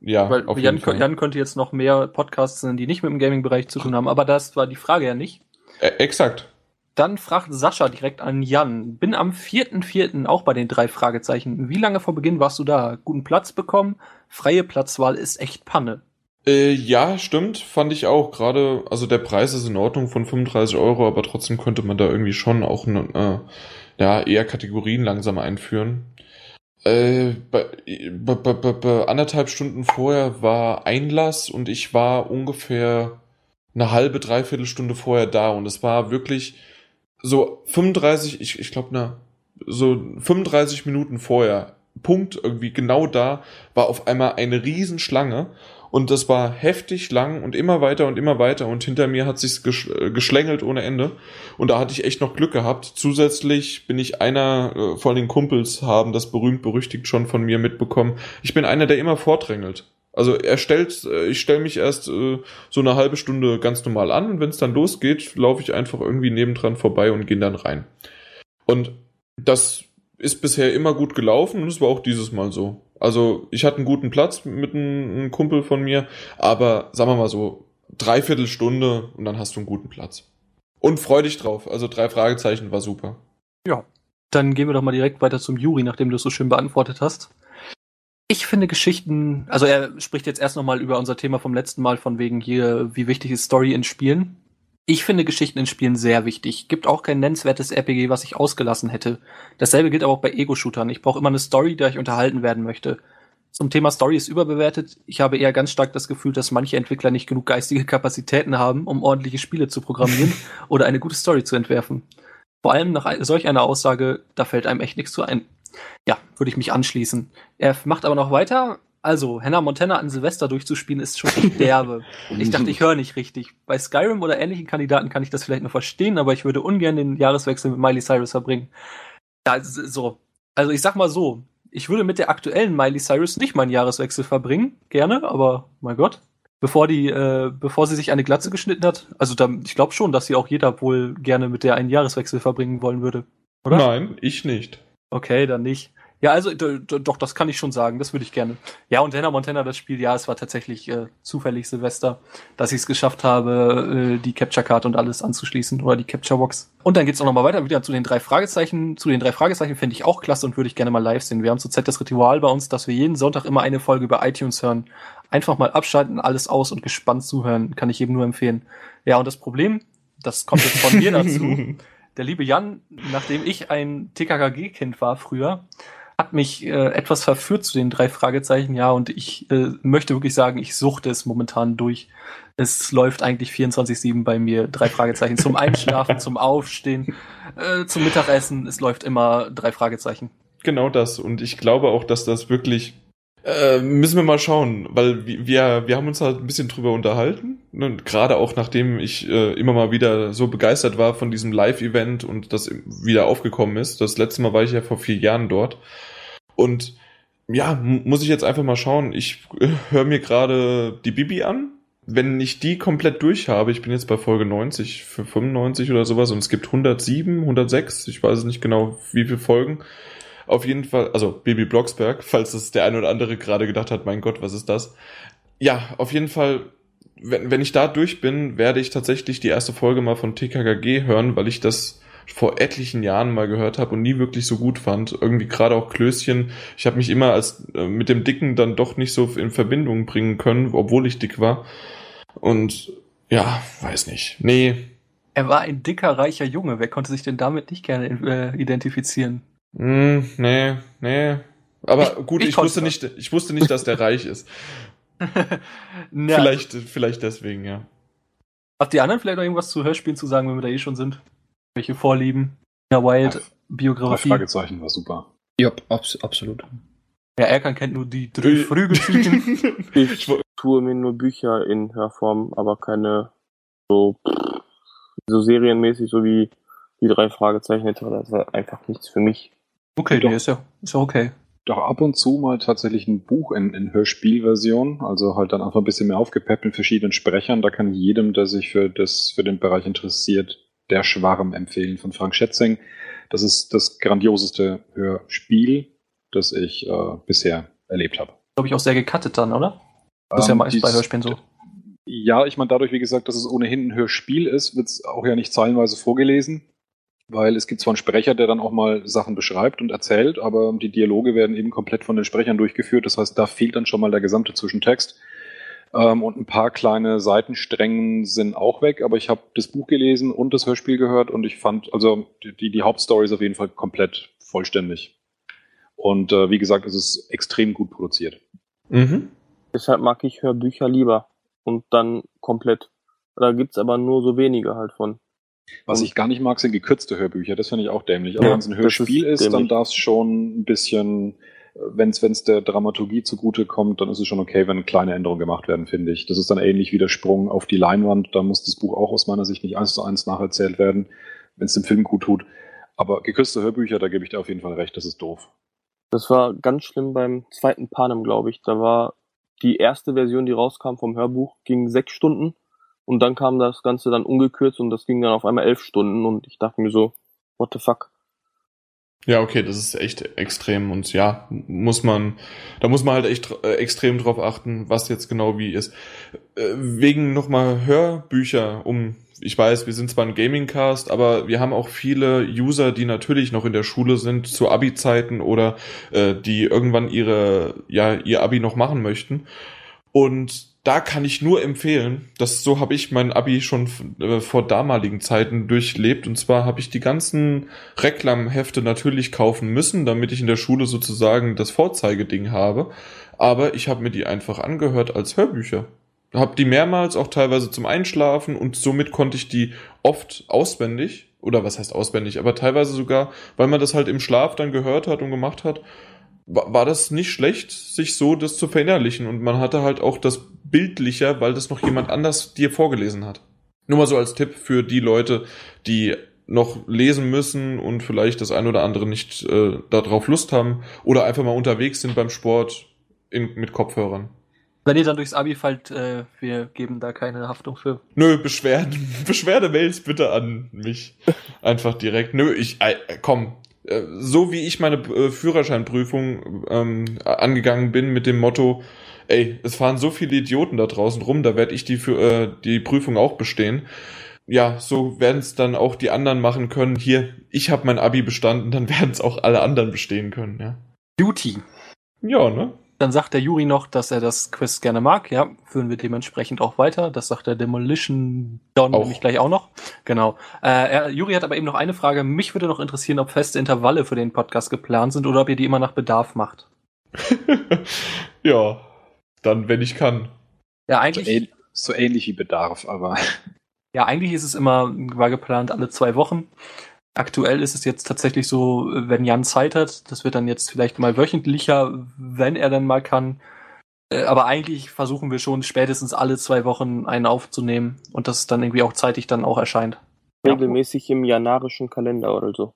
Ja, Weil Jan, Jan, könnte jetzt noch mehr Podcasts nennen, die nicht mit dem Gaming-Bereich zu tun haben, aber das war die Frage ja nicht. Äh, exakt. Dann fragt Sascha direkt an Jan. Bin am 4.4. auch bei den drei Fragezeichen. Wie lange vor Beginn warst du da? Guten Platz bekommen? Freie Platzwahl ist echt Panne. Äh, ja, stimmt, fand ich auch. Gerade, also der Preis ist in Ordnung von 35 Euro, aber trotzdem könnte man da irgendwie schon auch äh, ja, eher Kategorien langsam einführen. Äh, bei, bei, bei, anderthalb Stunden vorher war Einlass und ich war ungefähr eine halbe, dreiviertel Stunde vorher da und es war wirklich so 35, ich, ich glaube, ne, so 35 Minuten vorher, Punkt irgendwie genau da, war auf einmal eine Riesenschlange und das war heftig lang und immer weiter und immer weiter und hinter mir hat sich's äh, geschlängelt ohne Ende und da hatte ich echt noch Glück gehabt. Zusätzlich bin ich einer äh, von den Kumpels haben das berühmt berüchtigt schon von mir mitbekommen. Ich bin einer, der immer vordrängelt. Also er stellt, äh, ich stelle mich erst äh, so eine halbe Stunde ganz normal an und wenn es dann losgeht, laufe ich einfach irgendwie nebendran vorbei und gehe dann rein. Und das ist bisher immer gut gelaufen und es war auch dieses Mal so. Also ich hatte einen guten Platz mit einem, Kumpel von mir, aber sagen wir mal so, dreiviertel Stunde und dann hast du einen guten Platz. Und freu dich drauf. Also drei Fragezeichen war super. Ja. Dann gehen wir doch mal direkt weiter zum Juri, nachdem du es so schön beantwortet hast. Ich finde Geschichten, also er spricht jetzt erst nochmal über unser Thema vom letzten Mal von wegen hier, wie wichtig ist Story in Spielen. Ich finde Geschichten in Spielen sehr wichtig. Gibt auch kein nennenswertes RPG, was ich ausgelassen hätte. Dasselbe gilt aber auch bei Ego-Shootern. Ich brauche immer eine Story, der ich unterhalten werden möchte. Zum Thema Story ist überbewertet. Ich habe eher ganz stark das Gefühl, dass manche Entwickler nicht genug geistige Kapazitäten haben, um ordentliche Spiele zu programmieren oder eine gute Story zu entwerfen. Vor allem nach solch einer Aussage, da fällt einem echt nichts zu ein. Ja, würde ich mich anschließen. Er macht aber noch weiter. Also, Hannah Montana an Silvester durchzuspielen ist schon echt derbe. ich dachte, ich höre nicht richtig. Bei Skyrim oder ähnlichen Kandidaten kann ich das vielleicht noch verstehen, aber ich würde ungern den Jahreswechsel mit Miley Cyrus verbringen. Ja, so. Also, ich sag mal so. Ich würde mit der aktuellen Miley Cyrus nicht meinen Jahreswechsel verbringen. Gerne, aber mein Gott. Bevor die, äh, bevor sie sich eine Glatze geschnitten hat, also da, ich glaube schon, dass sie auch jeder wohl gerne mit der einen Jahreswechsel verbringen wollen würde. Oder? Nein, ich nicht. Okay, dann nicht. Ja, also doch, das kann ich schon sagen. Das würde ich gerne. Ja, und Hannah Montana, das Spiel, ja, es war tatsächlich äh, zufällig Silvester, dass ich es geschafft habe, äh, die Capture Card und alles anzuschließen oder die Capture Box. Und dann geht's auch nochmal weiter wieder zu den drei Fragezeichen. Zu den drei Fragezeichen finde ich auch klasse und würde ich gerne mal live sehen. Wir haben zurzeit das Ritual bei uns, dass wir jeden Sonntag immer eine Folge über iTunes hören. Einfach mal abschalten, alles aus und gespannt zuhören. Kann ich jedem nur empfehlen. Ja, und das Problem, das kommt jetzt von mir dazu. Der liebe Jan, nachdem ich ein TKKG-Kind war früher, hat mich äh, etwas verführt zu den drei Fragezeichen, ja, und ich äh, möchte wirklich sagen, ich suchte es momentan durch. Es läuft eigentlich 24-7 bei mir, drei Fragezeichen. Zum Einschlafen, zum Aufstehen, äh, zum Mittagessen, es läuft immer drei Fragezeichen. Genau das. Und ich glaube auch, dass das wirklich äh, müssen wir mal schauen, weil wir, wir haben uns halt ein bisschen drüber unterhalten. Ne? Gerade auch nachdem ich äh, immer mal wieder so begeistert war von diesem Live-Event und das wieder aufgekommen ist. Das letzte Mal war ich ja vor vier Jahren dort. Und ja, muss ich jetzt einfach mal schauen. Ich äh, höre mir gerade die Bibi an. Wenn ich die komplett durch habe, ich bin jetzt bei Folge 90, für 95 oder sowas und es gibt 107, 106, ich weiß nicht genau, wie viele Folgen. Auf jeden Fall, also Bibi Blocksberg, falls es der eine oder andere gerade gedacht hat, mein Gott, was ist das? Ja, auf jeden Fall, wenn, wenn ich da durch bin, werde ich tatsächlich die erste Folge mal von TKKG hören, weil ich das vor etlichen Jahren mal gehört habe und nie wirklich so gut fand. Irgendwie gerade auch Klößchen. Ich habe mich immer als äh, mit dem Dicken dann doch nicht so in Verbindung bringen können, obwohl ich dick war. Und ja, weiß nicht. Nee, Er war ein dicker, reicher Junge. Wer konnte sich denn damit nicht gerne äh, identifizieren? Hm, nee, nee. Aber Ich- gut, ich ich, wusste nicht, ich wusste nicht, dass der reich ist. Na, Vielleicht, vielleicht deswegen, ja. Habt ihr anderen vielleicht noch irgendwas zu Hörspielen zu sagen, wenn wir da eh schon sind? Welche Vorlieben? Ja, Wild, Drei Biografie. Fragezeichen war super. Ja, abs absolut. Ja, Erkan kennt nur die drei Frügeltypen. Ich tue mir nur Bücher in Hörform, aber keine so, so serienmäßig, so wie die drei Fragezeichen etc. Das war einfach nichts für mich. Okay, Doch. nee, ist ja, ist ja okay. Doch ab und zu mal tatsächlich ein Buch in, in Hörspielversion, also halt dann einfach ein bisschen mehr aufgepeppt mit verschiedenen Sprechern. Da kann ich jedem, der sich für, das, für den Bereich interessiert, der Schwarm empfehlen von Frank Schätzing. Das ist das grandioseste Hörspiel, das ich äh, bisher erlebt habe. Glaube ich auch sehr gecuttet dann, oder? Das ist ja Ähm, meist bei dies- Hörspielen so. Ja, ich meine, dadurch, wie gesagt, dass es ohnehin ein Hörspiel ist, wird es auch ja nicht zeilenweise vorgelesen, weil es gibt zwar einen Sprecher, der dann auch mal Sachen beschreibt und erzählt, aber die Dialoge werden eben komplett von den Sprechern durchgeführt. Das heißt, da fehlt dann schon mal der gesamte Zwischentext. Ähm, und ein paar kleine Seitensträngen sind auch weg, aber ich habe das Buch gelesen und das Hörspiel gehört und ich fand, also die, die Hauptstory ist auf jeden Fall komplett vollständig. Und äh, wie gesagt, es ist extrem gut produziert. Mhm. Deshalb mag ich Hörbücher lieber und dann komplett. Da gibt's aber nur so wenige halt von. Was Und- ich gar nicht mag, sind gekürzte Hörbücher. Das finde ich auch dämlich. Aber Ja, wenn es ein Hörspiel ist ist, dann darf es schon ein bisschen, wenn es der Dramaturgie zugute kommt, dann ist es schon okay, wenn kleine Änderungen gemacht werden, finde ich. Das ist dann ähnlich wie der Sprung auf die Leinwand. Da muss das Buch auch aus meiner Sicht nicht eins zu eins nacherzählt werden, wenn es dem Film gut tut. Aber gekürzte Hörbücher, da gebe ich dir auf jeden Fall recht, das ist doof. Das war ganz schlimm beim zweiten Panem, glaube ich. Da war die erste Version, die rauskam vom Hörbuch, ging sechs Stunden und dann kam das Ganze dann ungekürzt und das ging dann auf einmal elf Stunden und ich dachte mir so, what the fuck? Ja, okay, das ist echt extrem und ja, muss man, da muss man halt echt äh, extrem drauf achten, was jetzt genau wie ist. Äh, wegen nochmal Hörbücher, um, ich weiß, wir sind zwar ein Gaming-Cast, aber wir haben auch viele User, die natürlich noch in der Schule sind, zu Abi-Zeiten oder äh, die irgendwann ihre, ja, ihr Abi noch machen möchten. Und da kann ich nur empfehlen, dass so habe ich mein Abi schon äh, vor damaligen Zeiten durchlebt. Und zwar habe ich die ganzen Reklamhefte natürlich kaufen müssen, damit ich in der Schule sozusagen das Vorzeigeding habe. Aber ich habe mir die einfach angehört als Hörbücher. Hab die mehrmals auch teilweise zum Einschlafen und somit konnte ich die oft auswendig oder was heißt auswendig, aber teilweise sogar, weil man das halt im Schlaf dann gehört hat und gemacht hat, war das nicht schlecht, sich so das zu verinnerlichen und man hatte halt auch das bildlicher, weil das noch jemand anders dir vorgelesen hat. Nur mal so als Tipp für die Leute, die noch lesen müssen und vielleicht das ein oder andere nicht äh, darauf Lust haben oder einfach mal unterwegs sind beim Sport in, mit Kopfhörern. Wenn ihr dann durchs Abi fallt, äh, wir geben da keine Haftung für. Nö, Beschwerden, Beschwerdemails bitte an mich. Einfach direkt. Nö, ich, äh, komm. Äh, So wie ich meine äh, Führerscheinprüfung ähm, angegangen bin mit dem Motto, ey, es fahren so viele Idioten da draußen rum, da werde ich die, für, äh, die Prüfung auch bestehen. Ja, so werden es dann auch die anderen machen können. Hier, ich habe mein Abi bestanden, dann werden es auch alle anderen bestehen können, ja. Duty. Ja, ne? Dann sagt der Juri noch, dass er das Quiz gerne mag. Ja, führen wir dementsprechend auch weiter. Das sagt der Demolition Don Auch. nämlich gleich auch noch. Genau. Äh, er, Juri hat aber eben noch eine Frage. Mich würde noch interessieren, ob feste Intervalle für den Podcast geplant sind oder ob ihr die immer nach Bedarf macht. ja, dann, wenn ich kann. Ja, So, eigentlich, ähn so ähnlich wie Bedarf, aber ja, eigentlich ist es immer, war geplant alle zwei Wochen. Aktuell ist es jetzt tatsächlich so, wenn Jan Zeit hat, das wird dann jetzt vielleicht mal wöchentlicher, wenn er dann mal kann. Äh, Aber eigentlich versuchen wir schon spätestens alle zwei Wochen einen aufzunehmen und dass es dann irgendwie auch zeitig dann auch erscheint. Ja. Regelmäßig im janarischen Kalender oder so.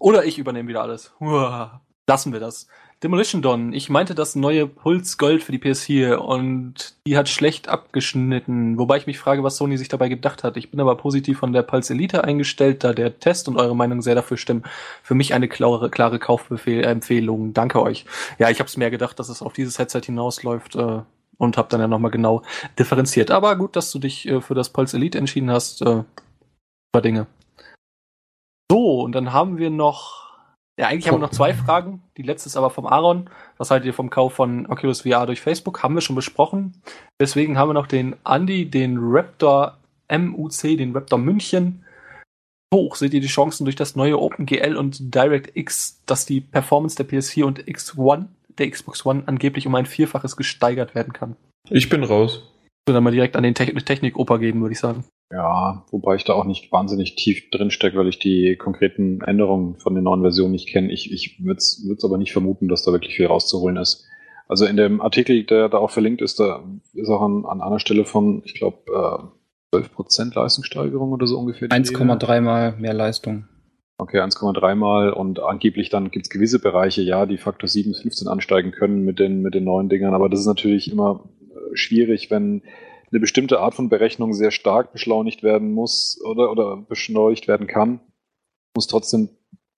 Oder ich übernehme wieder alles. Uah, Lassen wir das. Demolition Don, ich meinte das neue Puls Gold für die PS4 und die hat schlecht abgeschnitten. Wobei ich mich frage, was Sony sich dabei gedacht hat. Ich bin aber positiv von der Pulse Elite eingestellt, da der Test und eure Meinung sehr dafür stimmen. Für mich eine klare, klare Kaufempfehlung. Danke euch. Ja, ich habe es mir gedacht, dass es auf dieses Headset hinausläuft äh, und habe dann ja nochmal genau differenziert. Aber gut, dass du dich äh, für das Pulse Elite entschieden hast. Äh, super Dinge. So, und dann haben wir noch ja, eigentlich haben wir noch zwei Fragen. Die letzte ist aber vom Aaron. Was haltet ihr vom Kauf von Oculus VR durch Facebook? Haben wir schon besprochen. Deswegen haben wir noch den Andy, den Raptor MUC, den Raptor München. Hoch seht ihr die Chancen durch das neue OpenGL und DirectX, dass die Performance der PS4 und X1, der Xbox One, angeblich um ein Vielfaches gesteigert werden kann. Ich bin raus. So, dann mal direkt an den Te Technik-Oper geben, würde ich sagen. Ja, wobei ich da auch nicht wahnsinnig tief drin stecke, weil ich die konkreten Änderungen von den neuen Versionen nicht kenne. Ich, ich würde es aber nicht vermuten, dass da wirklich viel rauszuholen ist. Also in dem Artikel, der da auch verlinkt ist, da ist auch an, an einer Stelle von, ich glaube, äh, 12% Leistungssteigerung oder so ungefähr. 1,3 mal mehr Leistung. Okay, 1,3 mal und angeblich dann gibt's gewisse Bereiche, ja, die Faktor 7 bis 15 ansteigen können mit den, mit den neuen Dingern, aber das ist natürlich immer schwierig, wenn eine bestimmte Art von Berechnung sehr stark beschleunigt werden muss oder, oder beschleunigt werden kann, muss trotzdem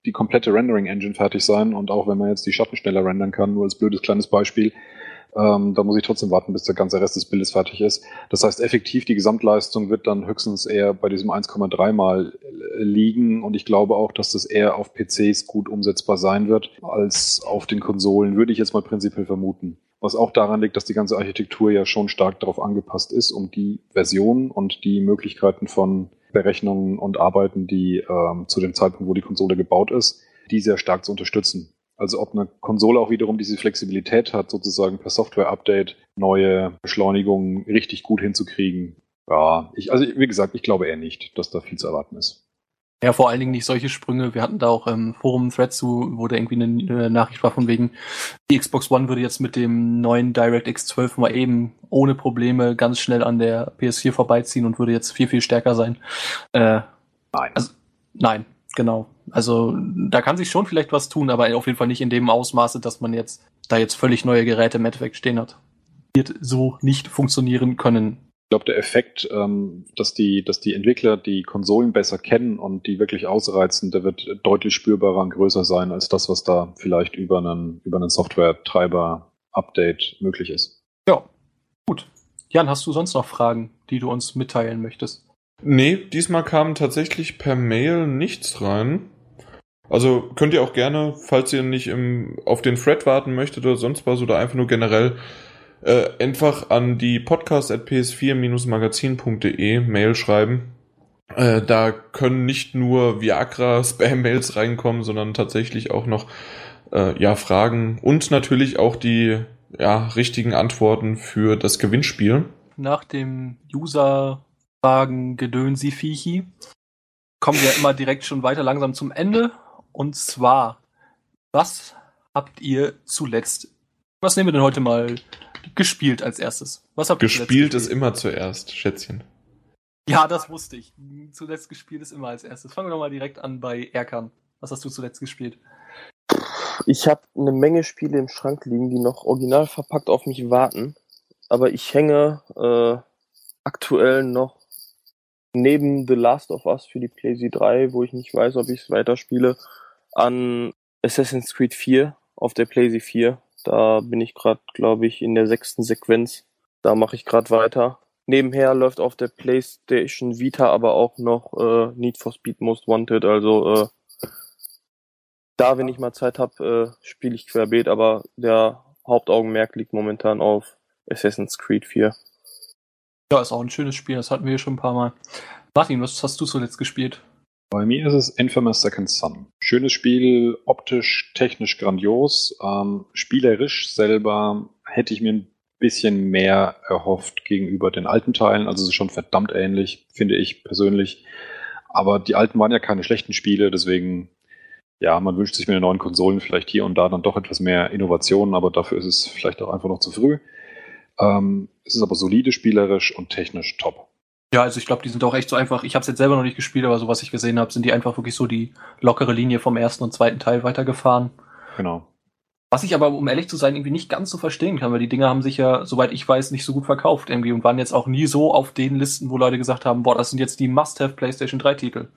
die komplette Rendering-Engine fertig sein. Und auch wenn man jetzt die Schatten schneller rendern kann, nur als blödes kleines Beispiel, ähm, da muss ich trotzdem warten, bis der ganze Rest des Bildes fertig ist. Das heißt, effektiv die Gesamtleistung wird dann höchstens eher bei diesem 1,3 mal liegen. Und ich glaube auch, dass das eher auf PCs gut umsetzbar sein wird, als auf den Konsolen, würde ich jetzt mal prinzipiell vermuten. Was auch daran liegt, dass die ganze Architektur ja schon stark darauf angepasst ist, um die Version und die Möglichkeiten von Berechnungen und Arbeiten, die ähm, zu dem Zeitpunkt, wo die Konsole gebaut ist, die sehr stark zu unterstützen. Also ob eine Konsole auch wiederum diese Flexibilität hat, sozusagen per Software-Update neue Beschleunigungen richtig gut hinzukriegen. Ja, ich, also wie gesagt, ich glaube eher nicht, dass da viel zu erwarten ist. Ja, vor allen Dingen nicht solche Sprünge. Wir hatten da auch im Forum Thread zu, wo da irgendwie eine, eine Nachricht war von wegen, die Xbox One würde jetzt mit dem neuen DirectX 12 mal eben ohne Probleme ganz schnell an der PS4 vorbeiziehen und würde jetzt viel, viel stärker sein. Äh, nein. Also, nein, genau. Also da kann sich schon vielleicht was tun, aber auf jeden Fall nicht in dem Ausmaße, dass man jetzt da jetzt völlig neue Geräte im Endeffekt stehen hat. Wird so nicht funktionieren können. Ich glaube, der Effekt, ähm, dass, die, dass die Entwickler die Konsolen besser kennen und die wirklich ausreizen, der wird deutlich spürbarer und größer sein als das, was da vielleicht über einen, über einen Software-Treiber-Update möglich ist. Ja, gut. Jan, hast du sonst noch Fragen, die du uns mitteilen möchtest? Nee, diesmal kam tatsächlich per Mail nichts rein. Also könnt ihr auch gerne, falls ihr nicht im, auf den Thread warten möchtet oder sonst was oder einfach nur generell äh, einfach an die podcast.ps4-magazin.de Mail schreiben. Äh, da können nicht nur Viagra-Spam-Mails reinkommen, sondern tatsächlich auch noch äh, ja, Fragen und natürlich auch die ja, richtigen Antworten für das Gewinnspiel. Nach dem User-Fragen Gedönsi Fichi kommen wir immer direkt schon weiter langsam zum Ende. Und zwar, was habt ihr zuletzt? Was nehmen wir denn heute mal gespielt als erstes? Was habt ihr gespielt ist immer zuerst, Schätzchen. Ja, das wusste ich. Zuletzt gespielt ist immer als erstes. Fangen wir doch mal direkt an bei Erkan. Was hast du zuletzt gespielt? Ich habe eine Menge Spiele im Schrank liegen, die noch original verpackt auf mich warten. Aber ich hänge äh, aktuell noch neben The Last of Us für die PlayStation 3, wo ich nicht weiß, ob ich es weiterspiele, an Assassin's Creed 4 auf der PlayStation 4. Da bin ich gerade, glaube ich, in der sechsten Sequenz. Da mache ich gerade weiter. Nebenher läuft auf der PlayStation Vita aber auch noch äh, Need for Speed Most Wanted. Also äh, da, wenn ich mal Zeit habe, äh, spiele ich querbeet, aber der Hauptaugenmerk liegt momentan auf Assassin's Creed 4. Ja, ist auch ein schönes Spiel, das hatten wir hier schon ein paar Mal. Martin, was hast du zuletzt gespielt? Bei mir ist es Infamous Second Son. Schönes Spiel, optisch, technisch grandios. Ähm, spielerisch selber hätte ich mir ein bisschen mehr erhofft gegenüber den alten Teilen. Also es ist schon verdammt ähnlich, finde ich persönlich. Aber die alten waren ja keine schlechten Spiele, deswegen, ja, man wünscht sich mit den neuen Konsolen vielleicht hier und da dann doch etwas mehr Innovationen, aber dafür ist es vielleicht auch einfach noch zu früh. Ähm, es ist aber solide spielerisch und technisch top. Ja, also ich glaube, die sind auch echt so einfach. Ich habe es jetzt selber noch nicht gespielt, aber so was ich gesehen habe, sind die einfach wirklich so die lockere Linie vom ersten und zweiten Teil weitergefahren. Genau. Was ich aber, um ehrlich zu sein, irgendwie nicht ganz so verstehen kann, weil die Dinger haben sich ja, soweit ich weiß, nicht so gut verkauft irgendwie und waren jetzt auch nie so auf den Listen, wo Leute gesagt haben, boah, das sind jetzt die Must-Have PlayStation 3 Titel.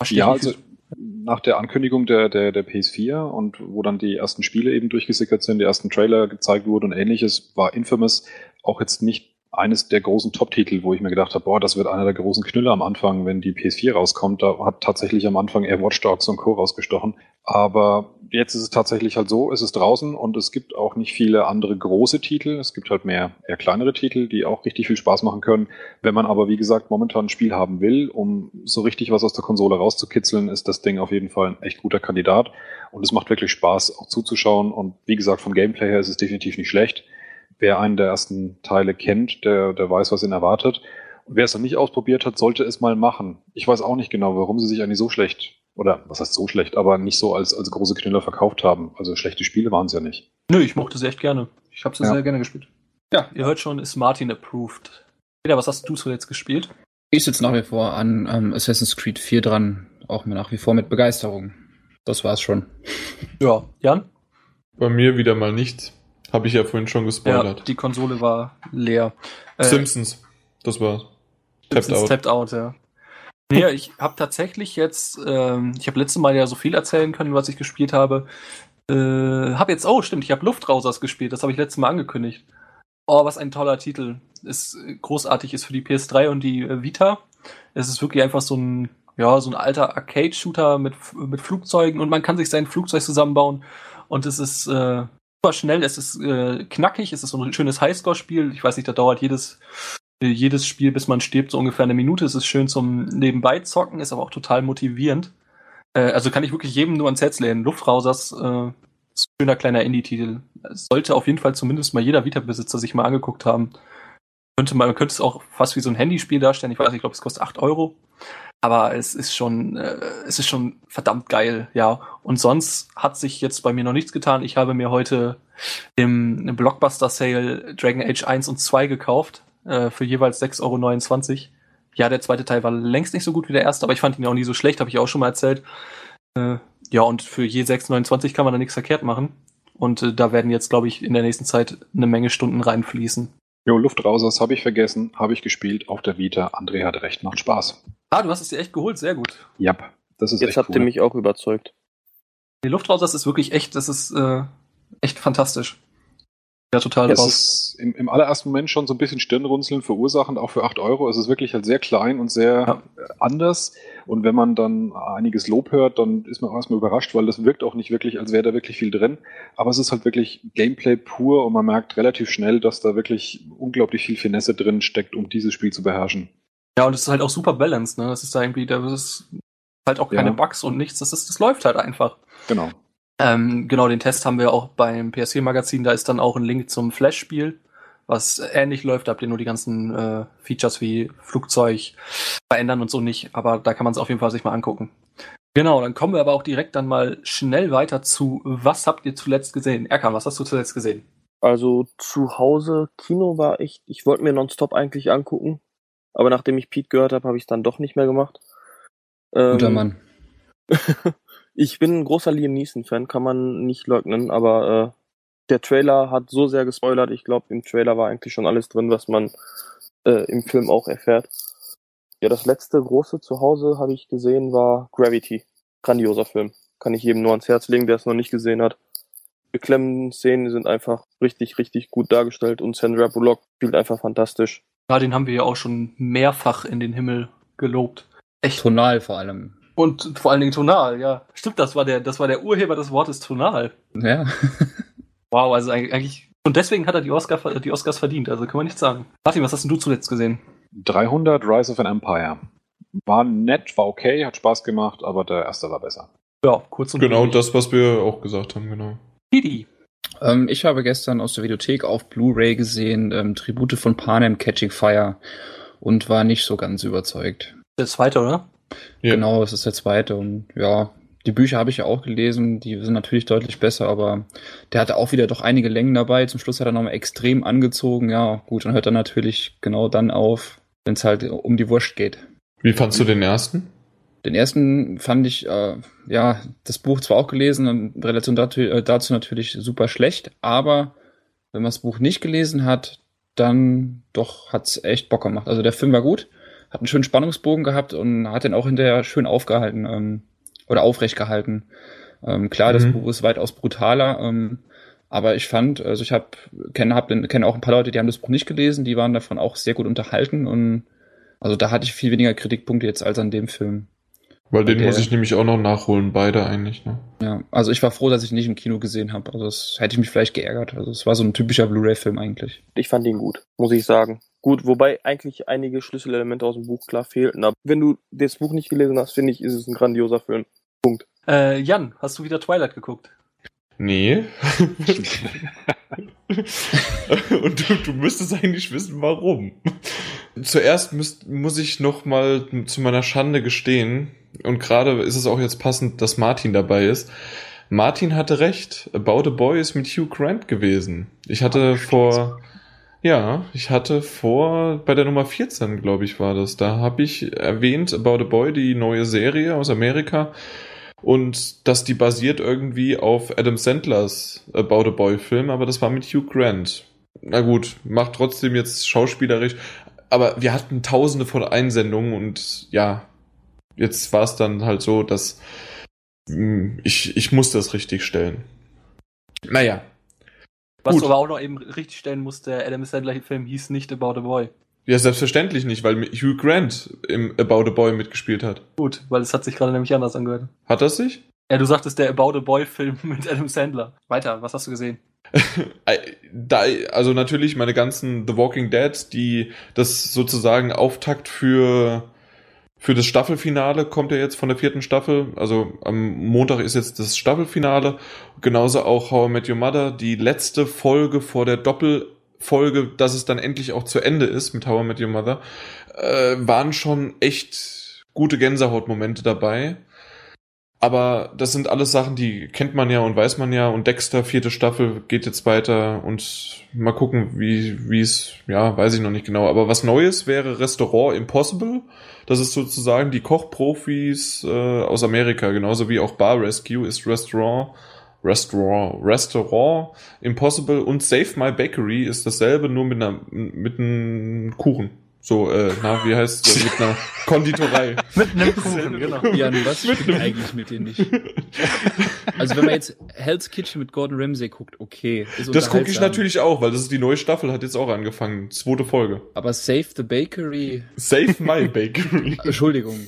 Verstehe ja, also nach der Ankündigung der, der, der PS4 und wo dann die ersten Spiele eben durchgesickert sind, die ersten Trailer gezeigt wurden und ähnliches, war Infamous auch jetzt nicht eines der großen Top-Titel, wo ich mir gedacht habe, boah, das wird einer der großen Knüller am Anfang, wenn die PS4 rauskommt. Da hat tatsächlich am Anfang eher Watch Dogs und Co. rausgestochen. Aber jetzt ist es tatsächlich halt so, es ist draußen und es gibt auch nicht viele andere große Titel. Es gibt halt mehr eher kleinere Titel, die auch richtig viel Spaß machen können. Wenn man aber, wie gesagt, momentan ein Spiel haben will, um so richtig was aus der Konsole rauszukitzeln, ist das Ding auf jeden Fall ein echt guter Kandidat. Und es macht wirklich Spaß, auch zuzuschauen. Und wie gesagt, vom Gameplay her ist es definitiv nicht schlecht wer einen der ersten Teile kennt, der, der weiß, was ihn erwartet. Und wer es noch nicht ausprobiert hat, sollte es mal machen. Ich weiß auch nicht genau, warum sie sich eigentlich so schlecht, oder was heißt so schlecht, aber nicht so als, als große Knüller verkauft haben. Also schlechte Spiele waren es ja nicht. Nö, ich mochte sie echt gerne. Ich habe sie Ja. sehr gerne gespielt. Ja, ihr hört schon, ist Martin approved. Peter, was hast du zuletzt gespielt? Ich sitze nach wie vor an ähm, Assassin's Creed 4 dran, auch nach wie vor mit Begeisterung. Das war's schon. Ja, Jan? Bei mir wieder mal nichts. Habe ich ja vorhin schon Ja, gespoilert. die Konsole war leer. Äh, Simpsons. Das war's. Tapped Simpsons out. Tapped out, ja. Nee, ich habe tatsächlich jetzt, ähm, ich habe letztes Mal ja so viel erzählen können, was ich gespielt habe. Äh, habe jetzt, oh stimmt, ich habe Luftrausers gespielt, das habe ich letztes Mal angekündigt. Oh, was ein toller Titel. Ist äh, großartig, ist für die PS3 und die äh, Vita. Es ist wirklich einfach so ein, ja, so ein alter Arcade-Shooter mit, mit Flugzeugen und man kann sich sein Flugzeug zusammenbauen und es ist äh, super schnell, es ist äh, knackig, es ist so ein schönes Highscore-Spiel. Ich weiß nicht, da dauert jedes äh, jedes Spiel, bis man stirbt, so ungefähr eine Minute. Es ist schön zum nebenbei zocken, ist aber auch total motivierend. Äh, also kann ich wirklich jedem nur ans Herz lehnen. Luftrausers, äh, schöner kleiner Indie-Titel. Sollte auf jeden Fall zumindest mal jeder Vita-Besitzer sich mal angeguckt haben. Könnte man, man könnte es auch fast wie so ein Handyspiel darstellen. Ich weiß nicht, ich glaube, es kostet 8 Euro. Aber es ist schon, äh, es ist schon verdammt geil, ja. Und sonst hat sich jetzt bei mir noch nichts getan. Ich habe mir heute im, im Blockbuster Sale Dragon Age 1 und 2 gekauft, äh, für jeweils 6,29 Euro. Ja, der zweite Teil war längst nicht so gut wie der erste, aber ich fand ihn auch nie so schlecht, habe ich auch schon mal erzählt. Äh, ja, und für je 6,29 kann man da nichts verkehrt machen. Und äh, da werden jetzt, glaube ich, in der nächsten Zeit eine Menge Stunden reinfließen. Jo, Luftrausers habe ich vergessen, habe ich gespielt auf der Vita. André hat recht, macht Spaß. Ah, du hast es dir echt geholt, sehr gut. Jap, das ist Jetzt echt habt cool. ihr mich auch überzeugt. Die Luftrausers ist wirklich echt, das ist äh, echt fantastisch. Ja, total Es drauf. ist im, im allerersten Moment schon so ein bisschen Stirnrunzeln verursachend, auch für 8 Euro. Es ist wirklich halt sehr klein und sehr Ja. äh, anders. Und wenn man dann einiges Lob hört, dann ist man auch erstmal überrascht, weil das wirkt auch nicht wirklich, als wäre da wirklich viel drin. Aber es ist halt wirklich Gameplay pur und man merkt relativ schnell, dass da wirklich unglaublich viel Finesse drin steckt, um dieses Spiel zu beherrschen. Ja, und es ist halt auch super balanced, ne? Das ist da irgendwie, da ist halt auch keine Ja. Bugs und nichts. Das ist, das läuft halt einfach. Genau. Ähm, genau, den Test haben wir auch beim PS4-Magazin. Da ist dann auch ein Link zum Flash-Spiel, was ähnlich läuft. Da habt ihr nur die ganzen äh, Features wie Flugzeug verändern und so nicht. Aber da kann man es auf jeden Fall sich mal angucken. Genau, dann kommen wir aber auch direkt dann mal schnell weiter zu, was habt ihr zuletzt gesehen? Erkan, was hast du zuletzt gesehen? Also zu Hause, Kino war echt, ich wollte mir nonstop eigentlich angucken, aber nachdem ich Pete gehört habe, habe ich es dann doch nicht mehr gemacht. Ähm, Guter Mann. Ich bin ein großer Liam Neeson-Fan, kann man nicht leugnen, aber äh, der Trailer hat so sehr gespoilert. Ich glaube, im Trailer war eigentlich schon alles drin, was man äh, im Film auch erfährt. Ja, das letzte große Zuhause habe ich gesehen, war Gravity. Grandioser Film. Kann ich jedem nur ans Herz legen, der es noch nicht gesehen hat. Beklemmende Szenen sind einfach richtig, richtig gut dargestellt und Sandra Bullock spielt einfach fantastisch. Ja, den haben wir ja auch schon mehrfach in den Himmel gelobt. Echt. Tonal vor allem. Und vor allen Dingen tonal, ja. Stimmt, das war der, das war der Urheber des Wortes tonal. Ja. Wow, also eig- eigentlich. Und deswegen hat er die, Oscar, die Oscars verdient, also kann man nichts sagen. Martin, was hast denn du zuletzt gesehen? 300 Rise of an Empire. War nett, war okay, hat Spaß gemacht, aber der erste war besser. Ja, kurz und Genau bündig. das, was wir auch gesagt haben, genau. Didi. Ähm, ich habe gestern aus der Videothek auf Blu-ray gesehen ähm, Tribute von Panem Catching Fire und war nicht so ganz überzeugt. Der zweite, oder? Ja. Genau, das ist der zweite und ja, die Bücher habe ich ja auch gelesen, die sind natürlich deutlich besser, aber der hatte auch wieder doch einige Längen dabei. Zum Schluss hat er nochmal extrem angezogen. Ja, gut, dann hört er natürlich genau dann auf, wenn es halt um die Wurst geht. Wie fandst du den ersten? Den ersten fand ich, äh, ja, das Buch zwar auch gelesen, in Relation dazu, äh, dazu natürlich super schlecht, aber wenn man das Buch nicht gelesen hat, dann doch hat's echt Bock gemacht. Also der Film war gut, hat einen schönen Spannungsbogen gehabt und hat den auch hinterher schön aufgehalten ähm, oder aufrecht gehalten. Ähm, klar, das Mhm. Buch ist weitaus brutaler, ähm, Aber ich fand, also ich habe kenne hab, kenn auch ein paar Leute, die haben das Buch nicht gelesen, die waren davon auch sehr gut unterhalten und also da hatte ich viel weniger Kritikpunkte jetzt als an dem Film. Weil den Der- muss ich nämlich auch noch nachholen, beide eigentlich, ne? Ja, also ich war froh, dass ich ihn nicht im Kino gesehen habe. Also das hätte ich mich vielleicht geärgert. Also es war so ein typischer Blu-ray-Film eigentlich. Ich fand ihn gut, muss ich sagen. Gut, wobei eigentlich einige Schlüsselelemente aus dem Buch klar fehlten. Aber wenn du das Buch nicht gelesen hast, finde ich, ist es ein grandioser Film. Äh, Jan, hast du wieder Twilight geguckt? Nee. Und du, du müsstest eigentlich wissen, warum. Zuerst müsst, muss ich noch mal zu meiner Schande gestehen, und gerade ist es auch jetzt passend, dass Martin dabei ist. Martin hatte recht. About a Boy ist mit Hugh Grant gewesen. Ich hatte vor, ja, ich hatte vor, bei der Nummer 14, glaube ich, war das. Da habe ich erwähnt, About a Boy, die neue Serie aus Amerika. Und dass die basiert irgendwie auf Adam Sandlers About a Boy Film, aber das war mit Hugh Grant. Na gut, macht trotzdem jetzt schauspielerisch. Aber wir hatten tausende von Einsendungen und ja, jetzt war es dann halt so, dass mh, ich, ich musste es richtig stellen. Naja, Was Gut. du aber auch noch eben richtig stellen musst, der Adam Sandler-Film hieß nicht About a Boy. ja, selbstverständlich nicht, weil Hugh Grant im About a Boy mitgespielt hat. Gut, weil es hat sich gerade nämlich anders angehört. Hat das sich? Ja, du sagtest der About a Boy-Film mit Adam Sandler. Weiter, was hast du gesehen? Da, also natürlich meine ganzen The Walking Dead, die das sozusagen Auftakt für für das Staffelfinale kommt ja jetzt von der vierten Staffel. Also am Montag ist jetzt das Staffelfinale. Genauso auch How I Met Your Mother, die letzte Folge vor der Doppelfolge, dass es dann endlich auch zu Ende ist mit How I Met Your Mother, äh, waren schon echt gute Gänsehautmomente dabei. Aber das sind alles Sachen, die kennt man ja und weiß man ja. Und Dexter, vierte Staffel, geht jetzt weiter. Und mal gucken, wie wie es, ja, weiß ich noch nicht genau. Aber was Neues wäre Restaurant Impossible. Das ist sozusagen die Kochprofis äh, aus Amerika. Genauso wie auch Bar Rescue ist Restaurant. Restaurant, Restaurant Impossible und Save My Bakery ist dasselbe, nur mit einer mit einem Kuchen. So, äh, na, wie heißt äh, mit einer Konditorei. Mit einem Kuchen, genau. Jan, was stimmt eigentlich mit dir nicht? Also wenn man jetzt Hell's Kitchen mit Gordon Ramsay guckt, okay. Ist Das gucke ich natürlich auch, weil das ist die neue Staffel, hat jetzt auch angefangen. Zweite Folge. Aber Save the Bakery, Save My Bakery. Entschuldigung.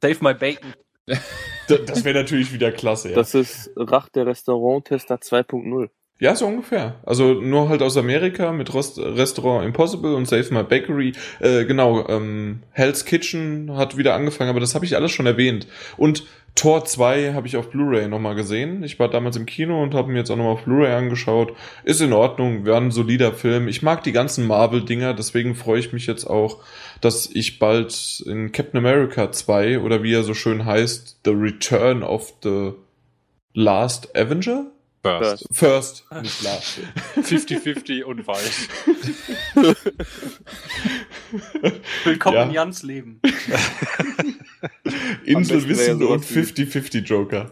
Save My Bacon. Da- das wäre natürlich wieder klasse, ja. Das ist Rach der Restauranttester 2.0. ja, so ungefähr. Also nur halt aus Amerika mit Rost Restaurant Impossible und Save My Bakery. Äh, genau, ähm, Hell's Kitchen hat wieder angefangen, aber das habe ich alles schon erwähnt. Und Tor 2 habe ich auf Blu-ray nochmal gesehen. Ich war damals im Kino und habe mir jetzt auch nochmal auf Blu-ray angeschaut. Ist in Ordnung, war ein solider Film. Ich mag die ganzen Marvel-Dinger, deswegen freue ich mich jetzt auch, dass ich bald in Captain America 2 oder wie er so schön heißt, The Return of the Last Avenger? First. First, nicht last. 50-50 und weiß. Willkommen Ja. in Jans Leben. Inselwissen und sowas wie- 50-50 Joker.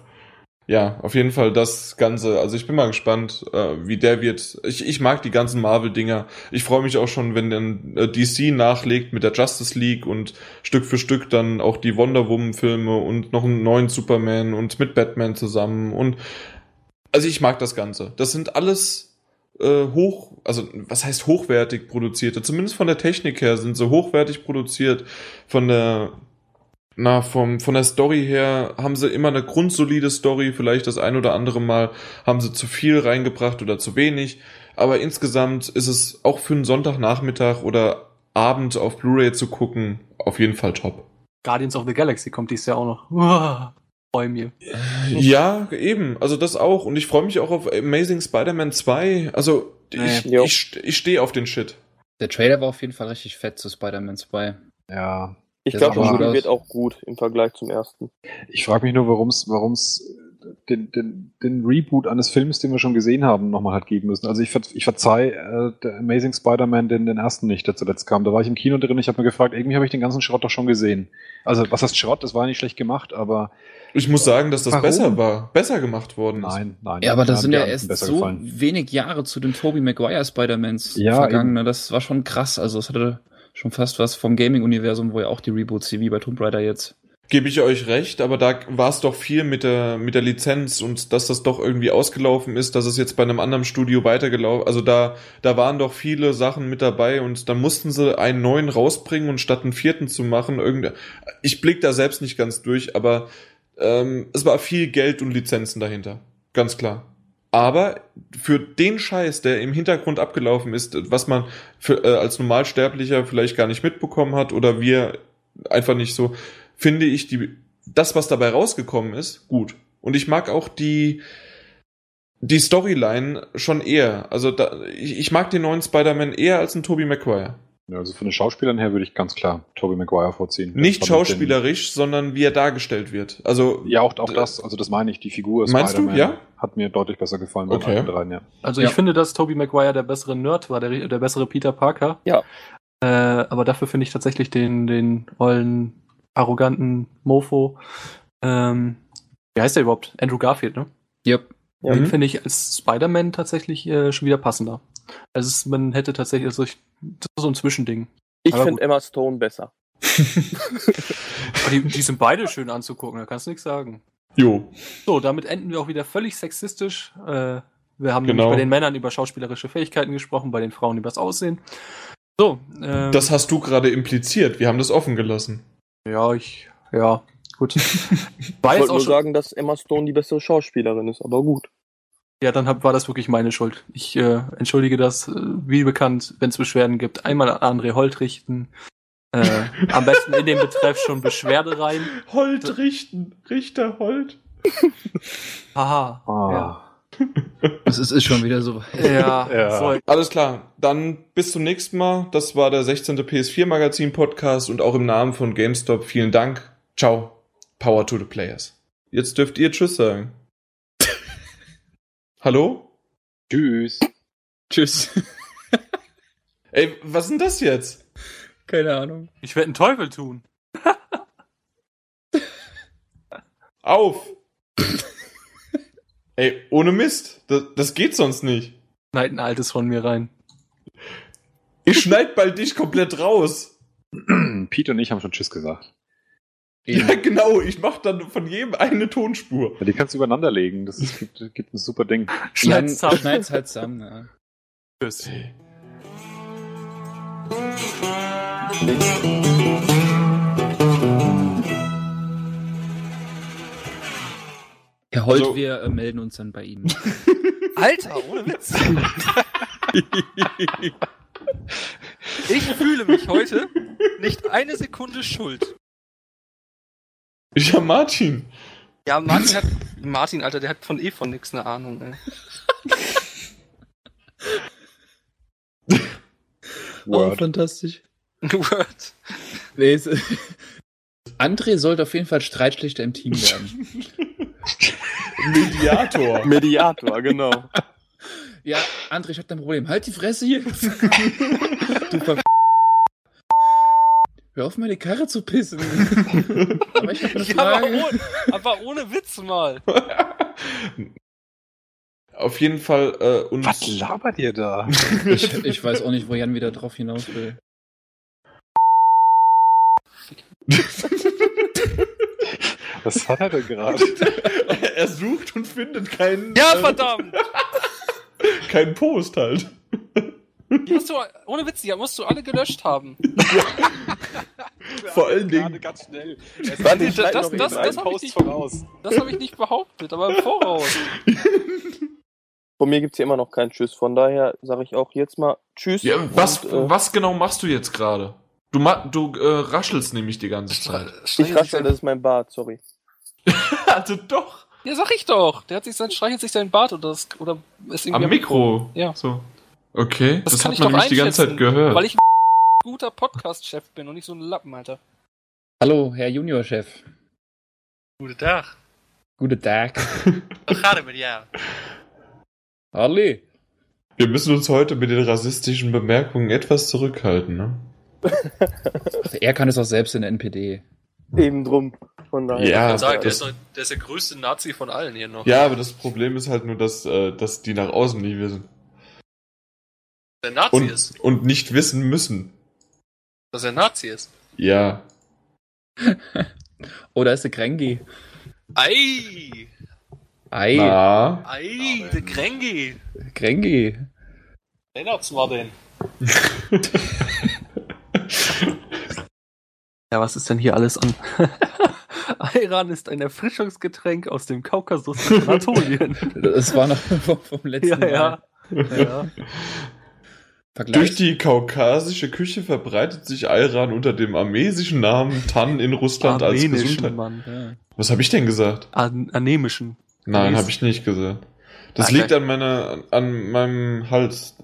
Ja, auf jeden Fall das Ganze. Also ich bin mal gespannt, äh, wie der wird. Ich, ich mag die ganzen Marvel-Dinger. Ich freue mich auch schon, wenn dann äh, DC nachlegt mit der Justice League und Stück für Stück dann auch die Wonder Woman-Filme und noch einen neuen Superman und mit Batman zusammen. Und also ich mag das Ganze. Das sind alles äh, hoch, also was heißt hochwertig produzierte? Zumindest von der Technik her sind sie hochwertig produziert. Von der na, vom, von der Story her haben sie immer eine grundsolide Story, vielleicht das ein oder andere Mal haben sie zu viel reingebracht oder zu wenig, aber insgesamt ist es auch für einen Sonntagnachmittag oder Abend auf Blu-ray zu gucken, auf jeden Fall top. Guardians of the Galaxy kommt dies Jahr auch noch. Uah, freu mir. Ja, eben, also das auch und ich freue mich auch auf Amazing Spider-Man 2, also ich, Ja. ich, ich stehe auf den Shit. Der Trailer war auf jeden Fall richtig fett zu Spider-Man 2. Ja. Ich Der glaube, das gut Spiel wird auch gut im Vergleich zum ersten. Ich frage mich nur, warum es warum's den, den, den Reboot eines Films, den wir schon gesehen haben, nochmal hat geben müssen. Also ich, ver ich verzeih äh, der Amazing Spider-Man den, den ersten nicht, der zuletzt kam. Da war ich im Kino drin, ich habe mir gefragt, irgendwie habe ich den ganzen Schrott doch schon gesehen. Also was heißt Schrott? Das war nicht schlecht gemacht, aber Ich muss sagen, dass das Warum? besser war, besser gemacht worden ist. nein, nein. Ja, aber das sind ja erst so gefallen. wenig Jahre zu den Tobey Maguire Spider-Mans Ja, vergangen. ne? Das war schon krass. Also es hatte schon fast was vom Gaming-Universum, wo ja auch die Reboots, wie bei Tomb Raider jetzt. Gebe ich euch recht, aber da war es doch viel mit der, mit der Lizenz und dass das doch irgendwie ausgelaufen ist, dass es jetzt bei einem anderen Studio weitergelaufen, also da, da waren doch viele Sachen mit dabei und dann mussten sie einen neuen rausbringen und statt einen vierten zu machen, irgendwie, ich blick da selbst nicht ganz durch, aber ähm, es war viel Geld und Lizenzen dahinter. Ganz klar. Aber für den Scheiß, der im Hintergrund abgelaufen ist, was man für, äh, als Normalsterblicher vielleicht gar nicht mitbekommen hat oder wir einfach nicht so, finde ich die, das, was dabei rausgekommen ist, gut. Und ich mag auch die, die Storyline schon eher. Also da, ich, ich mag den neuen Spider-Man eher als einen Tobey Maguire. Ja, also von den Schauspielern her würde ich ganz klar Tobey Maguire vorziehen. Nicht schauspielerisch, sondern wie er dargestellt wird. Also Den, ja, auch, auch das, also das meine ich, die Figur Meinst du? Spider-Man Ja? hat mir deutlich besser gefallen bei Okay. dreien, ja. Also Ja. ich finde, dass Tobey Maguire der bessere Nerd war, der, der bessere Peter Parker. Ja. Äh, aber dafür finde ich tatsächlich den, den ollen, arroganten Mofo, ähm, wie heißt der überhaupt? Andrew Garfield, ne? Yep. Ja. Den Mhm. finde ich als Spider-Man tatsächlich äh, schon wieder passender. Also es, man hätte tatsächlich, also ich, das ist so ein Zwischending. Ich finde. Emma Stone besser. Die, die sind beide schön anzugucken, da kannst du nichts sagen. jo. So, damit enden wir auch wieder völlig sexistisch. Äh, wir haben Genau. nämlich bei den Männern über schauspielerische Fähigkeiten gesprochen, bei den Frauen über das Aussehen. So, ähm, Das hast du gerade impliziert. Wir haben das offen gelassen. ja, ich, ja, gut. Ich wollte auch nur schon, sagen, dass Emma Stone die bessere Schauspielerin ist, aber gut. Ja, dann hab, war das wirklich meine Schuld. Ich äh, entschuldige das, äh, wie bekannt, wenn es Beschwerden gibt, einmal an André Holt richten. Äh, am besten in den Betreff schon Beschwerde rein. Holt richten. Richter Holt. Haha. Ah. Es ist, ist schon wieder so. Ja, Ja. So, Alles klar. Dann bis zum nächsten Mal. Das war der 16. PS4 Magazin Podcast und auch im Namen von GameStop vielen Dank. Ciao. Power to the Players. Jetzt dürft ihr Tschüss sagen. Hallo? Tschüss. Tschüss. Ey, was ist denn das jetzt? Keine Ahnung. ich werde einen Teufel tun. Auf! Ey, ohne Mist. Das, das geht sonst nicht. Schneid ein altes von mir rein. Ich schneid bald dich komplett raus. Pete und ich haben schon Tschüss gesagt. Ja, genau. Ich mach dann von jedem eine Tonspur. Ja, die kannst du übereinander legen. Das ist, gibt, gibt ein super Ding. Schneid's zusammen. schneid's halt zusammen. Ja. Tschüss. Herr Holt, Also- wir äh, melden uns dann bei Ihnen. Alter, ohne Witz. Ich fühle mich heute nicht eine Sekunde schuld. Ja, Martin. Ja, Martin hat. Martin, Alter, der hat von eh von nix eine Ahnung, ey. Oh, Word. fantastisch. Word. Nee, es, André sollte auf jeden Fall Streitschlichter im Team werden. Mediator. Mediator, genau. Ja, André, ich hab dein Problem. Halt die Fresse hier. du ver Hör auf, meine Karre zu pissen. Aber ich hab eine Ja, aber, Frage. ohne, aber ohne Witz mal. Auf jeden Fall äh, uns. Was labert ihr da? Ich, ich weiß auch nicht, wo Jan wieder drauf hinaus will. Was hat er denn gerade? er sucht und findet keinen. Ja, äh, verdammt! keinen Post halt. Die hast du, ohne Witz, die musst du alle gelöscht haben. Vor allen Dingen. Ganz schnell. Warte, Das- das- das- einen das hab ich nicht- voraus. Das habe ich nicht behauptet, aber im Voraus. Von mir gibt's hier immer noch keinen Tschüss. Von daher sage ich auch jetzt mal Tschüss. Ja, was, und, äh, was genau machst du jetzt gerade? Du, ma du äh, raschelst nämlich die ganze Zeit. Ich raschel, das ist mein Bart, sorry. Also doch. Ja, sag ich doch. Der hat sich sein, streichelt sich sein Bart oder, das, oder ist irgendwie Am Mikro. Ja. So. Okay. Das, kann hat ich man nämlich die ganze Zeit gehört. Weil ich ein guter Podcast-Chef bin und nicht so ein Lappen, Alter. Hallo, Herr Juniorchef. Guten Tag. Guten Tag. Gaat het met jou? Harley. Wir müssen uns heute mit den rassistischen Bemerkungen etwas zurückhalten, ne? Ach, er kann es auch selbst in der NPD. Eben drum. Von daher. Ja, Ich sagen, der das, ist, noch, der ist der größte Nazi von allen hier noch. ja, aber das Problem ist halt nur, dass, äh, dass die nach außen nicht wissen. Der Nazi Und, ist. und nicht wissen müssen. Dass er Nazi ist. Ja. Oh, da ist der Krengi. Ei! Ei, Na, Ei, der Krengi! Krengi. Weihnachtsmartin. Ja, was ist denn hier alles an? Ayran ist ein Erfrischungsgetränk aus dem Kaukasus und Anatolien. Das war noch vom, vom letzten ja, Mal. ja. ja. Vergleich. durch die kaukasische Küche verbreitet sich Ayran unter dem armesischen Namen Tan in Russland als Gesundheit. Mann. ja. Was habe ich denn gesagt? An anemischen. Nein, habe ich nicht gesagt. Das Okay. liegt an meiner, an meinem Hals.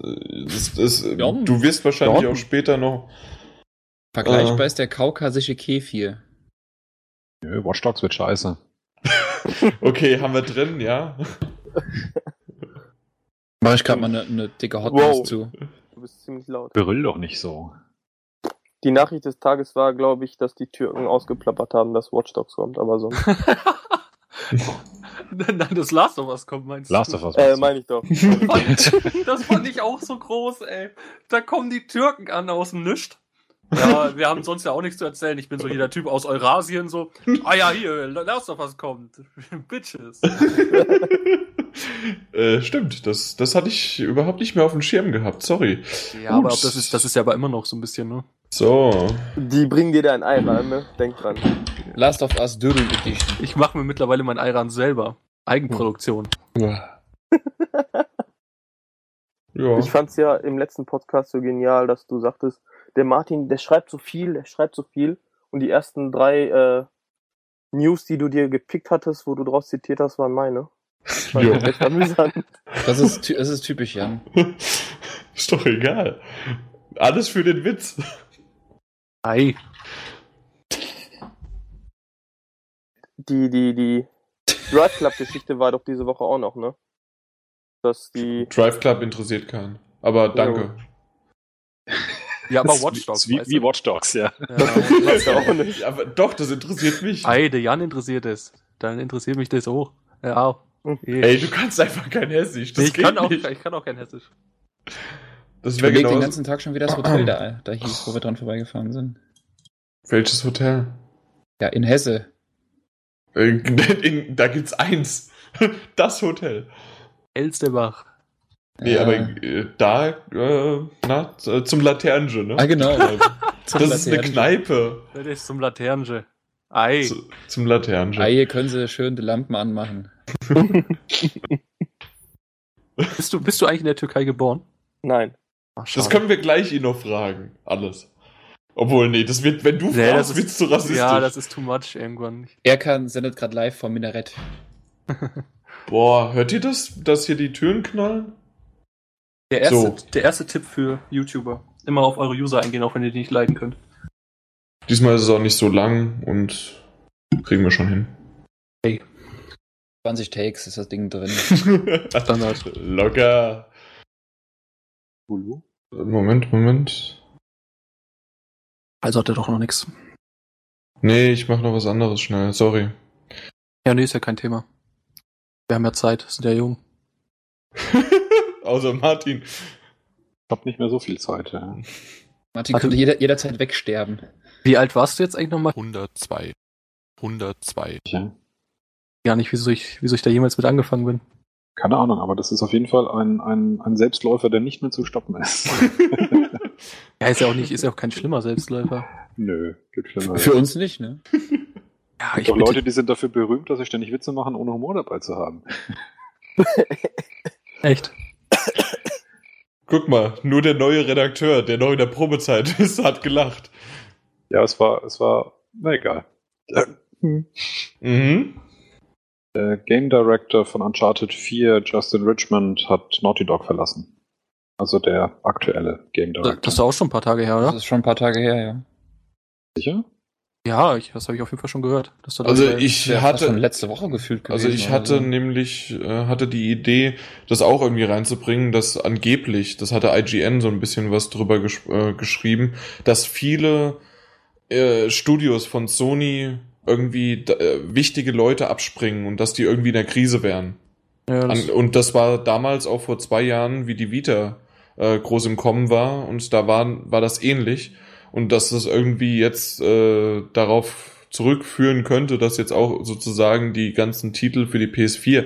Das, das, Ja. du wirst wahrscheinlich Ja. auch später noch. Vergleichbar Äh. ist der kaukasische Kefir. Nö, Watch Dogs wird scheiße. Okay, haben wir drin, ja. Mach ich gerade mal eine, eine dicke Hotness Wow. zu. Du bist ziemlich laut. Brüll doch nicht so. Die Nachricht des Tages war, glaube ich, dass die Türken ausgeplappert haben, dass Watch Dogs kommt, aber sonst. Nein, das Last of Us kommt, meinst Last du? of Us. äh, meinst du? meine ich doch. Das fand ich auch so groß, ey. Da kommen die Türken an aus dem Nischt. Ja, wir haben sonst ja auch nichts zu erzählen. Ich bin so jeder Typ aus Eurasien, so. Ah ja, hier, Last of Us kommt. Bitches. Äh, stimmt, das, das hatte ich überhaupt nicht mehr auf dem Schirm gehabt. Sorry. Ja, aber das ist, das ist ja aber immer noch so ein bisschen, ne? So. Die bringen dir da ein Ei rein, ne? Denk dran. Last of Us Dürrel Edition. Ich mache mir mittlerweile mein Ayran selber. Eigenproduktion. Ja. Ich fand's ja im letzten Podcast so genial, dass du sagtest, der Martin, der schreibt so viel, der schreibt so viel. Und die ersten drei äh, News, die du dir gepickt hattest, wo du draus zitiert hast, waren meine. Das war Jo. echt amüsant. Das ist, das ist typisch Jan. Ist doch egal. Alles für den Witz. Ei. Die, die, die Drive Club Geschichte war doch diese Woche auch noch, ne? Dass die, Drive Club interessiert keinen. Aber danke. Ja, aber Watch wie- Dogs. Wie, wie? Watch Dogs, ja. Ja. weiß ja auch nicht. Aber doch, das interessiert mich. Ei, der Jan interessiert es. Dann interessiert mich das auch. Ja, auch. Eh. Ey, du kannst einfach kein Hessisch. Das ich, geht kann auch, nicht. ich kann auch kein Hessisch. Das Ich wäre überlege genau. den ganzen Tag schon, wie das Hotel da, da hieß, wo wir dran vorbeigefahren sind. Welches Hotel? Ja, in Hesse. Äh, in, da gibt's eins. Das Hotel. Elsterbach. Nee, Ja. aber äh, da, äh, na, z- zum Laternge, ne? Ah, genau. das ist eine Kneipe. Das ist zum Laternge. Ei. Zu, zum Laternge. Ah, hier können sie schön die Lampen anmachen. Bist du, bist du eigentlich in der Türkei geboren? Nein. Ach, Das können wir gleich ihn noch fragen. Alles. Obwohl, nee, das wird, wenn du Nee, fragst, das wird's ist, zu rassistisch. Ja, das ist too much irgendwann. Erkan sendet gerade live vom Minarett. Boah, hört ihr das, dass hier die Türen knallen? Der erste, So. der erste Tipp für YouTuber. Immer auf eure User eingehen, auch wenn ihr die nicht leiden könnt. Diesmal ist es auch nicht so lang und kriegen wir schon hin. 20 Takes ist das Ding drin. Standard. Locker. Hulu? Moment, Moment. Also hat er doch noch nichts. Nee, ich mach noch was anderes schnell. Sorry. Ja, nee, ist ja kein Thema. Wir haben ja Zeit, sind ja jung. Außer Martin. Ich hab nicht mehr so viel Zeit, ja. Martin Warte. könnte jeder, jederzeit wegsterben. Wie alt warst du jetzt eigentlich nochmal? 102. 102. ja. Gar nicht, wieso ich, wieso ich da jemals mit angefangen bin. Keine Ahnung, aber das ist auf jeden Fall ein, ein, ein Selbstläufer, der nicht mehr zu stoppen ist. Ja, ist ja auch nicht, ist ja auch kein schlimmer Selbstläufer. Nö, gibt schlimmer. Für uns nicht, ne? Ja, gibt doch Leute, die sind dafür berühmt, dass sie ständig Witze machen, ohne Humor dabei zu haben. Echt. Guck mal, nur der neue Redakteur, der noch in der Probezeit ist, hat gelacht. Ja, es war, es war, na egal. Mhm. Der Game Director von Uncharted 4, Justin Richmond, hat Naughty Dog verlassen. Also der aktuelle Game Director. Das ist auch schon ein paar Tage her, Das oder? ist schon ein paar Tage her, ja. sicher? Ja, ich, das habe ich auf jeden Fall schon gehört. Dass du Also dabei- ich Der hat schon hatte, letzte Woche gefühlt gewesen. also ich hatte so. nämlich, äh, hatte die Idee, das auch irgendwie reinzubringen, dass angeblich, das hatte IGN so ein bisschen was drüber gesch äh, geschrieben, dass viele äh, Studios von Sony irgendwie äh, wichtige Leute abspringen und dass die irgendwie in der Krise wären. ja, das, An, und das war damals auch vor zwei Jahren, wie die Vita äh, groß im Kommen war. Und da war, war das ähnlich. Und dass das irgendwie jetzt äh, darauf zurückführen könnte, dass jetzt auch sozusagen die ganzen Titel für die PS4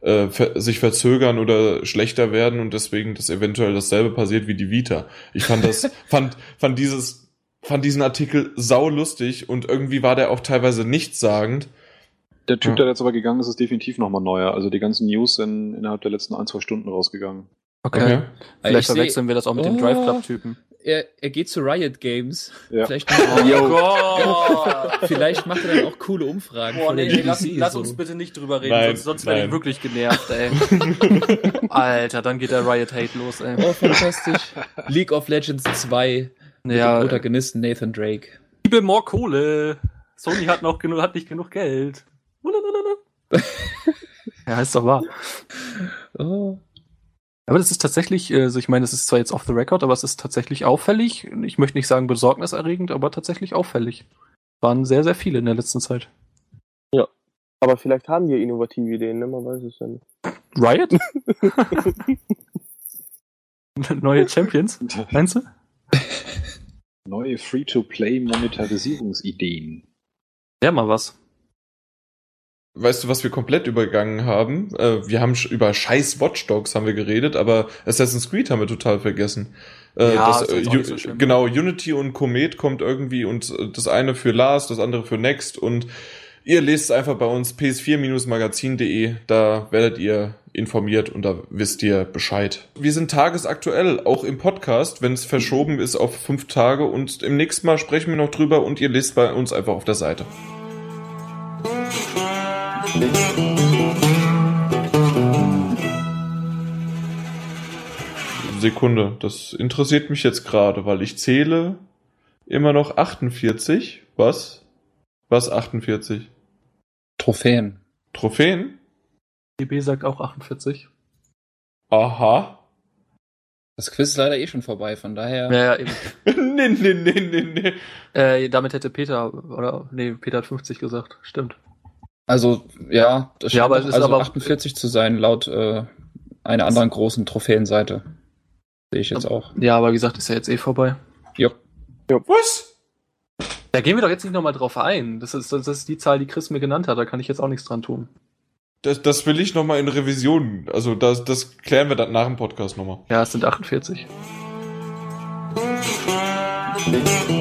äh, sich verzögern oder schlechter werden und deswegen das eventuell dasselbe passiert wie die Vita. Ich fand das, fand, fand dieses, fand diesen Artikel sau lustig und irgendwie war der auch teilweise nichtssagend. Der Typ, Ja. der jetzt aber gegangen ist, ist definitiv nochmal neuer. Also die ganzen News sind innerhalb der letzten ein, zwei Stunden rausgegangen. Okay. Okay. Vielleicht Ich seh- verwechseln wir das auch mit dem Oh. Drive Club-Typen. Er, er geht zu Riot Games. Ja. Vielleicht, Oh vielleicht macht er dann auch coole Umfragen Boah, nee, nee, lass, lass so. uns bitte nicht drüber reden, Nein, sonst, sonst werde ich wirklich genervt, ey. Alter, dann geht der Riot Hate los, ey. Oh, fantastisch. League of Legends 2 mit dem Ja, Protagonisten Nathan Drake. liebe more Kohle. Sony hat noch genug, hat nicht genug Geld. ja, ist doch wahr. Oh. Aber das ist tatsächlich, äh, also ich meine, es ist zwar jetzt off the record, aber es ist tatsächlich auffällig. Ich möchte nicht sagen besorgniserregend, aber tatsächlich auffällig. Waren sehr, sehr viele in der letzten Zeit. Aber vielleicht haben die ja innovative Ideen, ne? Man weiß es ja nicht. Riot? Neue Champions, meinst du? Neue Free-to-Play-Monetarisierungsideen. Ja, mal was. Weißt du, was wir komplett übergangen haben? Äh, wir haben über scheiß Watch Dogs haben wir geredet, aber Assassin's Creed haben wir total vergessen. Äh, Ja, das, ist äh, so schlimm. genau, Unity und Comet kommt irgendwie und äh, das eine für Last, das andere für Next und ihr lest es einfach bei uns ps4-magazin.de, da werdet ihr informiert und da wisst ihr Bescheid. Wir sind tagesaktuell, auch im Podcast, wenn es verschoben ist auf fünf Tage und im nächsten Mal sprechen wir noch drüber und ihr lest bei uns einfach auf der Seite. Sekunde, das interessiert mich jetzt gerade, weil ich zähle immer noch 48. Was? Was 48? Trophäen. Trophäen? DB sagt auch 48. Aha. Das Quiz ist leider eh schon vorbei, von daher. Ja, ja, eben. nee, nee, nee, nee, nee. Äh, damit hätte Peter, oder, nee, Peter hat 50 gesagt. Stimmt. Also, ja, das Ja, scheint aber es ist also aber- 48 zu sein, laut äh, einer anderen großen Trophäenseite. Sehe ich jetzt auch. Ja, aber wie gesagt, ist ja jetzt eh vorbei. Jupp. Was? Da gehen wir doch jetzt nicht nochmal drauf ein. Das ist, das ist die Zahl, die Chris mir genannt hat. Da kann ich jetzt auch nichts dran tun. Das, das will ich nochmal in Revision. Also das, das klären wir dann nach dem Podcast nochmal. Ja, es sind 48. Nicht.